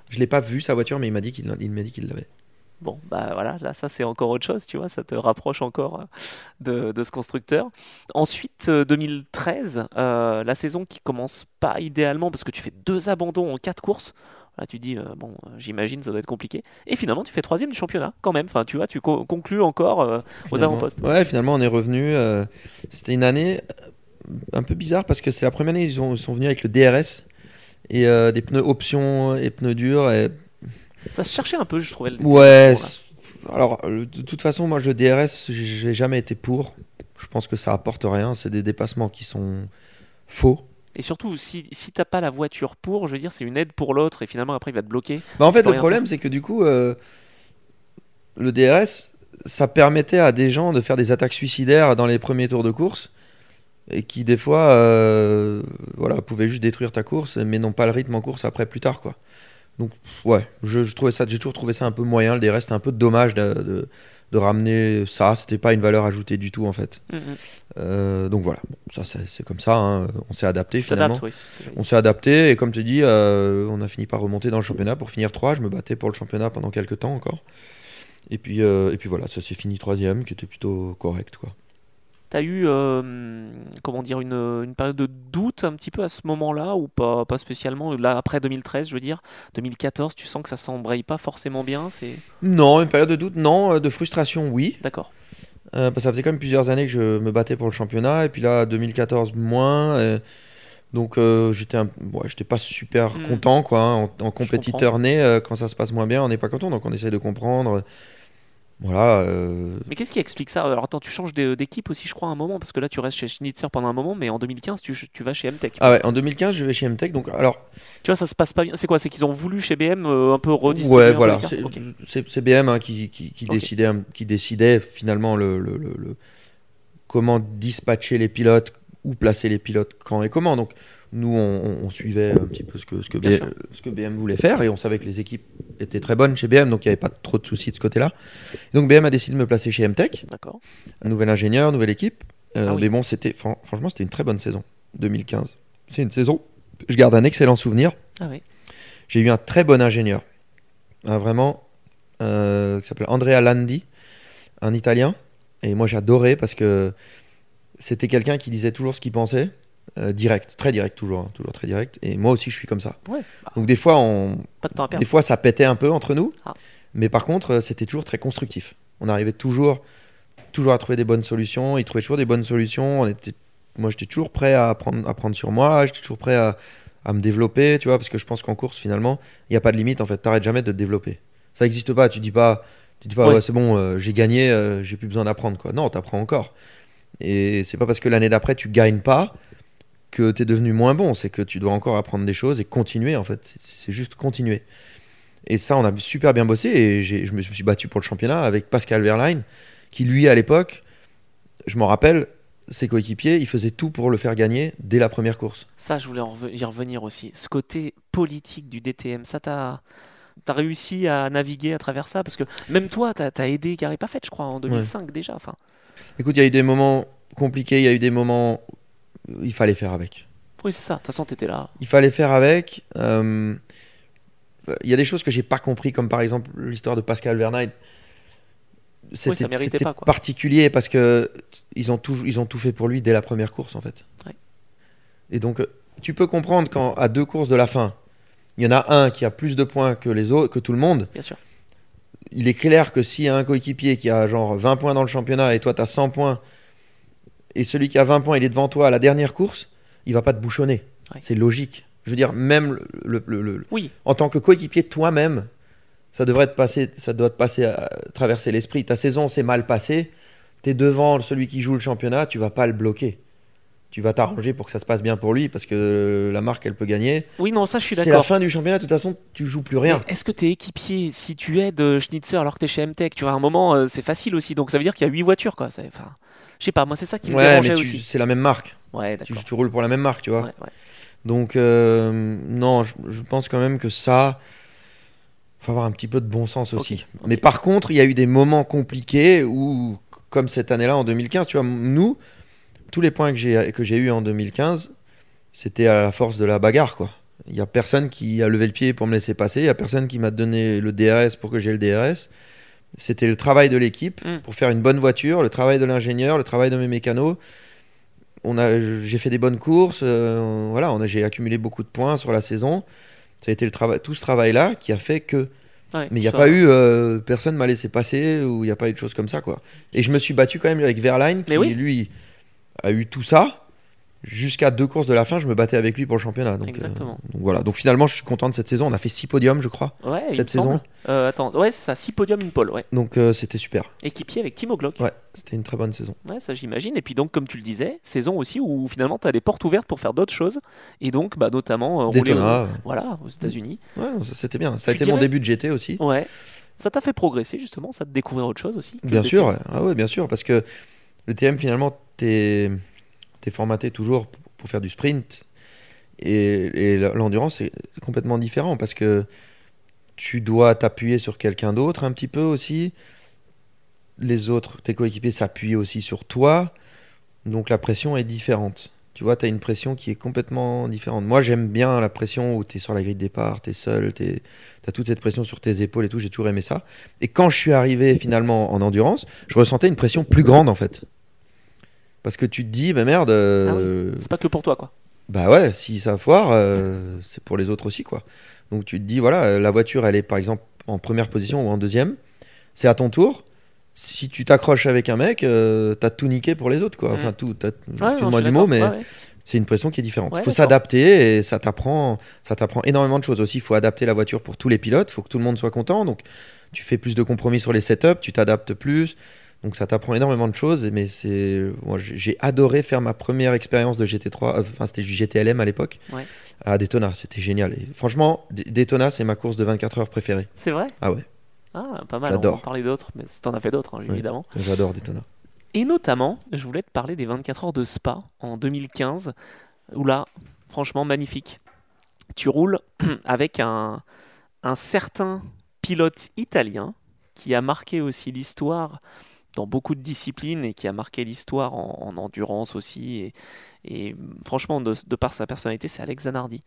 Je l'ai pas vu sa voiture, mais il m'a dit qu'il il m'a dit qu'il l'avait. Bon, bah voilà, là, ça c'est encore autre chose, tu vois, ça te rapproche encore euh, de, de ce constructeur. Ensuite, euh, 2013, euh, la saison qui commence pas idéalement parce que tu fais deux abandons en quatre courses. Là, tu dis, euh, bon, euh, j'imagine, ça doit être compliqué. Et finalement, tu fais troisième du championnat, quand même. Enfin, tu vois, tu co- conclus encore euh, aux avant-postes. Ouais, finalement, on est revenu. euh, C'était une année. un peu bizarre parce que c'est la première année ils, ont- ils sont venus avec le DRS et euh, des pneus options et pneus durs. Et... Ça se cherchait un peu, je trouvais. le Ouais. Alors, euh, de toute façon, moi, le DRS, j'ai jamais été pour. Je pense que ça apporte rien. C'est des dépassements qui sont faux. Et surtout, si, si t'as pas la voiture pour, je veux dire, c'est une aide pour l'autre et finalement après il va te bloquer. Bah, en fait, le problème, c'est que du coup, euh, le DRS, ça permettait à des gens de faire des attaques suicidaires dans les premiers tours de course et qui, des fois, euh, voilà, pouvaient juste détruire ta course, mais n'ont pas le rythme en course après, plus tard, quoi. Donc, ouais, je, je trouvais ça, j'ai toujours trouvé ça un peu moyen. Le DRS, c'était un peu dommage de, de, de ramener ça. C'était pas une valeur ajoutée du tout, en fait. Mhm. Euh, donc voilà, Bon, ça, c'est comme ça. hein. On s'est adapté finalement. oui, On s'est adapté et comme tu dis, euh, on a fini par remonter dans le championnat pour finir 3. Je me battais pour le championnat pendant quelques temps encore. Et puis, euh, et puis voilà, ça s'est fini troisième, qui était plutôt correct. Quoi. T'as eu, euh, comment dire, une, une période de doute un petit peu à ce moment-là ou pas, pas spécialement Là, après 2013, je veux dire, 2014, tu sens que ça s'embraye pas forcément bien C'est? Non, une période de doute, non. Euh, De frustration, oui. d'accord. Euh, parce que ça faisait quand même plusieurs années que je me battais pour le championnat. Et puis là, 2014, moins. euh, donc euh, j'étais un- ouais, j'étais pas super Hmm. content. Quoi, hein. en, en compétiteur né, euh, quand ça se passe moins bien, on n'est pas content. Donc on essaie de comprendre. Voilà. euh, Mais qu'est-ce qui explique ça? Alors attends, tu changes d'é- d'équipe aussi, je crois, à un moment, parce que là, tu restes chez Schnitzer pendant un moment, mais en 2015, tu, tu vas chez MTech. Ah ouais, en 2015, je vais chez MTech. Donc alors, Tu vois, ça se passe pas bien. C'est quoi? C'est qu'ils ont voulu chez BM euh, un peu redistribuer Ouais, voilà. C'est BM hein, qui, qui, qui Ok. décidait, un- qui décidait finalement le, le- le- le- comment dispatcher les pilotes, où placer les pilotes, quand et comment. Donc nous, on, suivait un petit peu ce que, ce, que Bien B- sûr. ce que BM voulait faire et on savait que les équipes étaient très bonnes chez BM, donc il n'y avait pas trop de soucis de ce côté-là. Donc BM a décidé de me placer chez MTech, D'accord. un nouvel ingénieur, nouvelle équipe. Euh, Ah oui. Mais bon, c'était fran- franchement, c'était une très bonne saison, 2015. C'est une saison, je garde un excellent souvenir. Ah oui. J'ai eu un très bon ingénieur, un vraiment, euh, qui s'appelle Andrea Landi, un Italien. Et moi j'adorais parce que c'était quelqu'un qui disait toujours ce qu'il pensait, euh, direct, très direct toujours, hein, toujours très direct. Et moi aussi je suis comme ça. Ouais. Bah, Donc des fois, on, de des fois ça pétait un peu entre nous, Ah. mais par contre euh, c'était toujours très constructif. On arrivait toujours, toujours à trouver des bonnes solutions. Il trouvait toujours des bonnes solutions. On était, moi j'étais toujours prêt à prendre, à prendre sur moi. J'étais toujours prêt à, à me développer, tu vois, parce que je pense qu'en course finalement il n'y a pas de limite en fait. T'arrêtes jamais de te développer. Ça n'existe pas. Tu dis pas, tu dis pas Ouais. ouais, c'est bon, euh, j'ai gagné, euh, j'ai plus besoin d'apprendre quoi. Non, t'apprends encore. Et c'est pas parce que l'année d'après tu gagnes pas que tu es devenu moins bon, c'est que tu dois encore apprendre des choses et continuer en fait. C'est- juste continuer. Et ça, on a super bien bossé et je me suis battu pour le championnat avec Pascal Verlaine, qui lui à l'époque, je m'en rappelle, ses coéquipiers, il faisait tout pour le faire gagner dès la première course. Ça, je voulais y revenir aussi. Ce côté politique du DTM, ça t'a. T'as réussi à naviguer à travers ça? Parce que même toi, t'as as aidé Gary Paffett, je crois, en 2005 déjà. Enfin, Écoute, il y a eu des moments compliqués, il y a eu des moments il fallait faire avec. oui, c'est ça. De toute façon, t'étais là. Il fallait faire avec. euh, Il y a des choses que j'ai pas compris, comme par exemple l'histoire de Pascal ça C'était particulier parce que ils ont, tout, ils ont tout fait pour lui dès la première course en fait. Ouais. Et donc euh, tu peux comprendre quand à deux courses de la fin, il y en a un qui a plus de points que les autres, que tout le monde. Bien sûr. Il est clair que s'il y a un coéquipier qui a genre 20 points dans le championnat et toi tu as 100 points et celui qui a 20 points il est devant toi à la dernière course, il va pas te bouchonner. Ouais. C'est logique. Je veux dire, même le- le- le- le, Oui, en tant que coéquipier toi-même, ça devrait te passer, ça doit te passer à traverser l'esprit. Ta saison s'est mal passée, tu es devant celui qui joue le championnat, tu vas pas le bloquer. Tu vas t'arranger pour que ça se passe bien pour lui parce que la marque elle peut gagner. oui, non, ça, je suis C'est la d'accord. fin du championnat, de toute façon, tu joues plus rien. Est-ce que t'es équipier si tu aides euh, Schnitzer alors que t'es chez MTech Tu vois, à un moment, euh, c'est facile aussi. Donc ça veut dire qu'il y a 8 voitures, quoi. Enfin, je sais pas, moi, c'est ça qui me Ouais, dérangeait mais tu- aussi. c'est la même marque. Ouais, Tu, roules pour la même marque, tu vois. Ouais. Donc, euh, non, je, je pense quand même que ça, faut avoir un petit peu de bon sens aussi. Mais par contre, il y a eu des moments compliqués où, comme cette année-là en 2015, tu vois, nous, tous les points que j'ai que j'ai eu en 2015, c'était à la force de la bagarre, quoi. Il y a personne qui a levé le pied pour me laisser passer. Il y a personne qui m'a donné le DRS pour que j'ai le DRS. C'était le travail de l'équipe Mm. pour faire une bonne voiture, le travail de l'ingénieur, le travail de mes mécanos. On a, j'ai fait des bonnes courses. euh, voilà, on a, j'ai accumulé beaucoup de points sur la saison. Ça a été le travail, tout ce travail-là qui a fait que Ouais, mais il n'y a ça- pas eu, euh, personne m'a laissé passer ou il n'y a pas eu de choses comme ça quoi. Et je me suis battu quand même avec Verline qui oui. lui a eu tout ça jusqu'à deux courses de la fin, je me battais avec lui pour le championnat. Donc, euh, Exactement. donc voilà. Donc finalement, je suis content de cette saison. On a fait six podiums, je crois. Ouais, Cette saison Euh, attends, ouais, c'est ça, 6 podiums, une pole, ouais. Donc euh, c'était super. Équipier avec Timo Glock. Ouais, c'était une très bonne saison. Ouais, ça j'imagine. Et puis donc, comme tu le disais, saison aussi où finalement tu as des portes ouvertes pour faire d'autres choses. Et donc, bah, notamment, euh, rouler au- voilà, aux États-Unis. Ouais, c'était bien. Ça a été mon début de GT aussi. Ouais. Ça t'a fait progresser justement, ça te découvrir autre chose aussi. Bien sûr, ah ouais, bien sûr, parce que le TM finalement, t'es es formaté toujours pour faire du sprint et, l'endurance c'est complètement différent parce que tu dois t'appuyer sur quelqu'un d'autre un petit peu aussi. Les autres, tes coéquipiers s'appuient aussi sur toi, donc la pression est différente. Tu vois, tu as une pression qui est complètement différente. Moi, j'aime bien la pression où tu es sur la grille de départ, tu es seul, tu as toute cette pression sur tes épaules et tout, j'ai toujours aimé ça. Et quand je suis arrivé finalement en endurance, je ressentais une pression plus grande en fait. Parce que tu te dis, bah merde, euh, C'est pas que pour toi, quoi. bah ouais, si ça foire, euh, c'est pour les autres aussi quoi. Donc tu te dis, voilà, euh, la voiture elle est par exemple en première position ou en deuxième, c'est à ton tour. Si tu t'accroches avec un mec, euh, t'as tout niqué pour les autres quoi. Enfin Mm. tout, t'as- Ouais, excuse-moi du mot, mais Ouais, ouais. c'est une pression qui est différente. Il faut s'adapter et ça t'apprend, ça t'apprend énormément de choses aussi. Il faut adapter la voiture pour tous les pilotes. Il faut que tout le monde soit content. Donc, tu fais plus de compromis sur les setups, tu t'adaptes plus. Donc, ça t'apprend énormément de choses. Mais c'est, j'ai adoré faire ma première expérience de GT3. euh, Enfin, c'était du GTLM à l'époque. Ouais. À Daytona, c'était génial. Et franchement, Daytona, c'est ma course de 24 heures préférée. C'est vrai? Ah ouais, Ah, pas mal. J'adore. On va parler d'autres, mais t'en as fait d'autres, hein, Ouais. évidemment. j'adore Daytona. Et notamment, je voulais te parler des 24 heures de Spa en 2015, où là, franchement, magnifique. Tu roules avec un, un certain pilote italien qui a marqué aussi l'histoire dans beaucoup de disciplines et qui a marqué l'histoire en, en endurance aussi. Et, et franchement, de, de par sa personnalité, c'est Alex Zanardi.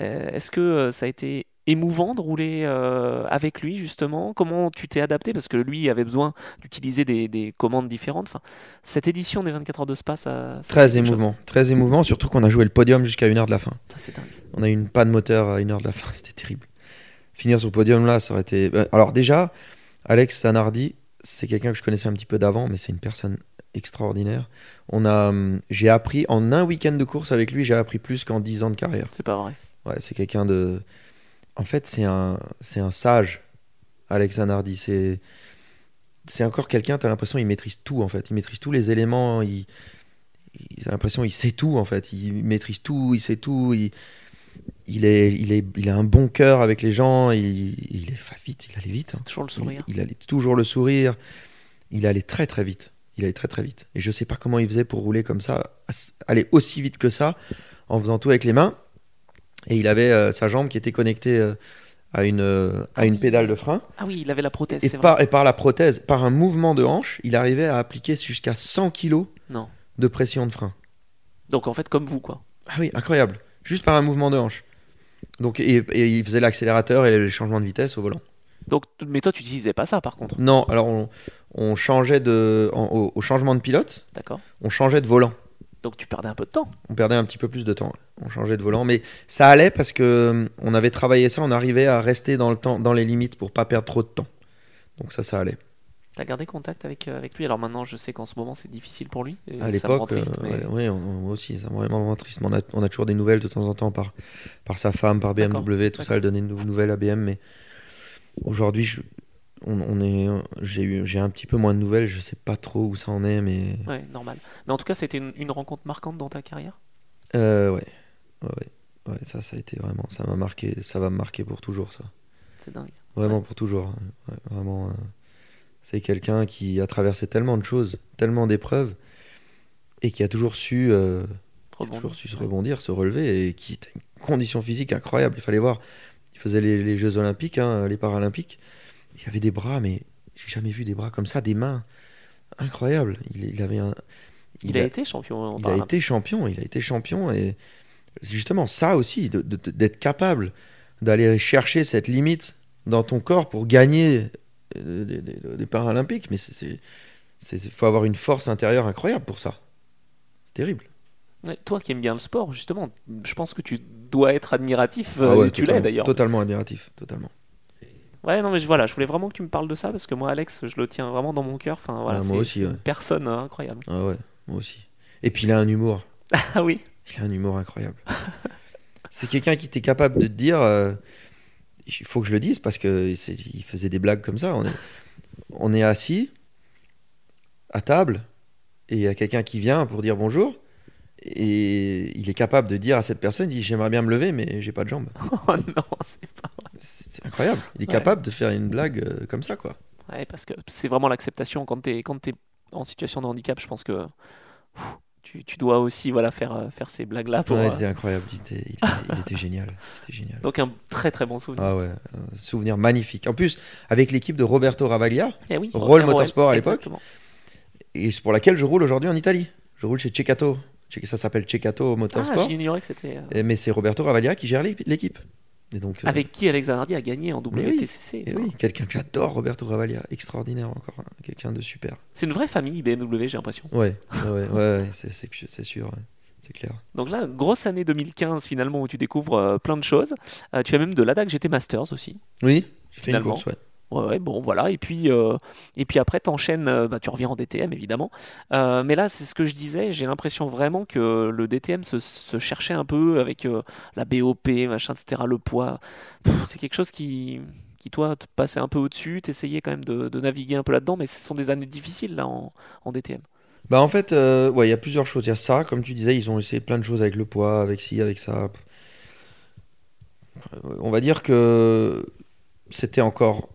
Euh, Est-ce que euh, ça a été émouvant de rouler euh, avec lui justement? Comment tu t'es adapté? Parce que lui avait besoin d'utiliser des, des commandes différentes. Enfin, cette édition des 24 heures de Spa, ça, ça Très émouvant, très émouvant. Surtout qu'on a joué le podium jusqu'à une heure de la fin. Dingue. On a eu une panne moteur à une heure de la fin, c'était terrible. Finir sur le podium là, ça aurait été. Alors déjà, Alex Sanardi, c'est quelqu'un que je connaissais un petit peu d'avant, mais c'est une personne extraordinaire. On a, hum, j'ai appris en un week-end de course avec lui, j'ai appris plus qu'en 10 ans de carrière. C'est pas vrai. Ouais, c'est quelqu'un de. En fait, c'est un, c'est un sage, Alex Zanardi. C'est, c'est encore quelqu'un. T'as l'impression il maîtrise tout en fait. Il maîtrise tous les éléments. Il, il t'as l'impression il sait tout en fait. Il maîtrise tout. Il sait tout. Il, il est, il est, il a un bon cœur avec les gens. Il, il est vite. Il allait vite. hein. Toujours le sourire. Il, il allait toujours le sourire. Il allait très très vite. Il allait très très vite. Et je sais pas comment il faisait pour rouler comme ça, aller aussi vite que ça, en faisant tout avec les mains. Et il avait euh, sa jambe qui était connectée euh, à une, euh, à une pédale de frein. Ah oui, il avait la prothèse, Et vrai. par, et par la prothèse, par un mouvement de hanche, il arrivait à appliquer jusqu'à 100 kg de pression de frein. Donc en fait, comme vous, quoi. Ah oui, incroyable. Juste par un mouvement de hanche. Donc, et, et il faisait l'accélérateur et les changements de vitesse au volant. Donc, mais toi, tu utilisais pas ça, par contre. Non, alors on, on changeait de. en- au, au changement de pilote, D'accord. on changeait de volant. Donc tu perdais un peu de temps. On perdait un petit peu plus de temps. On changeait de volant, mais ça allait parce que hum, on avait travaillé ça, on arrivait à rester dans le temps, dans les limites pour pas perdre trop de temps. Donc ça, ça allait. T'as gardé contact avec, euh, avec lui? Alors maintenant, je sais qu'en ce moment, c'est difficile pour lui. et À l'époque, euh, mais- ouais, moi aussi, ça me rend vraiment triste. On a, on a toujours des nouvelles de temps en temps par, par sa femme, par BMW, tout ça. Elle donnait une nouvelle à BM, mais aujourd'hui, je- on, on est, j'ai eu, j'ai un petit peu moins de nouvelles. Je sais pas trop où ça en est, mais Ouais, normal. Mais en tout cas, c'était une, une rencontre marquante dans ta carrière? euh, ouais, ouais, ouais, Ouais, ça, ça a été vraiment, ça m'a marqué, ça va me marquer pour toujours, ça. C'est dingue. Vraiment pour toujours. hein. Ouais, vraiment, euh, c'est quelqu'un qui a traversé tellement de choses, tellement d'épreuves, et qui a toujours su, euh, a toujours su se rebondir, se relever, et qui était une condition physique incroyable. Il fallait voir. Il faisait les, les Jeux Olympiques, hein, les Paralympiques. Il avait des bras, mais j'ai jamais vu des bras comme ça, des mains incroyables. Il, il avait un. Il, a, été champion en il a été champion, il a été champion et justement ça aussi, d'être capable d'aller chercher cette limite dans ton corps pour gagner des, des- des Paralympiques, mais c'est, il faut avoir une force intérieure incroyable pour ça. C'est terrible. Ouais, toi qui aimes bien le sport, justement, je pense que tu dois être admiratif. Ah euh, ouais, tu l'es totalement- d'ailleurs. Totalement admiratif, totalement. Ouais, non, mais je, voilà, je voulais vraiment que tu me parles de ça parce que moi, Alex, je le tiens vraiment dans mon cœur. Enfin, voilà, Ah, c'est moi aussi, c'est ouais. une personne euh, incroyable. Ah ouais, moi aussi. Et puis il a un humour. Ah oui. Il a un humour incroyable. c'est quelqu'un qui était capable de te dire, euh, il faut que je le dise parce que c'est- il faisait des blagues comme ça. On est, on est assis à table et il y a quelqu'un qui vient pour dire bonjour. Et il est capable de dire à cette personne, il dit j'aimerais bien me lever mais j'ai pas de jambes. Oh non, c'est pas C'est c'est incroyable. Il est Ouais. capable de faire une blague euh, comme ça quoi. Ouais, parce que c'est vraiment l'acceptation quand tu es, quand t'es en situation de handicap. Je pense que pff, tu, tu dois aussi voilà, faire, euh, faire ces blagues-là. Pour, Ouais, il euh, était incroyable. Il était, il était- il était génial. Il était génial. Donc un très très bon souvenir. Ah ouais, un souvenir magnifique. En plus, avec l'équipe de Roberto Ravaglia, Eh oui, Roll Motorsport à l'époque. et c'est pour laquelle je roule aujourd'hui en Italie. Je roule chez Ceccato. Ça s'appelle Ceccato Ah, Motorsport. j'ignorais que c'était. euh, mais c'est Roberto Ravaglia qui gère l'équipe. Et donc, euh, Avec qui Alex Zanardi a gagné en oui, WTCC. enfin, oui, quelqu'un que j'adore, Roberto Ravaglia. Extraordinaire encore. hein. Quelqu'un de super. C'est une vraie famille BMW, j'ai l'impression. Ouais, ouais, c'est- sûr. ouais. C'est clair. Donc là, grosse année 2015 finalement où tu découvres euh, plein de choses. Euh, tu as même de l'ADAC GT Masters aussi. Oui, j'ai fait une Finalement. course, ouais. Ouais, bon, voilà. Et puis, euh, et puis après, t'enchaînes, euh, bah, tu reviens en DTM, évidemment. Euh, mais là, c'est ce que je disais, j'ai l'impression vraiment que le DTM se, se cherchait un peu avec euh, la BOP, machin, etc., le poids. C'est quelque chose qui, qui, toi, te passait un peu au-dessus, t'essayais quand même de, naviguer un peu là-dedans, mais ce sont des années difficiles, là, en, DTM. Bah en fait, il y a plusieurs choses. Il y a ça, comme tu disais, ils ont essayé plein de choses avec le poids, avec ci, avec ça. On va dire que c'était encore,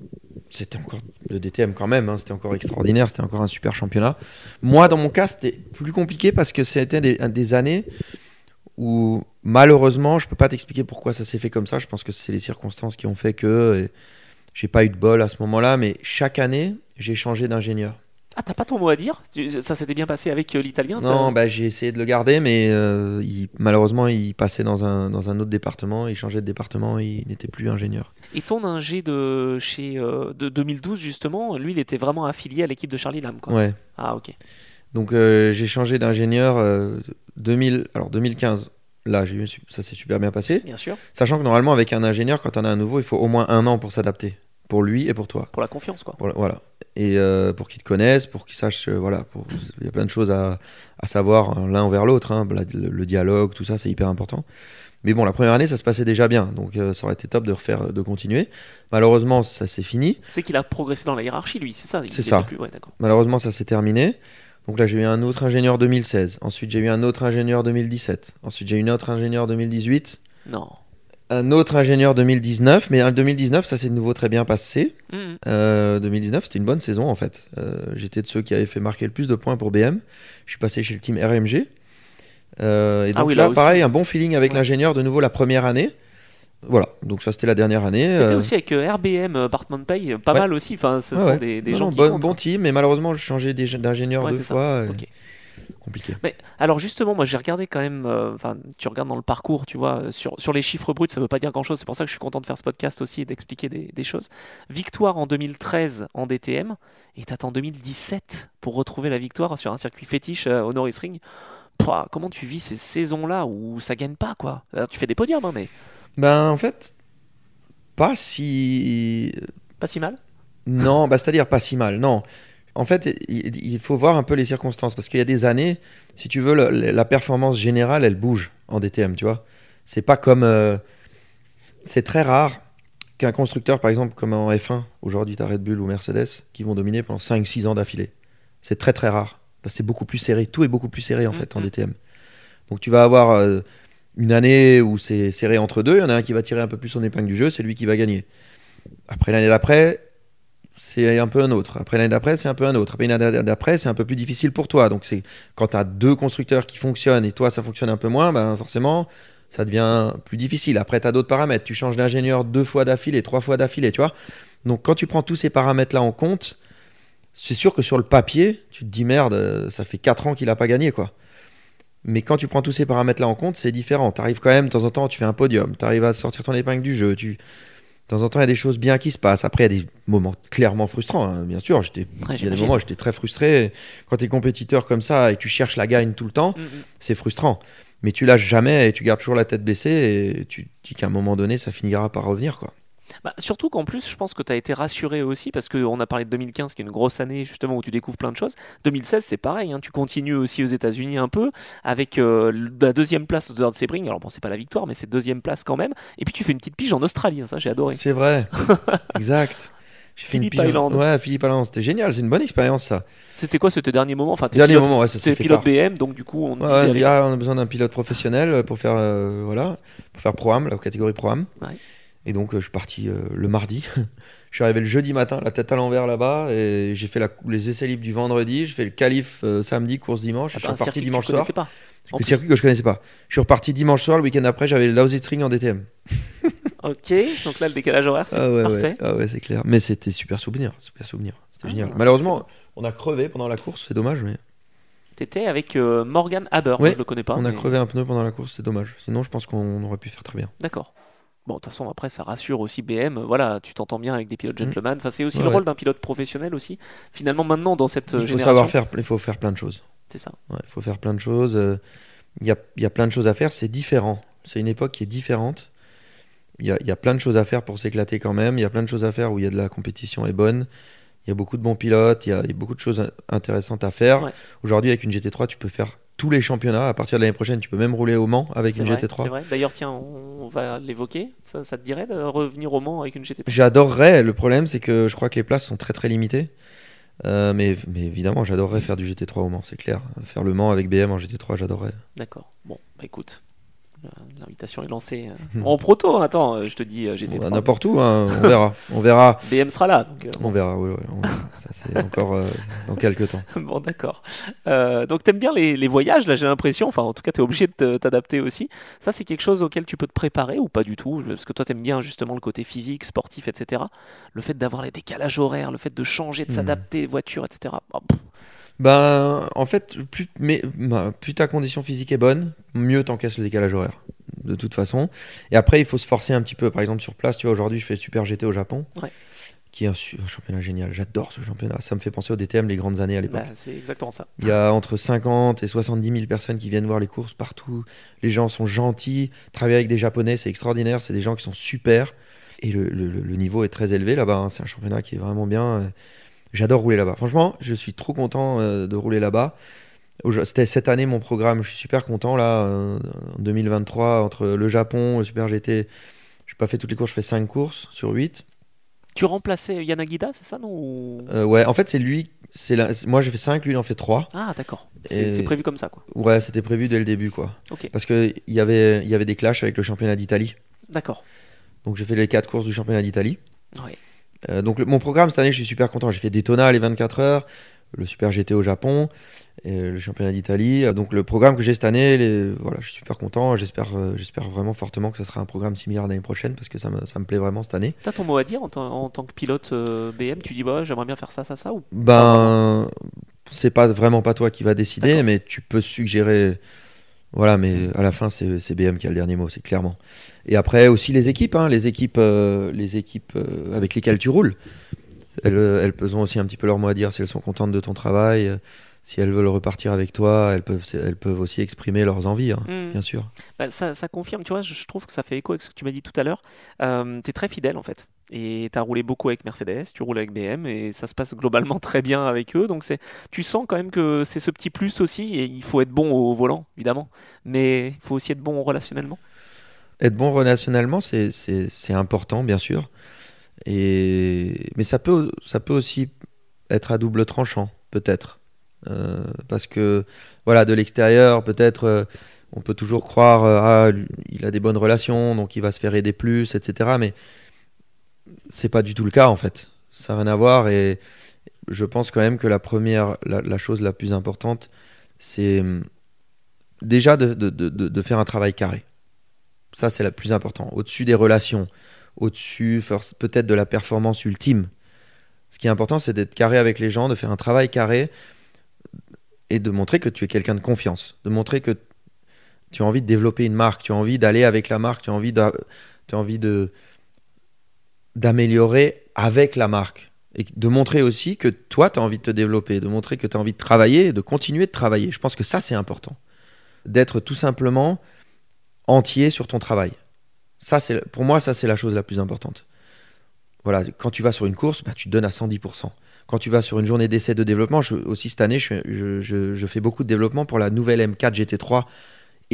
c'était encore le DTM quand même. hein, c'était encore extraordinaire, c'était encore un super championnat. Moi, dans mon cas, c'était plus compliqué parce que c'était des, des années où malheureusement, je peux pas t'expliquer pourquoi ça s'est fait comme ça. Je pense que c'est les circonstances qui ont fait que et j'ai pas eu de bol à ce moment-là. Mais chaque année, j'ai changé d'ingénieur. Ah, t'as pas ton mot à dire Ça s'était bien passé avec euh, l'italien Non, bah, j'ai essayé de le garder, mais euh, il- malheureusement, il passait dans un, dans un autre département, il changeait de département, il n'était plus ingénieur. Et ton ingé de chez euh, de 2012 justement, lui il était vraiment affilié à l'équipe de Charlie Lam quoi. Ouais. Ah ok. Donc euh, j'ai changé d'ingénieur euh, 2000, alors 2015. Là, eu, ça s'est super bien passé. Bien sûr, Sachant que normalement, avec un ingénieur, quand on a un nouveau, il faut au moins un an pour s'adapter. Pour lui et pour toi. pour la confiance quoi. Pour- voilà. Et euh, pour qu'ils te connaissent, pour qu'ils sachent. euh, voilà. pour- Il y a plein de choses à, à savoir euh, l'un envers l'autre. hein. La- le, dialogue, tout ça, c'est hyper important. Mais bon, la première année, ça se passait déjà bien. Donc euh, ça aurait été top de refaire, de continuer. Malheureusement, ça s'est fini. C'est qu'il a progressé dans la hiérarchie lui, c'est ça? C'est ça. Plus... Ouais, d'accord. Malheureusement, ça s'est terminé. Donc là, j'ai eu un autre ingénieur 2016. Ensuite, j'ai eu un autre ingénieur 2017. Ensuite, j'ai eu un autre ingénieur 2018. Non. Un autre ingénieur 2019. Mais en 2019, ça s'est de nouveau très bien passé. Mhm. Euh, 2019, c'était une bonne saison en fait. Euh, J'étais de ceux qui avaient fait marquer le plus de points pour BM. Je suis passé chez le team RMG. Euh, et Ah donc oui, là, pareil, un bon feeling avec Ouais. l'ingénieur de nouveau la première année. Voilà, donc ça c'était la dernière année. Euh, aussi avec euh, RBM euh, Bartman Pay, euh, pas ouais. mal aussi. Enfin, ce ouais, sont des, des non, gens non, qui bon, comptent, bon quoi. team, mais malheureusement, j'ai changé d'ing- d'ingénieur deux fois. euh. Compliqué. Mais alors justement, moi j'ai regardé quand même, euh, enfin tu regardes dans le parcours, tu vois, euh, sur, sur les chiffres bruts, ça veut pas dire grand-chose, c'est pour ça que je suis content de faire ce podcast aussi et d'expliquer des, des choses. Victoire en 2013 en DTM, et t'attends 2017 pour retrouver la victoire sur un circuit fétiche euh, au Norris Ring. Pouah, comment tu vis ces saisons-là où ça gagne pas, quoi? Alors, Tu fais des podiums, hein, mais Ben en fait, pas si. pas si mal? Non, bah, c'est-à-dire pas si mal, non. En fait, il, faut voir un peu les circonstances, parce qu'il y a des années, si tu veux, la performance générale, elle bouge en DTM, tu vois. C'est pas comme... euh, c'est très rare qu'un constructeur, par exemple, comme en F1, aujourd'hui, tu as Red Bull ou Mercedes, qui vont dominer pendant 5-6 ans d'affilée. C'est très très rare, parce que c'est beaucoup plus serré, tout est beaucoup plus serré, en fait, en. DTM. Donc tu vas avoir euh, une année où c'est serré entre deux, il y en a un qui va tirer un peu plus son épingle du jeu, c'est lui qui va gagner. Après l'année d'après, c'est un peu un autre. Après l'année d'après, c'est un peu un autre. Après l'année d'après, c'est un peu plus difficile pour toi. Donc c'est quand tu as deux constructeurs qui fonctionnent et toi ça fonctionne un peu moins, ben forcément ça devient plus difficile. Après tu as d'autres paramètres. Tu changes d'ingénieur deux fois d'affilée, trois fois d'affilée, tu vois. Donc quand tu prends tous ces paramètres là en compte, c'est sûr que sur le papier, tu te dis merde, euh, ça fait 4 ans qu'il a pas gagné quoi. Mais quand tu prends tous ces paramètres-là en compte, c'est différent. Tu arrives quand même, de temps en temps, tu fais un podium, tu arrives à sortir ton épingle du jeu, tu... de temps en temps, il y a des choses bien qui se passent. Après, il y a des moments clairement frustrants, hein, bien sûr. J'étais... Ouais, Il y a des moments où j'étais très frustré. Quand tu es compétiteur comme ça et tu cherches la gagne tout le temps, Mhm. c'est frustrant. Mais tu lâches jamais et tu gardes toujours la tête baissée et tu dis qu'à un moment donné, ça finira par revenir. Quoi. Bah, surtout qu'en plus, je pense que tu as été rassuré aussi, parce qu'on a parlé de 2015, qui est une grosse année justement où tu découvres plein de choses. 2016, c'est pareil, hein, tu continues aussi aux États-Unis un peu, avec euh, la deuxième place au Third Sebring. Alors bon, c'est pas la victoire, mais c'est deuxième place quand même. Et puis tu fais une petite pige en Australie, hein, ça j'ai adoré. C'est vrai, exact. Philippe Island. Ouais, Philippe Island, c'était génial, c'est une bonne expérience ça. C'était quoi ce tes derniers moments Enfin, Dernier pilote, moment, ouais, ça t'es pilote tard. BM, donc du coup, on Ouais, ouais, là, on a besoin d'un pilote professionnel pour faire, euh, voilà, pour faire Pro-Am, la catégorie Pro-Am. Ouais. Et donc, euh, je suis parti euh, le mardi. je suis arrivé le jeudi matin, la tête à l'envers là-bas, et j'ai fait la- les essais libres du vendredi, je fais le qualif euh, samedi, course dimanche, je suis reparti dimanche soir. pas. Le circuit que je connaissais pas. Je suis reparti dimanche soir, le week-end après, j'avais le Lausitz Ring en DTM. Ok, donc là, le décalage horaire, c'est Ah ouais, parfait. ouais. Ah ouais, c'est clair. Mais c'était super souvenir, super souvenir. C'était Ah, génial. Malheureusement, on a crevé pendant la course, c'est dommage, mais T'étais avec euh, Morgan Haber, moi, Ouais, je le connais pas. on a crevé un pneu pendant la course, c'est dommage. Sinon, je pense qu'on aurait pu faire très bien. D'accord. Bon, de toute façon, après, ça rassure aussi BM. Voilà, tu t'entends bien avec des pilotes Mm. gentlemen. Enfin, c'est aussi Ouais, le rôle d'un pilote professionnel aussi. Finalement, maintenant, dans cette Il faut génération, savoir faire, il faut faire plein de choses. c'est ça. Ouais, il faut faire plein de choses. euh, Il y, a, il y a plein de choses à faire, c'est différent. C'est une époque qui est différente. Il y a, il y a plein de choses à faire pour s'éclater quand même. Il y a plein de choses à faire où il y a de la compétition est bonne. Il y a beaucoup de bons pilotes. Il y a, il y a beaucoup de choses intéressantes à faire. Ouais. Aujourd'hui, avec une GT3, tu peux faire tous les championnats. À partir de l'année prochaine, tu peux même rouler au Mans avec une vrai, c'est GT3. vrai. D'ailleurs, tiens, on va l'évoquer. Ça, ça te dirait de revenir au Mans avec une GT3 J'adorerais. Le problème, c'est que je crois que les places sont très très limitées. Euh, mais, mais évidemment, j'adorerais faire du GT3 au Mans, c'est clair. Faire le Mans avec BM en GT3, j'adorerais. D'accord. Bon, bah écoute, l'invitation est lancée. euh, Hmm. En proto, hein. attends, euh, je te dis euh, GT3. bah, N'importe où, hein, on verra. On verra. BM sera là. Donc, euh, On verra, oui, oui, on verra. Ça, c'est encore euh, dans quelques temps. bon, d'accord. Euh, donc, t'aimes bien les, les voyages, là, j'ai l'impression. Enfin, en tout cas, t'es obligé de te- t'adapter aussi. Ça, c'est quelque chose auquel tu peux te préparer ou pas du tout? Parce que toi, t'aimes bien justement le côté physique, sportif, etc. Le fait d'avoir les décalages horaires, le fait de changer, de Hmm. s'adapter, voiture, etc. Ben, en fait, plus, mais, ben, plus ta condition physique est bonne, mieux t'encaisses le décalage horaire, de toute façon. Et après, il faut se forcer un petit peu. Par exemple, sur place, tu vois, aujourd'hui, je fais le Super GT au Japon, Ouais. qui est un, championnat génial. J'adore ce championnat. Ça me fait penser au DTM, les grandes années à l'époque. bah, c'est exactement ça. Il y a entre 50 et 70 000 personnes qui viennent voir les courses partout. Les gens sont gentils. Travailler avec des Japonais, c'est extraordinaire. C'est des gens qui sont super. Et le, le- le- le niveau est très élevé là-bas. hein. C'est un championnat qui est vraiment bien. J'adore rouler là-bas. Franchement, je suis trop content euh, de rouler là-bas. C'était cette année mon programme. Je suis super content là. euh, en 2023, entre le Japon, le Super GT. Je n'ai pas fait toutes les courses. Je fais 5 courses sur 8. Tu remplaçais Yanagida, c'est ça, non Euh, ouais, en fait, c'est lui. c'est la- Moi, j'ai fait 5, lui, il en fait 3. Ah, d'accord. C'est Et- prévu comme ça, quoi. Ouais, c'était prévu dès le début, quoi. Ok, Parce qu'il y avait, y avait des clashs avec le championnat d'Italie. d'accord. Donc j'ai fait les 4 courses du championnat d'Italie. Ouais. Euh, donc le- mon programme cette année, je suis super content. J'ai fait Daytona les 24 heures, le Super GT au Japon, et le championnat d'Italie. Euh, Donc le programme que j'ai cette année, les- voilà, je suis super content. J'espère, euh, j'espère vraiment fortement que ce sera un programme similaire l'année prochaine parce que ça me, ça me plaît vraiment cette année. T'as ton mot à dire en, tant- en tant que pilote euh, BM Tu dis, bah, j'aimerais bien faire ça, ça, ça ou... Ben, c'est pas vraiment pas toi qui va décider, mais tu peux suggérer. Voilà, mais à la fin, c'est BM qui a le dernier mot, c'est clairement. Et après aussi les équipes, hein, les équipes, euh, les équipes euh, avec lesquelles tu roules. Elles, euh, elles ont aussi un petit peu leur mot à dire si elles sont contentes de ton travail, euh, si elles veulent repartir avec toi, elles peuvent, elles peuvent aussi exprimer leurs envies, hein, Hmm. bien sûr. Bah, ça, ça confirme, tu vois, je, je trouve que ça fait écho avec ce que tu m'as dit tout à l'heure. Tu es très fidèle en fait. Et tu as roulé beaucoup avec Mercedes, tu roules avec BM et ça se passe globalement très bien avec eux. Donc c'est, tu sens quand même que c'est ce petit plus aussi. Et il faut être bon au volant, évidemment. Mais il faut aussi être bon relationnellement. Être bon relationnellement, c'est- c'est important, bien sûr. Et... Mais ça peut, ça peut aussi être à double tranchant, peut-être. Euh, parce que, voilà, de l'extérieur, peut-être, euh, on peut toujours croire, euh, ah, il a des bonnes relations, donc il va se faire aider plus, etc. Mais c'est pas du tout le cas, en fait. Ça n'a rien à voir. Et je pense quand même que la première, la, la chose la plus importante, c'est hum, déjà de, de- de- de- faire un travail carré. Ça, c'est le plus important. Au-dessus des relations, au-dessus peut-être de la performance ultime. Ce qui est important, c'est d'être carré avec les gens, de faire un travail carré et de montrer que tu es quelqu'un de confiance. De montrer que tu as envie de développer une marque, tu as envie d'aller avec la marque, tu as envie tu as envie de d'améliorer avec la marque. Et de montrer aussi que toi, tu as envie de te développer, de montrer que tu as envie de travailler et de continuer de travailler. Je pense que ça, c'est important. D'être tout simplement entier sur ton travail. Ça, c'est pour moi, ça, c'est la chose la plus importante. voilà, quand tu vas sur une course, bah, tu te donnes à 110%. Quand tu vas sur une journée d'essai de développement, aussi cette année, je- je- je fais beaucoup de développement pour la nouvelle M4 GT3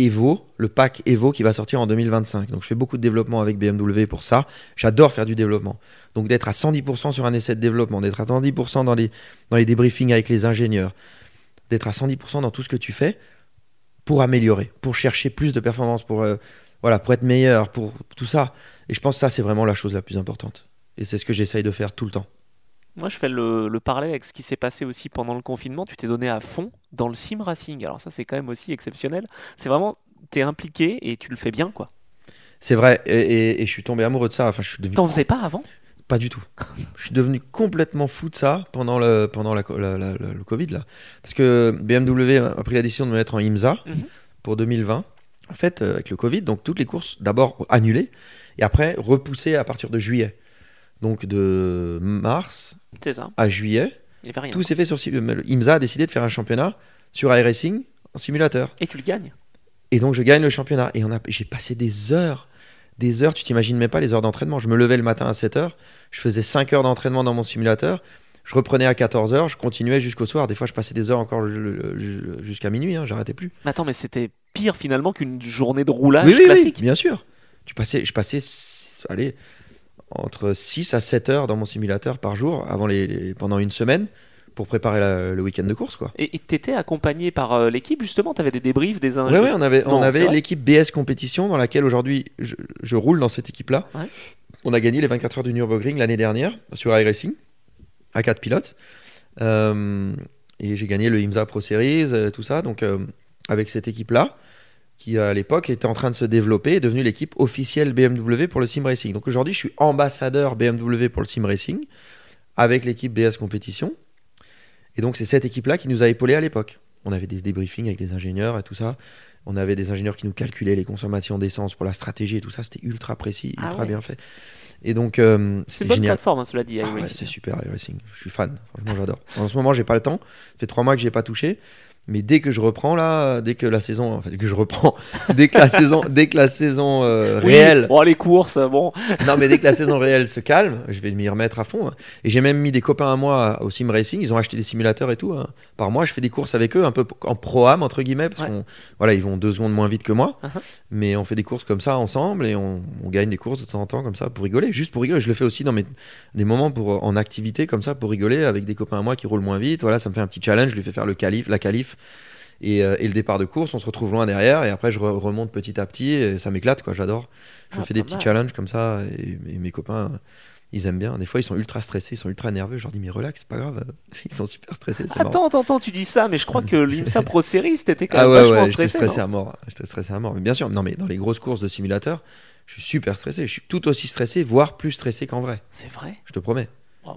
Evo, le pack Evo qui va sortir en 2025. Donc je fais beaucoup de développement avec BMW pour ça. J'adore faire du développement. Donc d'être à 110% sur un essai de développement, d'être à 110% dans les, dans les débriefings avec les ingénieurs, d'être à 110% dans tout ce que tu fais pour améliorer, pour chercher plus de performance, pour, euh, voilà, pour être meilleur, pour tout ça. Et je pense que ça, c'est vraiment la chose la plus importante. Et c'est ce que j'essaye de faire tout le temps. Moi, je fais le, le parallèle avec ce qui s'est passé aussi pendant le confinement. Tu t'es donné à fond dans le sim racing. Alors ça, c'est quand même aussi exceptionnel. C'est vraiment, t'es impliqué et tu le fais bien, quoi. C'est vrai, et, et- et je suis tombé amoureux de ça. Enfin, je suis devenu T'en faisais pas avant? Pas du tout. je suis devenu complètement fou de ça pendant le, pendant la, la- la- la- le Covid. Là. Parce que BMW a pris la décision de me mettre en IMSA Mhm. pour 2020. En fait, euh, avec le Covid, donc toutes les courses d'abord annulées et après repoussées à partir de juillet. Donc de mars ça. à juillet, Il y avait rien. tout s'est fait sur le IMSA a décidé de faire un championnat sur iRacing en simulateur. Et tu le gagnes. Et donc je gagne le championnat. Et on a, j'ai passé des heures, des heures, tu t'imagines même pas les heures d'entraînement. Je me levais le matin à 7 heures, je faisais 5 heures d'entraînement dans mon simulateur, je reprenais à 14 heures, je continuais jusqu'au soir. Des fois, je passais des heures encore ju- ju- jusqu'à minuit, hein, j'arrêtais plus. Mais attends, mais c'était pire finalement qu'une journée de roulage oui, oui, oui, classique. bien sûr. Tu passais, je passais, allez, entre 6 à 7 heures dans mon simulateur par jour avant les, les- pendant une semaine pour préparer la- le week-end de course. Quoi. Et t'étais accompagné par euh, l'équipe justement? T'avais des débriefs, des Ouais, ouais, on avait, Non, on c'est avait vrai l'équipe BS Compétition dans laquelle aujourd'hui je, je roule dans cette équipe-là. Ouais. On a gagné les 24 heures du Nürburgring l'année dernière sur iRacing à 4 pilotes. Euh, et j'ai gagné le IMSA Pro Series, euh, tout ça. Donc euh, avec cette équipe-là, qui à l'époque était en train de se développer, est devenue l'équipe officielle BMW pour le sim racing. Donc aujourd'hui, je suis ambassadeur BMW pour le sim racing avec l'équipe BS Compétition. Et donc c'est cette équipe-là qui nous a épaulés à l'époque. On avait des débriefings avec des ingénieurs et tout ça. On avait des ingénieurs qui nous calculaient les consommations d'essence pour la stratégie et tout ça. C'était ultra précis, Ah ultra ouais. bien fait. Et donc euh, C'est une bonne génial. plateforme, hein, cela dit. Ah ouais, c'est super iRacing. Je suis fan. Franchement, j'adore. En ce moment, j'ai pas le temps. Ça fait trois mois que j'ai pas touché. Mais dès que je reprends là, dès que la saison, en fait, que je reprends, dès que la saison, dès que la saison euh, Oui, réelle, Bon, les courses, bon. non mais dès que la saison réelle se calme, je vais m'y remettre à fond. hein. Et j'ai même mis des copains à moi au sim racing. Ils ont acheté des simulateurs et tout. hein. Par mois, je fais des courses avec eux, un peu en pro am entre guillemets, parce Ouais. qu'on, voilà, ils vont deux secondes moins vite que moi. Uh-huh. Mais on fait des courses comme ça ensemble et on, on gagne des courses de temps en temps comme ça pour rigoler, juste pour rigoler. Je le fais aussi dans mes des moments pour en activité comme ça pour rigoler avec des copains à moi qui roulent moins vite. Voilà, ça me fait un petit challenge. Je lui fais faire le calife, la qualif. Et, euh, et le départ de course, on se retrouve loin derrière et après je re- remonte petit à petit et ça m'éclate quoi, j'adore. Je Ah, fais des petits mal. challenges comme ça et, et mes copains ils aiment bien. Des fois ils sont ultra stressés, ils sont ultra nerveux. Je leur dis mais relax, c'est pas grave. Ils sont super stressés. Attends, attends, attends, tu dis ça, mais je crois que l'IMSA Pro Series, t'étais quand Ah même ouais, vachement ouais, j'étais stressé. stressé à mort. J'étais stressé à mort. Mais bien sûr, non mais dans les grosses courses de simulateur, je suis super stressé. Je suis tout aussi stressé, voire plus stressé qu'en vrai. C'est vrai? Je te promets.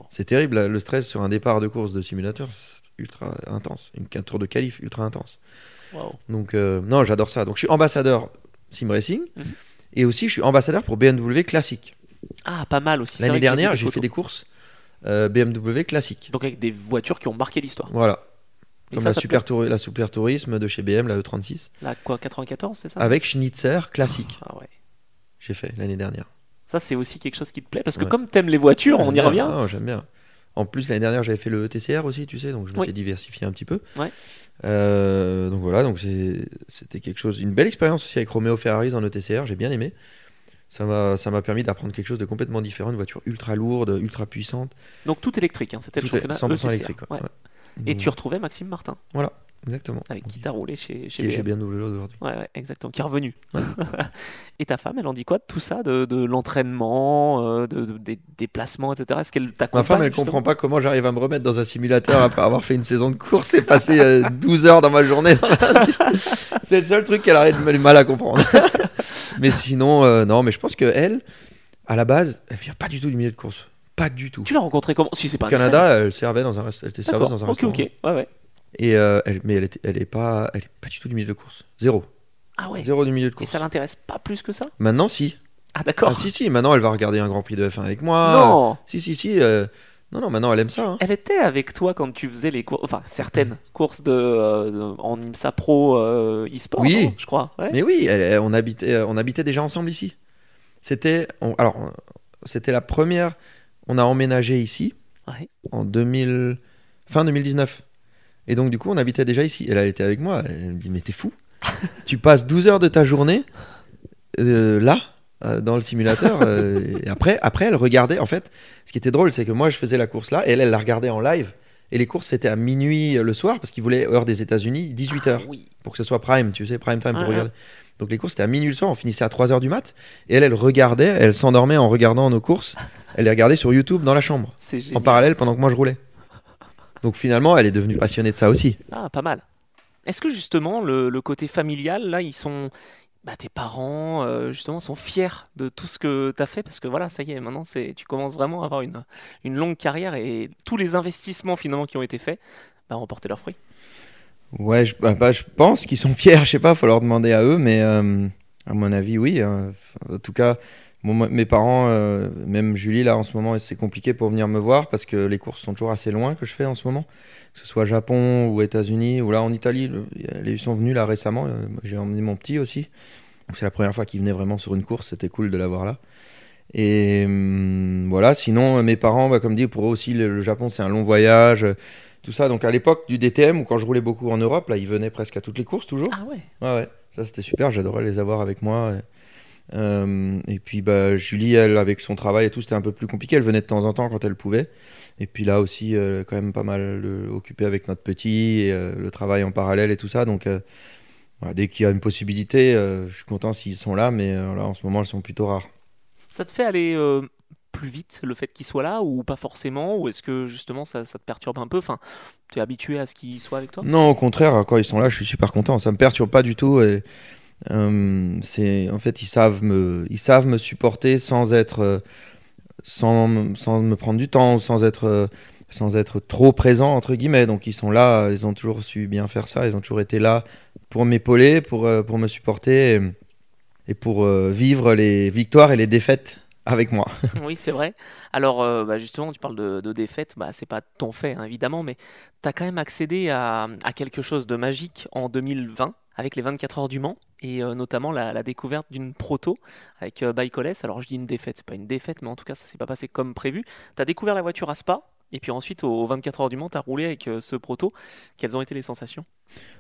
C'est terrible le stress sur un départ de course de simulateur, ultra intense. Une, un tour de qualif ultra intense. Donc euh, non, j'adore ça. Donc je suis ambassadeur sim racing Mhm. et aussi je suis ambassadeur pour BMW classique. Ah, pas mal aussi. L'année dernière, j'ai fait des courses euh, BMW classique. Donc avec des voitures qui ont marqué l'histoire. Voilà. Et Comme ça, la, ça super la Super Tourisme de chez BM, la E36. peut- La quoi, 94, c'est ça? Avec Schnitzer classique. Ah ouais. J'ai fait l'année dernière. Ça, c'est aussi quelque chose qui te plaît parce que Ouais. comme t'aimes les voitures, on y revient. Non, J'aime bien. En plus, l'année dernière, j'avais fait le TCR aussi, tu sais, donc je m'étais Oui. diversifié un petit peu. Ouais. Euh, donc voilà, donc c'était quelque chose, une belle expérience aussi avec Romeo Ferraris en ETCR, j'ai bien aimé. Ça m'a, permis d'apprendre quelque chose de complètement différent, une voiture ultra lourde, ultra puissante. Donc tout électrique, hein, c'était le championnat 100% ETCR. électrique. ouais. Ouais. Et tu retrouvais Maxime Martin, Voilà, exactement. avec qui t'as roulé chez, chez qui est chez BM. BMW aujourd'hui. Ouais, ouais, exactement, qui est revenu. Et ta femme, elle en dit quoi de tout ça, de, de l'entraînement, euh, de, de- des déplacements, etc. Est-ce qu'elle t'accompagne Ma femme, elle justement? comprend pas comment j'arrive à me remettre dans un simulateur après avoir fait une saison de course et passer euh, 12 heures dans ma journée. C'est le seul truc qu'elle a du mal à comprendre. mais sinon, euh, non, mais je pense que elle, à la base, elle vient pas du tout du milieu de course. Pas du tout. Tu l'as rencontré comment Si c'est pas Au Canada, elle servait dans un, rest- elle était serveuse dans un ok, restaurant. ok. Ouais, ouais. Et euh, elle, mais elle, était, elle est pas, elle est pas du tout du milieu de course. Zéro. Ah ouais. Zéro du milieu de Et course. ça l'intéresse pas plus que ça Maintenant, si. Ah d'accord. Ah, si, si. Maintenant, elle va regarder un Grand Prix de F1 avec moi. non Si, si, si. euh, Non, non. Maintenant, elle aime ça. hein. Elle était avec toi quand tu faisais les courses, enfin certaines courses de, euh, de- en IMSA Pro euh, e-sport, Oui. je crois. Ouais. Mais oui, elle- on, habitait, on habitait déjà ensemble ici. C'était, alors, c'était la première on a emménagé ici Ouais. en 2000, fin 2019. Et donc, du coup, on habitait déjà ici. Et là, elle était avec moi. Elle me dit Mais t'es fou Tu passes 12 heures de ta journée euh, là, euh, dans le simulateur. euh, et après, après, elle regardait. En fait, ce qui était drôle, c'est que moi, je faisais la course là. Et elle, elle la regardait en live. Et les courses, c'était à minuit le soir, parce qu'ils voulaient, heure des États-Unis, 18 heures Ah oui. pour que ce soit prime, tu sais, prime time pour Ouais, regarder. Donc les courses, c'était à minuit le soir, on finissait à 3h du mat. Et elle, elle regardait, elle s'endormait en regardant nos courses. Elle les regardait sur YouTube dans la chambre, en parallèle pendant que moi je roulais. Donc finalement, elle est devenue passionnée de ça aussi. Ah, pas mal. Est-ce que justement le, le côté familial, là, ils sont. Bah, tes parents, euh, justement, sont fiers de tout ce que tu as fait? Parce que voilà, ça y est, maintenant, c'est, tu commences vraiment à avoir une, une longue carrière et tous les investissements finalement qui ont été faits bah, ont porté leurs fruits. Ouais, je, bah, bah, je pense qu'ils sont fiers, je sais pas, faut leur demander à eux, mais euh, à mon avis, oui. hein. En tout cas, mes parents, euh, même Julie, là, en ce moment, c'est compliqué pour venir me voir parce que les courses sont toujours assez loin que je fais en ce moment. Que ce soit Japon ou États-Unis ou là en Italie, le- ils sont venus là récemment. euh, J'ai emmené mon petit aussi. C'est la première fois qu'il venait vraiment sur une course, c'était cool de l'avoir là. Et hum, voilà, sinon, mes parents, bah, comme dit, pour eux aussi, le, Japon, c'est un long voyage, tout ça. Donc à l'époque du DTM, ou quand je roulais beaucoup en Europe, là, ils venaient presque à toutes les courses toujours. Ah ouais Ouais, ouais, ça c'était super, j'adorais les avoir avec moi. Et, euh, et puis bah, Julie, elle, avec son travail et tout, c'était un peu plus compliqué. Elle venait de temps en temps quand elle pouvait. Et puis là aussi, euh, quand même pas mal euh, occupée avec notre petit et euh, le travail en parallèle et tout ça. Donc euh, voilà, dès qu'il y a une possibilité, euh, je suis content s'ils sont là, mais euh, là en ce moment, elles sont plutôt rares. Ça te fait aller euh, plus vite le fait qu'ils soient là ou pas forcément Ou est-ce que justement ça, te perturbe un peu? Enfin, tu es habitué à ce qu'ils soient avec toi? Non, au contraire, quand ils sont là, je suis super content. Ça me perturbe pas du tout. Et, euh, c'est, en fait, ils savent me, ils savent me supporter sans être, euh, sans, sans me prendre du temps, sans être, euh, sans être trop présent entre guillemets. Donc ils sont là, ils ont toujours su bien faire ça. Ils ont toujours été là pour m'épauler, pour, pour me supporter et, pour vivre les victoires et les défaites avec moi. Oui, c'est vrai. Alors, euh, bah, justement, tu parles de, de défaite, bah, c'est pas ton fait, hein, évidemment, mais tu as quand même accédé à, à quelque chose de magique en 2020 avec les 24 heures du Mans et euh, notamment la, la découverte d'une proto avec euh. Alors, je dis une défaite, c'est pas une défaite, mais en tout cas, ça s'est pas passé comme prévu. Tu as découvert la voiture à Spa et puis ensuite, aux 24 heures du Mans, tu as roulé avec euh, ce proto. Quelles ont été les sensations?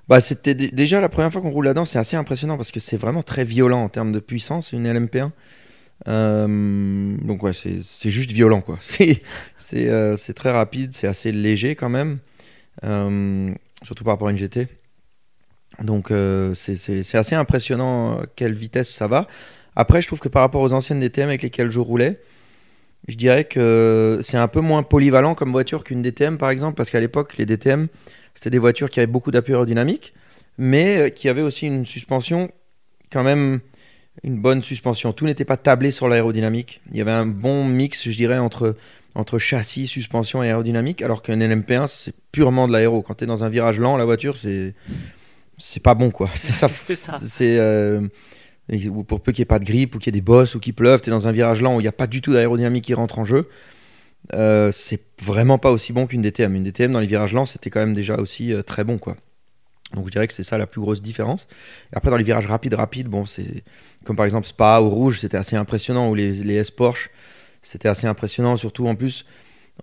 Bah, c'était dé- déjà la première fois qu'on roule là-dedans, c'est assez impressionnant parce que c'est vraiment très violent en termes de puissance, une LMP1. Euh, donc ouais, c'est juste violent quoi. C'est euh, très rapide, c'est assez léger quand même, euh, surtout par rapport à une GT. Donc euh, c'est assez impressionnant quelle vitesse ça va. Après, je trouve que par rapport aux anciennes DTM avec lesquelles je roulais, je dirais que c'est un peu moins polyvalent comme voiture qu'une DTM par exemple, parce qu'à l'époque, les DTM, c'était des voitures qui avaient beaucoup d'appui aérodynamique, mais qui avaient aussi une suspension, quand même une bonne suspension. Tout n'était pas tablé sur l'aérodynamique. Il y avait un bon mix, je dirais, entre, entre châssis, suspension et aérodynamique, alors qu'un LMP1, c'est purement de l'aéro. Quand tu es dans un virage lent, la voiture, c'est c'est pas bon, quoi. C'est ça. C'est euh, pour peu qu'il n'y ait pas de grippe ou qu'il y ait des bosses ou qu'il pleuve, tu es dans un virage lent où il n'y a pas du tout d'aérodynamique qui rentre en jeu. Euh, c'est vraiment pas aussi bon qu'une DTM. Une DTM dans les virages lents, c'était quand même déjà aussi euh, très bon, quoi. Donc je dirais que c'est ça la plus grosse différence. Et après dans les virages rapides, rapides, bon c'est comme par exemple Spa ou Rouge, c'était assez impressionnant. Ou les, les S Porsche, c'était assez impressionnant. Surtout en plus,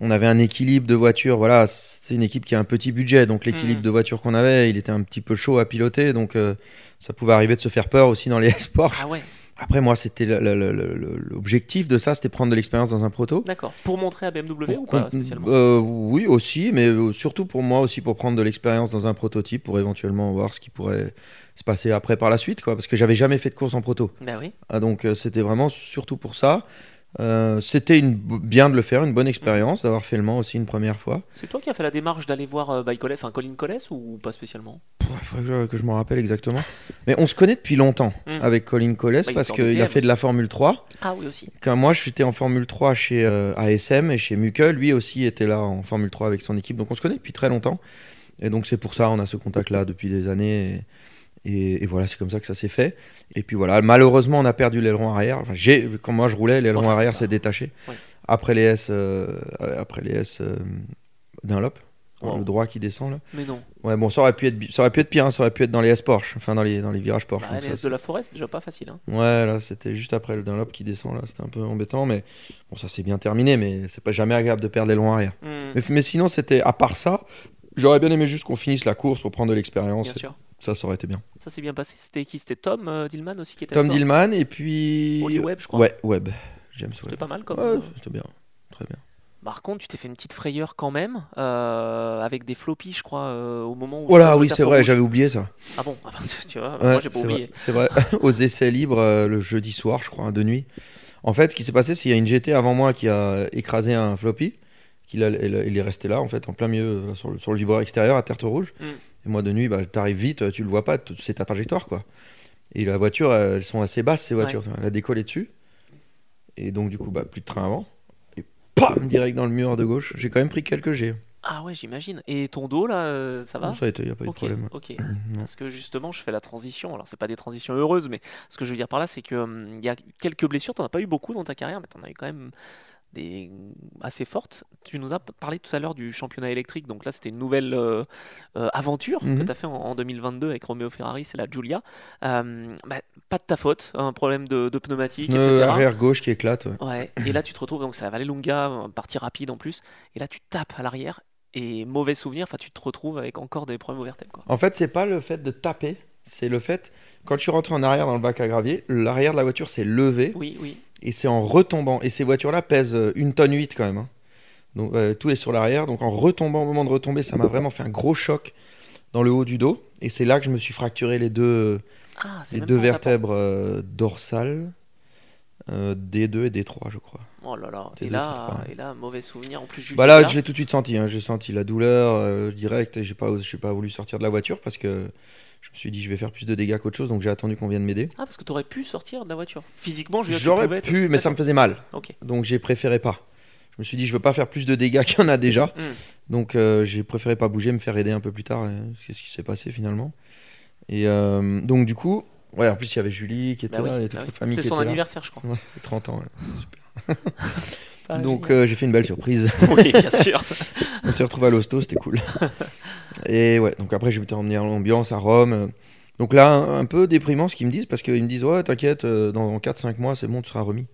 on avait un équilibre de voitures. Voilà, c'est une équipe qui a un petit budget, donc l'équilibre Mhm. de voitures qu'on avait, il était un petit peu chaud à piloter. Donc euh, ça pouvait arriver de se faire peur aussi dans les S Porsche. Ah ouais, Après moi, c'était l'objectif de ça, c'était prendre de l'expérience dans un proto. d'accord. Pour montrer à BMW Pour ou pas spécialement euh, Oui, aussi, mais euh, surtout pour moi aussi pour prendre de l'expérience dans un prototype, pour éventuellement voir ce qui pourrait se passer après par la suite, quoi. Parce que j'avais jamais fait de course en proto, Bah oui. Ah, donc euh, c'était vraiment surtout pour ça. Euh, c'était une, bien de le faire, une bonne expérience, d'avoir fait le Mans aussi une première fois. C'est toi qui as fait la démarche d'aller voir euh, enfin Colin Coles ou pas spécialement? Il faudrait que je, que je m'en rappelle exactement. Mais on se connaît depuis longtemps Mm. avec Colin Coles il parce qu'il a fait de la Formule 3. Ah oui aussi. Quand moi j'étais en Formule 3 chez euh, ASM et chez Muke, lui aussi était là en Formule 3 avec son équipe. Donc on se connaît depuis très longtemps. Et donc c'est pour ça on a ce contact-là depuis des années. Et, et- et voilà, c'est comme ça que ça s'est fait. Et puis voilà, malheureusement on a perdu l'aileron arrière. Enfin, j'ai, quand moi je roulais, l'aileron Enfin, arrière s'est détaché. Ouais. Après les S, euh, après les S euh, Dunlop. Wow. le droit qui descend là. Mais non. Ouais, bon, ça aurait pu être, ça aurait pu être pire, hein, ça aurait pu être dans les S Porsche, enfin dans les, dans les virages Porsche. Bah, les S de la forêt, c'est déjà pas facile. Hein. Ouais, là, c'était juste après le Dunlop qui descend, là, c'était un peu embêtant, mais bon, ça s'est bien terminé, mais c'est pas jamais agréable de perdre l'aileron arrière. Hmm, Mais, mais sinon, c'était, à part ça, j'aurais bien aimé juste qu'on finisse la course pour prendre de l'expérience. bien sûr. Ça, ça aurait été bien. Ça s'est bien passé. C'était qui? C'était Tom euh, Dillman aussi qui était Tom Dillman, et puis. Oli Webb, je crois. Ouais, Webb. James C'était Webb. pas mal comme. Ouais, c'était bien. Très bien. Par contre, tu t'es fait une petite frayeur quand même, euh, avec des floppies, je crois, euh, au moment où. Voilà, le oui, c'est vrai, j'avais oublié ça. Ah bon Ah bah, Tu vois, Ouais, moi j'ai pas oublié. C'est vrai, aux essais libres, euh, le jeudi soir, je crois, hein, de nuit. En fait, ce qui s'est passé, c'est qu'il y a une GT avant moi qui a écrasé un floppy. qu'il a- il il est resté là, en fait, en plein milieu, là, sur le, sur le vibreur extérieur, à terre rouge. Mm. Et moi, de nuit, bah, t'arrives vite, tu le vois pas, c'est ta trajectoire, quoi. Et la voiture, elles sont assez basses, ces voitures. Elle a décollé dessus. Et donc, du coup, bah, plus de train avant. Et pam, direct dans le mur de gauche. J'ai quand même pris quelques G. Ah ouais, j'imagine. Et ton dos là, euh, ça va ça a été, a pas eu de problème. ok. Parce que justement, je fais la transition. Alors, c'est pas des transitions heureuses, mais ce que je veux dire par là, c'est que hum, il y a quelques blessures. T'en as pas eu beaucoup dans ta carrière, mais t'en as eu quand même des assez fortes. Tu nous as parlé tout à l'heure du championnat électrique. Donc là, c'était une nouvelle euh, euh, aventure que Mhm. tu as fait en, en 2022 avec Romeo Ferrari, c'est la Giulia. Euh, bah, pas de ta faute, un problème de, de pneumatique, Pneu etc. arrière gauche qui éclate. ouais. Ouais, et là tu te retrouves, donc c'est à Vallelunga, un partie rapide en plus, et là tu tapes à l'arrière, et mauvais souvenir, enfin tu te retrouves avec encore des problèmes au vertèbre. Quoi. En fait, c'est pas le fait de taper, c'est le fait, quand je suis rentré en arrière dans le bac à gravier, l'arrière de la voiture s'est levé Oui, oui. Et c'est en retombant. Et ces voitures-là pèsent euh, une tonne 8 quand même. hein. Donc euh, tout est sur l'arrière. Donc en retombant, au moment de retomber, ça m'a vraiment fait un gros choc dans le haut du dos. Et c'est là que je me suis fracturé les deux, Ah, les deux vertèbres euh, dorsales, euh, D2 et D3, je crois. Oh là là, et là, t'es trois. et là, mauvais souvenir, en plus Bah là, j'ai tout de suite senti. hein. J'ai senti la douleur euh, direct et j'ai pas, j'ai pas voulu sortir de la voiture parce que je me suis dit je vais faire plus de dégâts qu'autre chose. Donc j'ai attendu qu'on vienne m'aider. Ah, parce que t'aurais pu sortir de la voiture. Physiquement, je tu J'aurais pu, mais ça me faisait mal. Donc j'ai préféré pas. Je me suis dit, je veux pas faire plus de dégâts qu'il y en a déjà. Mm. Donc euh, j'ai préféré pas bouger, me faire aider un peu plus tard. et C'est ce qui s'est passé finalement. Et euh, donc du coup, ouais, en plus il y avait Julie qui était Bah là, bah oui. famille C'était son là. anniversaire, je crois. Ouais, c'est 30 ans. ouais. Ah, donc euh, j'ai fait une belle surprise. oui, bien sûr. On s'est retrouvé à l'hosto, c'était cool. Et ouais, donc après, je m'étais emmené en ambiance à Rome. Donc là, un, un peu déprimant ce qu'ils me disent, parce qu'ils me disent, ouais, t'inquiète, euh, dans 4-5 mois, c'est bon, tu seras remis.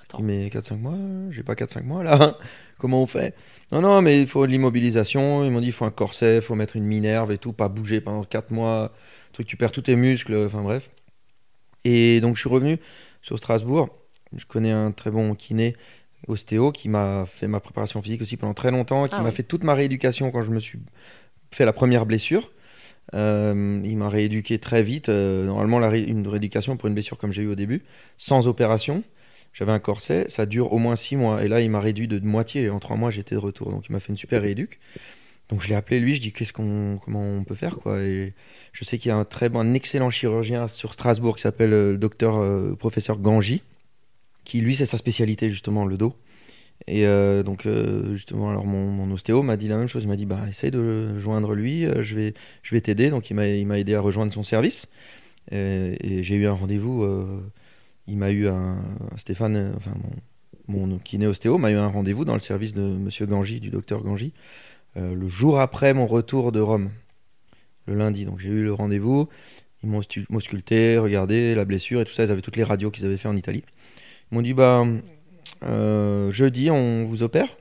Attends. Mais 4-5 mois, j'ai pas 4-5 mois là. Comment on fait? Non, non, mais il faut de l'immobilisation. Ils m'ont dit, il faut un corset, il faut mettre une minerve et tout, pas bouger pendant 4 mois. Truc, tu perds tous tes muscles, enfin bref. Et donc, je suis revenu sur Strasbourg. Je connais un très bon kiné, ostéo, qui m'a fait ma préparation physique aussi pendant très longtemps, qui Ah m'a oui. fait toute ma rééducation quand je me suis fait la première blessure. Euh, il m'a rééduqué très vite. Euh, normalement, la ré- une rééducation pour une blessure comme j'ai eu au début, sans opération. J'avais un corset, ça dure au moins 6 mois. Et là, il m'a réduit de, de moitié. En 3 mois, j'étais de retour. Donc, il m'a fait une super rééduque. Donc, je l'ai appelé lui. Je dis qu'est-ce qu'on, comment on peut faire quoi? Et je sais qu'il y a un très bon, un excellent chirurgien sur Strasbourg qui s'appelle euh, le docteur euh, professeur Ganji, qui lui, c'est sa spécialité justement le dos. Et euh, donc, euh, justement, alors mon, ostéo m'a dit la même chose. Il m'a dit, bah, essaye de joindre lui, euh, je vais, je vais t'aider. Donc, il m'a, aidé à rejoindre son service. Et, j'ai eu un rendez-vous. il m'a eu un. Stéphane, enfin, mon, mon kiné ostéo m'a eu un rendez-vous dans le service de monsieur Ganji, du docteur Ganji, euh, le jour après mon retour de Rome, le lundi. Donc, j'ai eu le rendez-vous. Ils m'ont m'ausculté, regardé la blessure et tout ça. Ils avaient toutes les radios qu'ils avaient fait en Italie. Ils m'ont dit, bah. Euh, jeudi, on vous opère.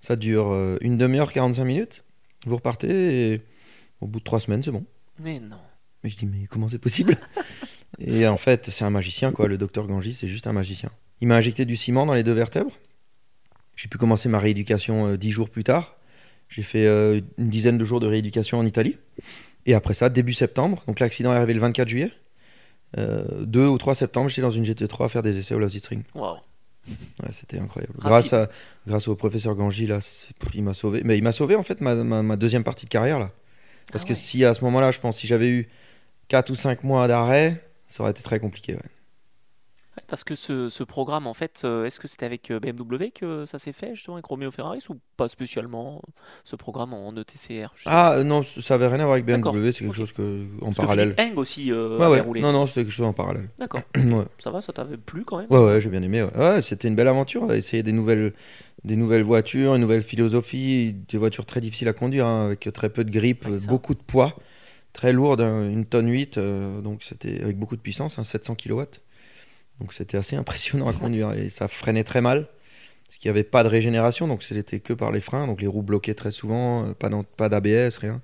Ça dure euh, une demi-heure, 45 minutes. Vous repartez et au bout de trois semaines, c'est bon. Mais non. Mais je dis, mais comment c'est possible? Et en fait, c'est un magicien, quoi. Le docteur Ganji, c'est juste un magicien. Il m'a injecté du ciment dans les deux vertèbres. J'ai pu commencer ma rééducation euh, dix jours plus tard. J'ai fait euh, une dizaine de jours de rééducation en Italie. Et après ça, début septembre, donc l'accident est arrivé le 24 juillet. Euh, 2 ou 3 septembre, j'étais dans une GT3 à faire des essais au Lasitring. Waouh. Ouais, c'était incroyable. Rapide. Grâce, à, grâce au professeur Ganji, là, il m'a sauvé. Mais il m'a sauvé, en fait, ma, ma- ma deuxième partie de carrière, là. Parce Ah que si à ce moment-là, je pense, si j'avais eu 4 ou 5 mois d'arrêt, ça aurait été très compliqué. ouais. Parce que ce, ce programme, en fait, euh, est-ce que c'était avec euh, BMW que ça s'est fait, justement, avec Romeo Ferraris, ou pas spécialement ce programme en ETCR Ah euh, non, ça avait rien à voir avec BMW, c'est quelque ok. chose que, en Parce que parallèle. Philippe Eng aussi euh, Ouais, roulé. Non, non, c'était quelque chose en parallèle. D'accord. Ça va, ça t'avait plu quand même? Ouais, ouais, j'ai bien aimé. Ouais, c'était une belle aventure. Essayer des nouvelles, des nouvelles voitures, une nouvelle philosophie, des voitures très difficiles à conduire, hein, avec très peu de grippe, beaucoup de poids, très lourde, hein, une tonne 8, euh, donc c'était avec beaucoup de puissance, hein, 700 kW. Donc c'était assez impressionnant à conduire et ça freinait très mal, parce qu'il n'y avait pas de régénération, donc c'était que par les freins, donc les roues bloquaient très souvent, euh, pas, d'ABS, rien.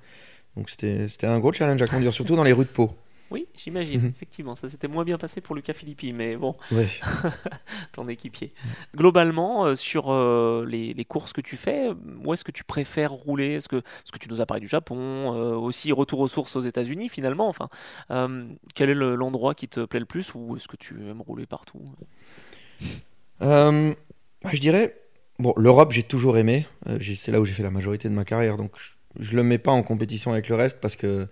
Donc c'était c'était un gros challenge à conduire, surtout dans les rues de Pau. Oui, j'imagine, Mhm. effectivement. Ça s'était moins bien passé pour Luca Filippi, mais bon, ton équipier. Globalement, euh, sur euh, les, les courses que tu fais, où est-ce que tu préfères rouler? Est-ce que, parce que tu nous as parlé du Japon, euh, aussi retour aux sources aux États-Unis finalement. Enfin, quel est le- l'endroit qui te plaît le plus ou est-ce que tu aimes rouler partout? Bah, je dirais, bon, l'Europe, j'ai toujours aimé. C'est là où j'ai fait la majorité de ma carrière. Donc, je, je le mets pas en compétition avec le reste parce que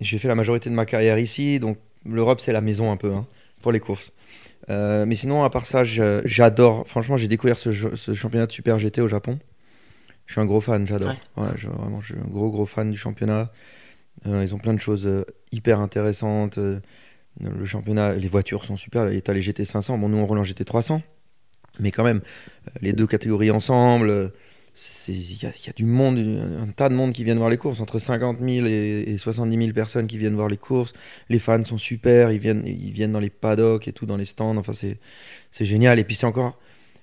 j'ai fait la majorité de ma carrière ici. Donc, l'Europe, c'est la maison un peu hein, pour les courses. Euh, mais sinon, à part ça, j'adore. Franchement, j'ai découvert ce, championnat de Super GT au Japon. Je suis un gros fan, j'adore. Ouais, je, vraiment, je suis un gros, gros fan du championnat. Euh, ils ont plein de choses euh, hyper intéressantes. Le championnat, les voitures sont super. Et t'as les GT 500. Bon, nous, on roule en GT 300. Mais quand même, les deux catégories ensemble, il y, a- il y a du monde, un, tas de monde qui viennent voir les courses. Entre 50 000 et, et 70 000 personnes qui viennent voir les courses. Les fans sont super. Ils viennent, ils viennent dans les paddocks et tout, dans les stands. Enfin, c'est génial. Et puis, c'est encore.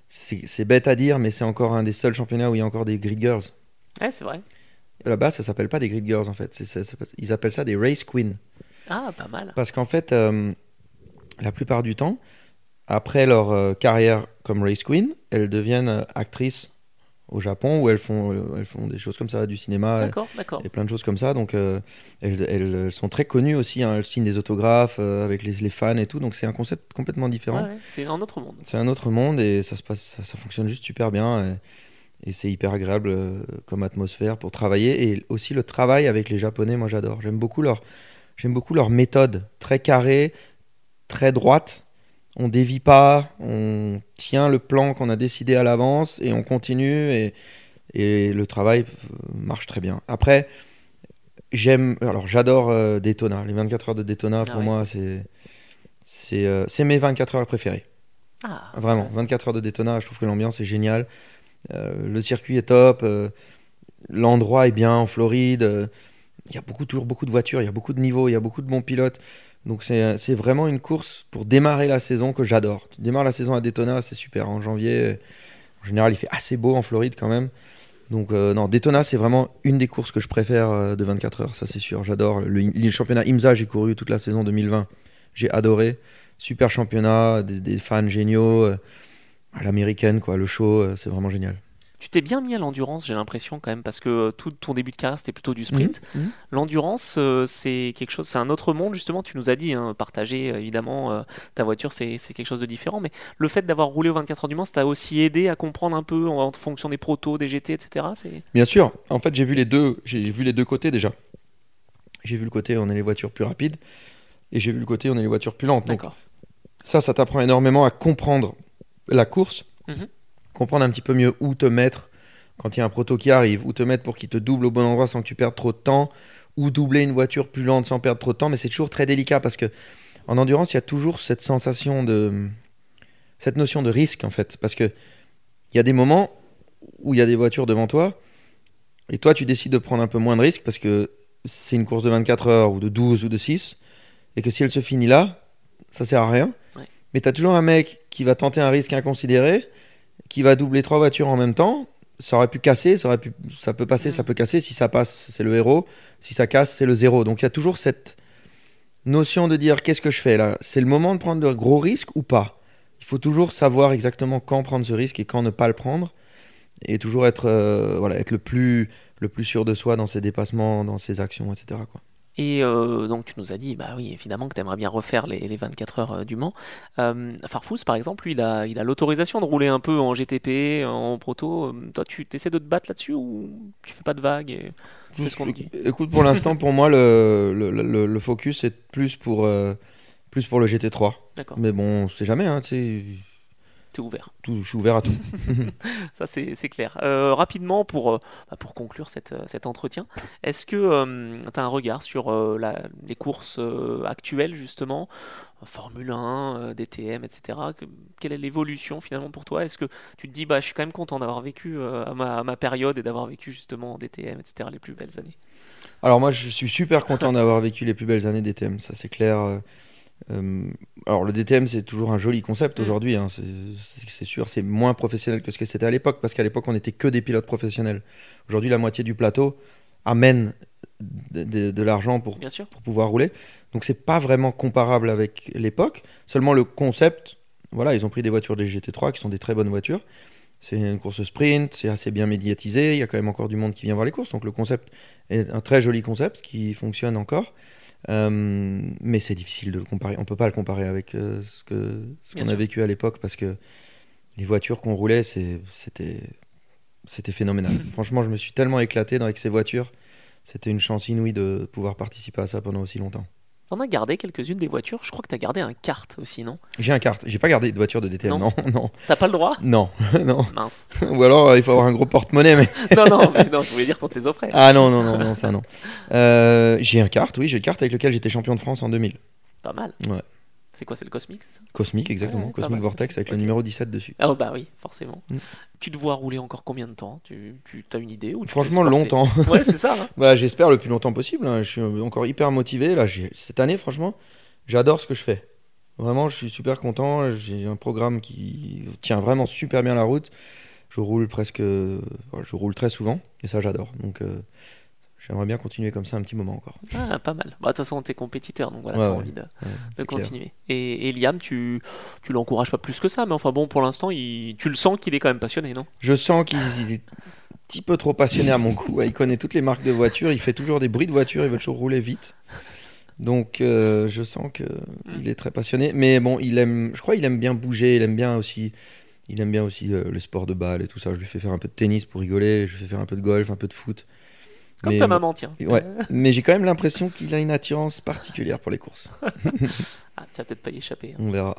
C'est bête à dire, mais c'est encore un des seuls championnats où il y a encore des grid girls. Ouais, c'est vrai. Là-bas, ça s'appelle pas des grid girls en fait. Ils appellent ça des race queens. Ah, pas mal. Parce qu'en fait, euh, la plupart du temps, après leur euh, carrière comme race queen, elles deviennent euh, actrices au Japon où elles font, euh, elles font des choses comme ça, du cinéma et, plein de choses comme ça. Donc euh, elles, elles- elles sont très connues aussi. hein. Elles signent des autographes euh, avec les, les fans et tout. Donc c'est un concept complètement différent. Ouais, ouais, c'est un autre monde. C'est un autre monde et ça se passe, ça, ça fonctionne juste super bien. Et, et c'est hyper agréable euh, comme atmosphère pour travailler. Et aussi le travail avec les Japonais, moi j'adore. J'aime beaucoup leur, j'aime beaucoup leur méthode, très carrée, très droite. On dévie pas, on tient le plan qu'on a décidé à l'avance et on continue et, et le travail euh, marche très bien. Après, j'aime, alors j'adore euh, Daytona. Les 24 heures de Daytona, Ah pour ouais. moi, c'est, c'est, euh, mes 24 heures préférées. Ah, Vraiment, intéressant. 24 heures de Daytona, je trouve que l'ambiance est géniale. Euh, le circuit est top. L'endroit est bien en Floride. Il y a beaucoup, toujours beaucoup de voitures, il y a beaucoup de niveaux, il y a beaucoup de bons pilotes. Donc c'est c'est vraiment une course pour démarrer la saison que j'adore. Tu démarres la saison à Daytona, c'est super. En janvier, en général, il fait assez beau en Floride quand même. Donc euh, non, Daytona, c'est vraiment une des courses que je préfère euh, de 24 heures, ça c'est sûr. J'adore. Le, championnat IMSA, j'ai couru toute la saison 2020. J'ai adoré. Super championnat, des, fans géniaux. euh, à l'américaine, quoi. Le show, euh, c'est vraiment génial. Tu t'es bien mis à l'endurance, j'ai l'impression quand même, parce que euh, tout ton début de carrière c'était plutôt du sprint. Mhm. L'endurance, euh, c'est quelque chose, c'est un autre monde justement. Tu nous as dit, hein, partager euh, évidemment euh, ta voiture, c'est quelque chose de différent. Mais le fait d'avoir roulé aux 24 heures du Mans, ça t'a aussi aidé à comprendre un peu en, en fonction des protos, des GT, etc. Bien sûr. En fait, j'ai vu les deux. J'ai vu les deux côtés déjà. J'ai vu le côté on est les voitures plus rapides et j'ai vu le côté on est les voitures plus lentes. D'accord. ça, ça t'apprend énormément à comprendre la course, Mhm. Comprendre un petit peu mieux où te mettre quand il y a un proto qui arrive, où te mettre pour qu'il te double au bon endroit sans que tu perdes trop de temps, ou doubler une voiture plus lente sans perdre trop de temps. Mais c'est toujours très délicat parce que en endurance, il y a toujours cette sensation de cette notion de risque en fait, parce que il y a des moments où il y a des voitures devant toi et toi tu décides de prendre un peu moins de risques parce que c'est une course de 24 heures ou de 12 ou de 6 et que si elle se finit là, ça sert à rien. Ouais. Mais tu as toujours un mec qui va tenter un risque inconsidéré, qui va doubler trois voitures en même temps. Ça aurait pu casser, ça, aurait pu, ça peut passer, Mhm. ça peut casser. Si ça passe, c'est le héros. Si ça casse, c'est le zéro. Donc il y a toujours cette notion de dire qu'est-ce que je fais là? C'est le moment de prendre de gros risques ou pas? Il faut toujours savoir exactement quand prendre ce risque et quand ne pas le prendre. Et toujours être, euh, voilà, être le, plus, le plus sûr de soi dans ses dépassements, dans ses actions, etc. Quoi. Et euh, donc tu nous as dit, bah oui, évidemment que tu aimerais bien refaire les, les 24 heures euh, du Mans. Euh, Farfous, par exemple, lui, il a il a l'autorisation de rouler un peu en GTP, en proto. Euh, Toi, tu essaies de te battre là-dessus ou tu fais pas de vagues et tu fais ce qu'on dit? Écoute, pour l'instant, pour moi, le, le, le- le focus est plus pour, Plus pour le GT3. D'accord. Mais bon, c'est jamais, hein, tu sais, T'es ouvert. tout- je suis ouvert à tout. Ça, c'est clair. Euh, rapidement, pour, euh, bah, pour conclure cette, euh, cet entretien, est-ce que tu as un regard sur euh, la- les courses euh, actuelles, justement, Formule 1, euh, DTM, etc. que- quelle est l'évolution finalement pour toi? Est-ce que tu te dis, bah, je suis quand même content d'avoir vécu euh, à, ma, à ma période et d'avoir vécu justement en DTM, etc., les plus belles années? Alors moi, je suis super content d'avoir vécu les plus belles années DTM, ça c'est clair. Euh, alors le DTM, c'est toujours un joli concept Mm. aujourd'hui, hein, c'est sûr, c'est moins professionnel que ce que c'était à l'époque, parce qu'à l'époque, on n'était que des pilotes professionnels. Aujourd'hui, la moitié du plateau amène de, de- de l'argent pour, Bien sûr. pour pouvoir rouler. Donc c'est pas vraiment comparable avec l'époque. Seulement le concept, voilà, ils ont pris des voitures des GT3 qui sont des très bonnes voitures. C'est une course sprint, c'est assez bien médiatisé. Il y a quand même encore du monde qui vient voir les courses. Donc le concept est un très joli concept qui fonctionne encore. Euh, mais c'est difficile de le comparer. On peut pas le comparer avec euh, ce que ce qu'on a vécu à l'époque parce que les voitures qu'on roulait, c'était c'était phénoménal. Franchement, je me suis tellement éclaté dans- avec ces voitures. C'était une chance inouïe de pouvoir participer à ça pendant aussi longtemps. T'en as gardé quelques-unes des voitures? Je crois que t'as gardé un kart aussi, non? J'ai un kart. J'ai pas gardé de voiture de DTM. Non. Non, non, T'as pas le droit? Non, non. Mince. Ou alors euh, il faut avoir un gros porte-monnaie. Mais... non, non, mais non, je voulais dire qu'on te les offrait. Ah non, non, non, non, ça non. Euh, j'ai un kart, oui, j'ai le kart avec lequel j'étais champion de France en 2000. Pas mal. Ouais. C'est quoi, c'est le c'est ça? Cosmique, exactement. Ouais, Cosmic. Vortex avec le numéro 17 dessus. Ah bah oui, forcément. Mm. Tu te vois rouler encore combien de temps? Tu, tu as une idée ou tu Franchement, longtemps. Ouais, c'est ça. hein. Bah, J'espère le plus longtemps possible. hein. Je suis encore hyper motivé. Là, cette année, franchement, j'adore ce que je fais. Vraiment, je suis super content. J'ai un programme qui tient vraiment super bien la route. Je roule presque. Je roule très souvent et ça, j'adore. Donc, euh, j'aimerais bien continuer comme ça un petit moment encore. Ah, pas mal. Bah, de toute façon, t'es compétiteur, donc voilà, Ouais, t'as ouais. envie de, Ouais, continuer. Et, et Liam, tu, tu l'encourages pas plus que ça, mais enfin bon, pour l'instant, il, tu le sens qu'il est quand même passionné, non? Je sens qu'il il est un petit peu trop passionné à mon. Ouais, Il connaît toutes les marques de voitures. Il fait toujours des bruits de voiture. Il veut toujours rouler vite. Donc, euh, je sens que il est très passionné. Mais bon, il aime. Je crois qu'il aime bien bouger. Il aime bien aussi. Il aime bien aussi euh, le sport de balle et tout ça. Je lui fais faire un peu de tennis pour rigoler. Je lui fais faire un peu de golf, un peu de foot. Comme Mais ta maman, tiens. Ouais. Mais j'ai quand même l'impression qu'il a une attirance particulière pour les courses. Ah, tu vas peut-être pas y échapper. hein. On verra.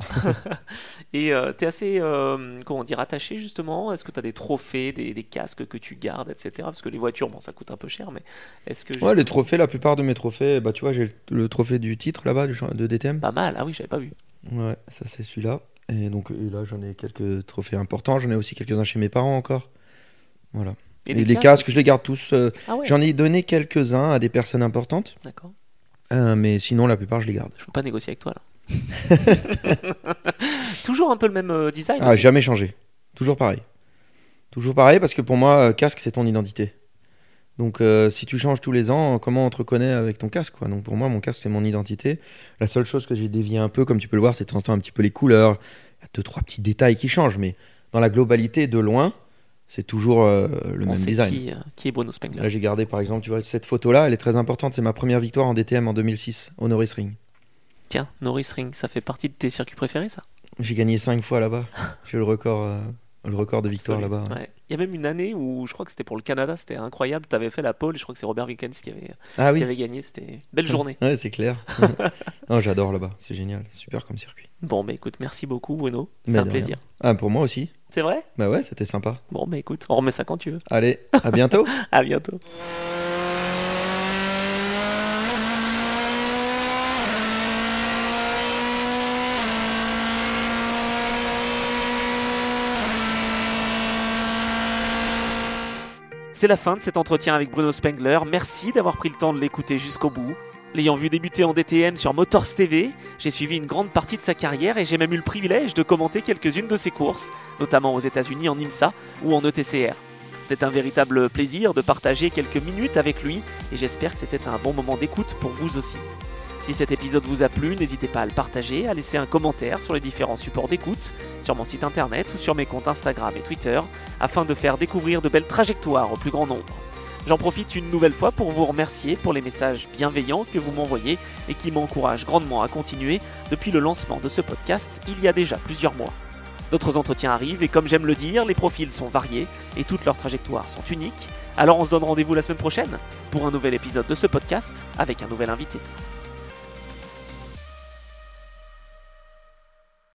Et euh, t'es assez, euh, comment dire, attaché justement? Est-ce que t'as des trophées, des, des casques que tu gardes, etc. Parce que les voitures, bon, ça coûte un peu cher, mais est-ce que. Ouais, les trophées, la plupart de mes trophées, bah tu vois, j'ai le, le trophée du titre là-bas de DTM. Pas mal, ah oui, j'avais pas vu. Ouais, ça c'est celui-là. Et donc et là j'en ai quelques trophées importants, j'en ai aussi quelques-uns chez mes parents encore. Voilà. Et, les casques, je les garde tous. euh, Ah ouais, J'en ai donné quelques-uns à des personnes importantes, d'accord. euh, mais sinon la plupart je les garde. Je peux pas négocier avec toi là. Toujours un peu le même euh, design Ah, aussi. jamais changé. Toujours pareil. Toujours pareil parce que pour moi, casque c'est ton identité. Donc euh, si tu changes tous les ans, comment on te reconnaît avec ton casque quoi? Donc pour moi, mon casque c'est mon identité. La seule chose que j'ai dévié un peu, comme tu peux le voir, c'est de temps en temps un petit peu les couleurs. Il y a deux trois petits détails qui changent, mais dans la globalité, de loin, c'est toujours euh, le On même sait design. qui, euh, qui est Bruno Spengler. Là, j'ai gardé par exemple, tu vois, cette photo-là, elle est très importante. C'est ma première victoire en DTM en 2006 au Norris Ring. Tiens, Norris Ring, ça fait partie de tes circuits préférés ça? J'ai gagné cinq fois là-bas. J'ai le record, euh, le record de victoire là-bas. Ouais. Il y a même une année où je crois que c'était pour le Canada, c'était incroyable. Tu avais fait la pole, je crois que c'est Robert Wickens qui avait, Ah qui oui. avait gagné. C'était une belle journée. Ouais, c'est clair. non, j'adore là-bas. C'est génial. C'est super comme circuit. Bon, bah écoute, merci beaucoup Bruno. Mais C'était un plaisir. Ah, pour moi aussi. C'est vrai? Bah ouais, c'était sympa. Bon, bah écoute, on remet ça quand tu veux. Allez, à bientôt. À bientôt. C'est la fin de cet entretien avec Bruno Spengler. Merci d'avoir pris le temps de l'écouter jusqu'au bout. L'ayant vu débuter en DTM sur Motors TV, j'ai suivi une grande partie de sa carrière et j'ai même eu le privilège de commenter quelques-unes de ses courses, notamment aux États-Unis en IMSA ou en ETCR. C'était un véritable plaisir de partager quelques minutes avec lui et j'espère que c'était un bon moment d'écoute pour vous aussi. Si cet épisode vous a plu, n'hésitez pas à le partager, à laisser un commentaire sur les différents supports d'écoute, sur mon site internet ou sur mes comptes Instagram et Twitter, afin de faire découvrir de belles trajectoires au plus grand nombre. J'en profite une nouvelle fois pour vous remercier pour les messages bienveillants que vous m'envoyez et qui m'encouragent grandement à continuer depuis le lancement de ce podcast il y a déjà plusieurs mois. D'autres entretiens arrivent et comme j'aime le dire, les profils sont variés et toutes leurs trajectoires sont uniques. Alors on se donne rendez-vous la semaine prochaine pour un nouvel épisode de ce podcast avec un nouvel invité.